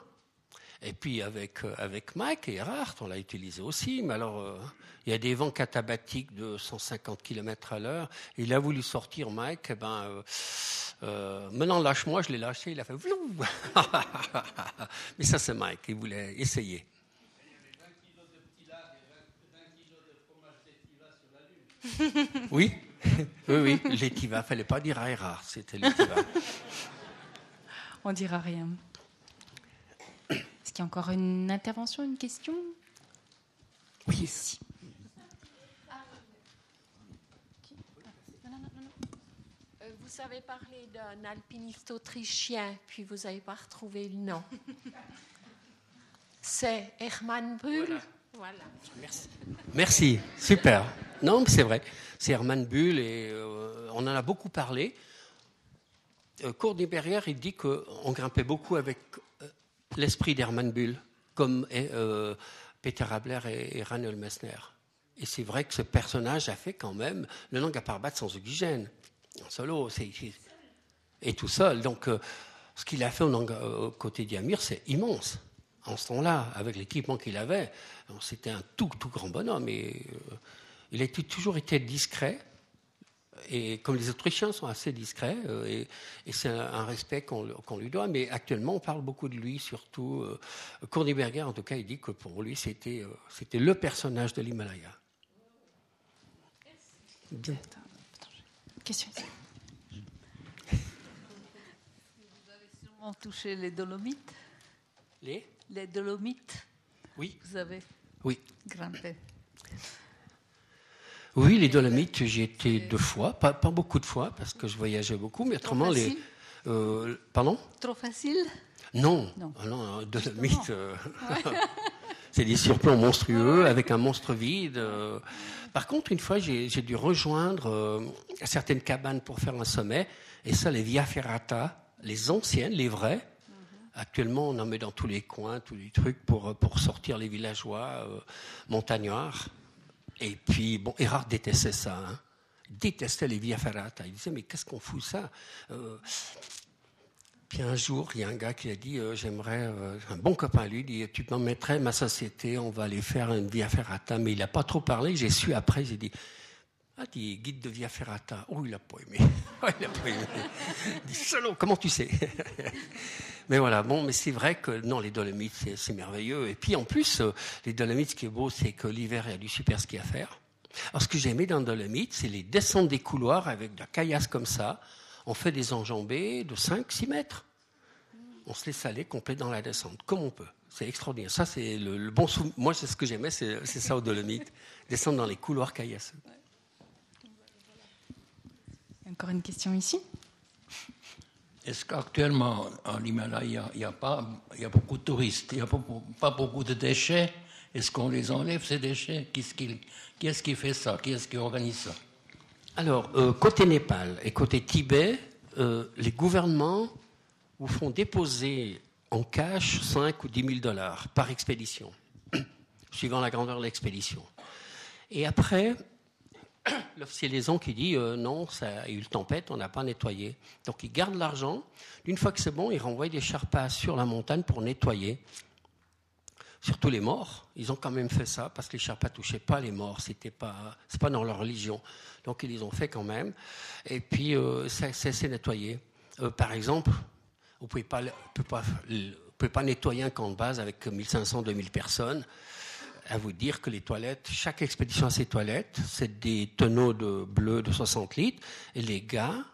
Et puis avec, euh, avec Mike et Erhardt, on l'a utilisé aussi. Mais alors, il y a des vents catabatiques de 150 km à l'heure. Il a voulu sortir Mike. Eh ben, maintenant, lâche-moi, je l'ai lâché. Il a fait. (laughs) Mais ça, c'est Mike. Il voulait essayer. (laughs) Oui, oui, oui. (laughs) L'étiva, fallait pas dire à Erhardt, c'était l'étiva. (laughs) On dira rien. Est-ce qu'il y a encore une intervention, une question? Oui. Ici. Euh, Vous avez parlé d'un alpiniste autrichien, puis vous n'avez pas retrouvé le nom. C'est Hermann Brühl. Voilà. Merci. Merci, super. Non, mais c'est vrai. C'est Hermann Bull et euh, on en a beaucoup parlé. Euh, Cours des Berrières, il dit qu'on grimpait beaucoup avec euh, l'esprit d'Hermann Bull, comme euh, Peter Abler et, et Ranel Messner. Et c'est vrai que ce personnage a fait quand même le langue à Parbat sans oxygène, en solo, c'est- et tout seul. Donc, euh, ce qu'il a fait au côté d'Yamir, c'est immense. En ce temps-là, avec l'équipement qu'il avait, c'était un tout, tout grand bonhomme. Et, euh, il a été- toujours été discret. Et comme les Autrichiens sont assez discrets, euh, et, et c'est un, un respect qu'on lui doit. Mais actuellement, on parle beaucoup de lui, surtout. Euh, Korniberger, en tout cas, il dit que pour lui, c'était euh, c'était le personnage de l'Himalaya. Question ici. sûrement touché les Dolomites. Les? Les Dolomites, Oui. vous avez Oui. grimpé. Oui, les Dolomites, j'y étais deux fois, pas, pas beaucoup de fois, parce que je voyageais beaucoup, mais Trop autrement, les. euh, pardon? Trop facile? Non, Non. Ah non, Dolomites, euh, (laughs) c'est des surplombs monstrueux avec un monstre vide. euh. Par contre, une fois, j'ai dû rejoindre euh, certaines cabanes pour faire un sommet, et ça, les Via Ferrata, les anciennes, les vraies. Actuellement, on en met dans tous les coins, tous les trucs pour, pour sortir les villageois euh, montagnards. Et puis, bon, Erard détestait ça. Hein. Détestait les Via Ferrata. Il disait, mais qu'est-ce qu'on fout ça Euh, Puis un jour, il y a un gars qui a dit, euh, j'aimerais, euh, un bon copain lui, dit, tu m'en mettrais ma société, on va aller faire une Via Ferrata. Mais il n'a pas trop parlé. J'ai su après, j'ai dit, ah, dit guide de Via Ferrata. Oh, il n'a pas aimé. (laughs) Oh, il n'a pas aimé. Dit, salaud, comment tu sais? (laughs) Mais voilà, bon, mais c'est vrai que non, les Dolomites, c'est- merveilleux. Et puis en plus, euh, les Dolomites, ce qui est beau, c'est que l'hiver, il y a du super ski à faire. Alors ce que j'ai aimé dans Dolomites, c'est les descentes des couloirs avec de la caillasse comme ça. On fait des enjambées de 5-6 mètres. On se laisse aller complet dans la descente, comme on peut. C'est extraordinaire. Ça, c'est le, bon. Moi, c'est ce que j'aimais, c'est c'est ça aux Dolomites. Descendre dans les couloirs caillasseux. Encore une question ici. Est-ce qu'actuellement, en Himalaya, il y a, pas, il y a beaucoup de touristes, il n'y a pas, pas beaucoup de déchets? Est-ce qu'on les enlève, ces déchets? Qu'est-ce qui, qui est-ce qui fait ça? Qui est-ce qui organise ça? Alors, euh, côté Népal et côté Tibet, euh, les gouvernements vous font déposer en cash 5 ou 10 000 dollars par expédition, (clears throat) suivant la grandeur de l'expédition. Et après, (coughs) l'officier liaison qui dit euh, non, ça a eu une tempête, on n'a pas nettoyé. Donc il garde l'argent. Une fois que c'est bon, il renvoie des charpas sur la montagne pour nettoyer. Surtout les morts, ils ont quand même fait ça parce que les Sherpas touchaient pas les morts, c'était pas, pas dans leur religion. Donc ils les ont fait quand même. Et puis euh, ça, s'est nettoyé. Euh, par exemple, vous pouvez pas, pouvez pas, nettoyer un camp de base avec 1500, 2000 personnes. À vous dire que les toilettes, chaque expédition a ses toilettes, c'est des tonneaux de bleu de 60 litres, et les gars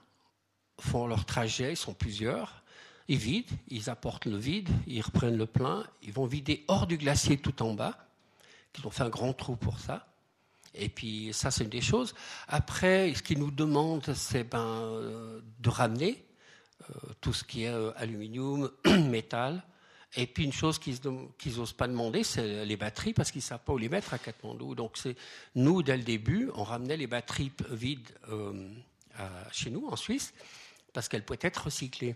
font leur trajet, ils sont plusieurs, ils vident, ils apportent le vide, ils reprennent le plein, ils vont vider hors du glacier tout en bas, qu'ils ont fait un grand trou pour ça. Et puis ça, c'est une des choses. Après, ce qu'ils nous demandent, c'est ben, euh, de ramener euh, tout ce qui est euh, aluminium, (clears throat) métal. Et puis une chose qu'ils n'osent pas demander, c'est les batteries, parce qu'ils ne savent pas où les mettre à Katmandou. Donc nous, dès le début, on ramenait les batteries vides euh, à- chez nous, en Suisse, parce qu'elles pouvaient être recyclées.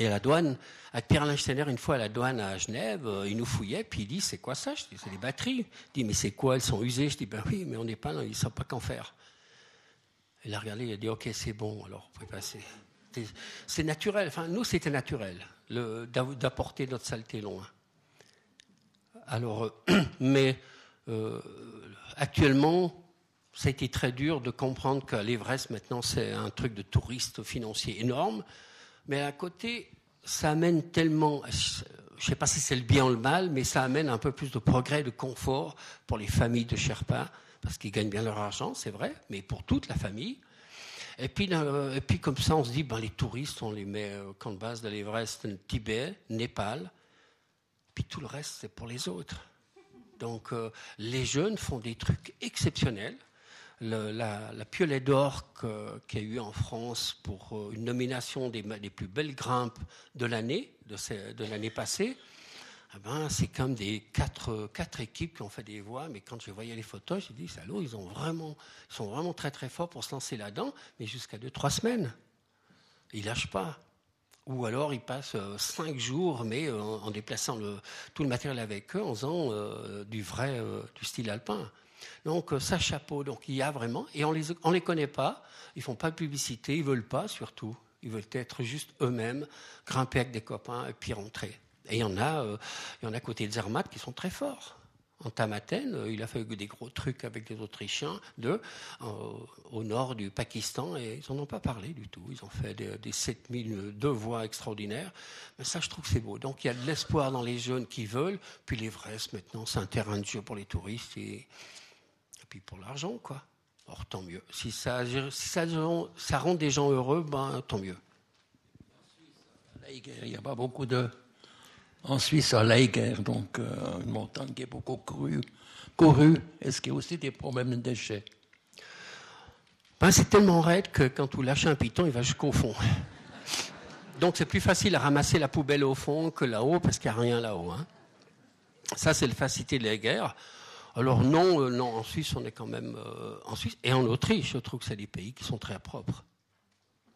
Et à la douane, avec Pierre Steiner, une fois à la douane à Genève, euh, il nous fouillait, puis il dit C'est quoi ça? Je dis C'est des batteries. Il dit Mais c'est quoi? Elles sont usées Je dis Ben oui, mais on n'est pas ils ne savent pas qu'en faire. Il a regardé, il a dit Ok, c'est bon, alors vous pouvez passer. C'est naturel, enfin, nous c'était naturel d'apporter notre saleté loin. Alors, euh, (clears throat) mais euh, actuellement, ça a été très dur de comprendre que l'Everest, maintenant, c'est un truc de touriste financier énorme. Mais à côté, ça amène tellement, je ne sais pas si c'est le bien ou le mal, mais ça amène un peu plus de progrès, de confort pour les familles de Sherpas, parce qu'ils gagnent bien leur argent, c'est vrai, mais pour toute la famille. Et puis, euh, et puis comme ça, on se dit, ben, les touristes, on les met au camp de base de l'Everest, Tibet, Népal, puis tout le reste, c'est pour les autres. Donc euh, les jeunes font des trucs exceptionnels la, la, piolet d'or qu'il y a eu en France pour euh, une nomination des, plus belles grimpes de l'année, de, l'année passée, eh ben, c'est comme des quatre, quatre, équipes qui ont fait des voix, mais quand je voyais les photos, j'ai dit, salaud, ils, sont vraiment très très forts pour se lancer là-dedans, mais jusqu'à deux, trois semaines. Ils lâchent pas. Ou alors ils passent euh, cinq jours, mais euh, en, déplaçant tout le matériel avec eux, en faisant du vrai, du style alpin. Donc euh, ça, chapeau. Donc il y a vraiment, et on les, on les connaît pas, ils font pas de publicité, ils veulent pas surtout. Ils veulent être juste eux-mêmes, grimper avec des copains et puis rentrer. Et il y en a, euh, y en a côté de Zermatt qui sont très forts. En Tamaten, euh, il a fait des gros trucs avec des Autrichiens de, au nord du Pakistan et ils n'en ont pas parlé du tout. Ils ont fait des, des 7000 deux voies extraordinaires. Mais ça, je trouve que c'est beau. Donc il y a de l'espoir dans les jeunes qui veulent. Puis l'Everest, maintenant, c'est un terrain de jeu pour les touristes. Et puis pour l'argent, quoi. Or, tant mieux. Si ça, si ça rend des gens heureux, ben, tant mieux. Il n'y a pas beaucoup de. En Suisse, à Leiger, donc euh, une montagne qui est beaucoup courue, est-ce qu'il y a aussi des problèmes de déchets ben, C'est tellement raide que quand vous lâchez un piton, il va jusqu'au fond. Donc c'est plus facile à ramasser la poubelle au fond que là-haut, parce qu'il n'y a rien là-haut. Hein. Ça, c'est le facilité de Leiger. Alors non, euh, non, en Suisse, on est quand même euh, en Suisse et en Autriche. Je trouve que c'est des pays qui sont très propres.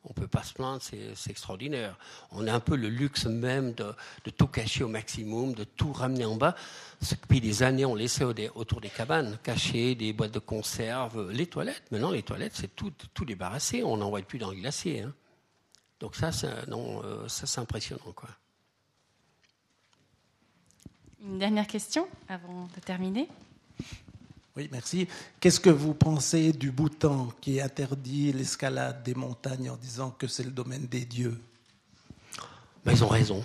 On ne peut pas se plaindre, c'est extraordinaire. On a un peu le luxe même de, tout cacher au maximum, de tout ramener en bas. Ce que depuis des années, on laissait autour des cabanes, cacher des boîtes de conserve, les toilettes. Maintenant, les toilettes, c'est tout, débarrassé. On n'en voit plus dans le glacier. Hein. Donc ça, non, euh, ça c'est impressionnant. Une dernière question avant de terminer. Oui, merci. Qu'est-ce que vous pensez du Bhoutan qui interdit l'escalade des montagnes en disant que c'est le domaine des dieux? Ben, Ils ont raison.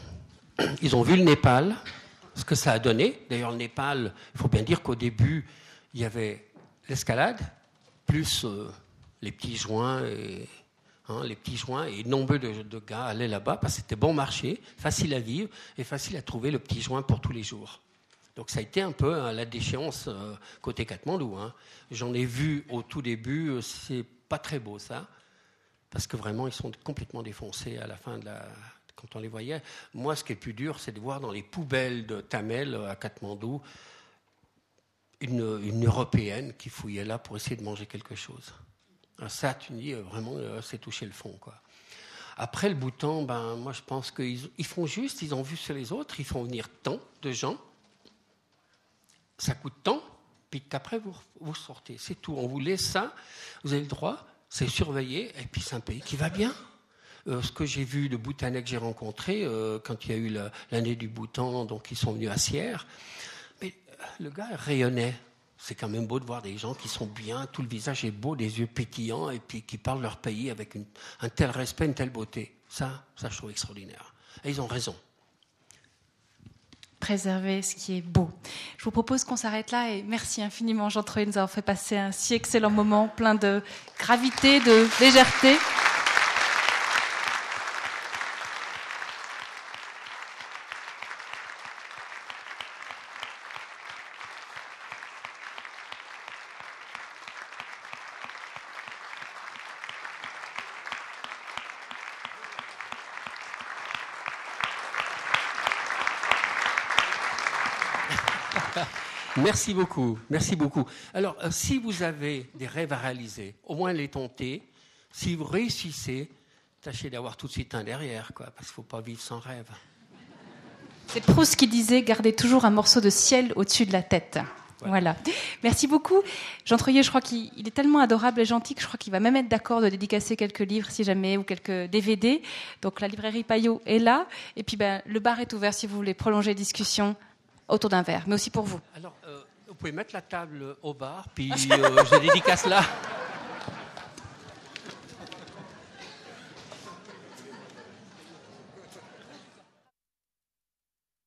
(clears throat) Ils ont vu le Népal, ce que ça a donné. D'ailleurs, le Népal, il faut bien dire qu'au début, il y avait l'escalade, plus euh, les petits joints et hein, les petits joints et nombreux de, de gars allaient là-bas parce que c'était bon marché, facile à vivre et facile à trouver le petit joint pour tous les jours. Donc ça a été un peu hein, la déchéance euh, côté Katmandou. Hein. J'en ai vu au tout début, euh, c'est pas très beau ça, parce que vraiment ils sont complètement défoncés à la fin de la. Quand on les voyait, moi ce qui est plus dur, c'est de voir dans les poubelles de Tamel euh, à Katmandou une, européenne qui fouillait là pour essayer de manger quelque chose. ça, tu dis vraiment, c'est toucher le fond, quoi. Après le bouton, ben moi je pense qu'ils font juste, ils ont vu sur les autres, ils font venir tant de gens ça coûte tant, puis qu'après vous, vous sortez. C'est tout. On vous laisse ça, vous avez le droit, c'est surveillé, et puis c'est un pays qui va bien. Euh, ce que j'ai vu de Bhoutanais que j'ai rencontrés, euh, quand il y a eu l'année du Bhoutan, donc ils sont venus à Sierre, mais euh, le gars rayonnait. C'est quand même beau de voir des gens qui sont bien, tout le visage est beau, des yeux pétillants, et puis qui parlent leur pays avec un tel respect, une telle beauté. Ça, ça, je trouve extraordinaire. Et ils ont raison préserver ce qui est beau. Je vous propose qu'on s'arrête là et merci infiniment Jean-Troy nous avoir fait passer un si excellent moment plein de gravité, de légèreté. Merci beaucoup, merci beaucoup. Alors, euh, si vous avez des rêves à réaliser, au moins les tenter. Si vous réussissez, tâchez d'avoir tout de suite un derrière, quoi, parce qu'il ne faut pas vivre sans rêve. C'est Proust qui disait gardez toujours un morceau de ciel au-dessus de la tête. Voilà. Merci beaucoup. Jean Troyer, je crois qu'il il est tellement adorable et gentil que je crois qu'il va même être d'accord de dédicacer quelques livres si jamais ou quelques DVD. Donc la librairie Payot est là. Et puis ben, le bar est ouvert si vous voulez prolonger discussion autour d'un verre, mais aussi pour vous. Alors, euh, vous pouvez mettre la table au bar, puis euh, je dédicace là. (laughs)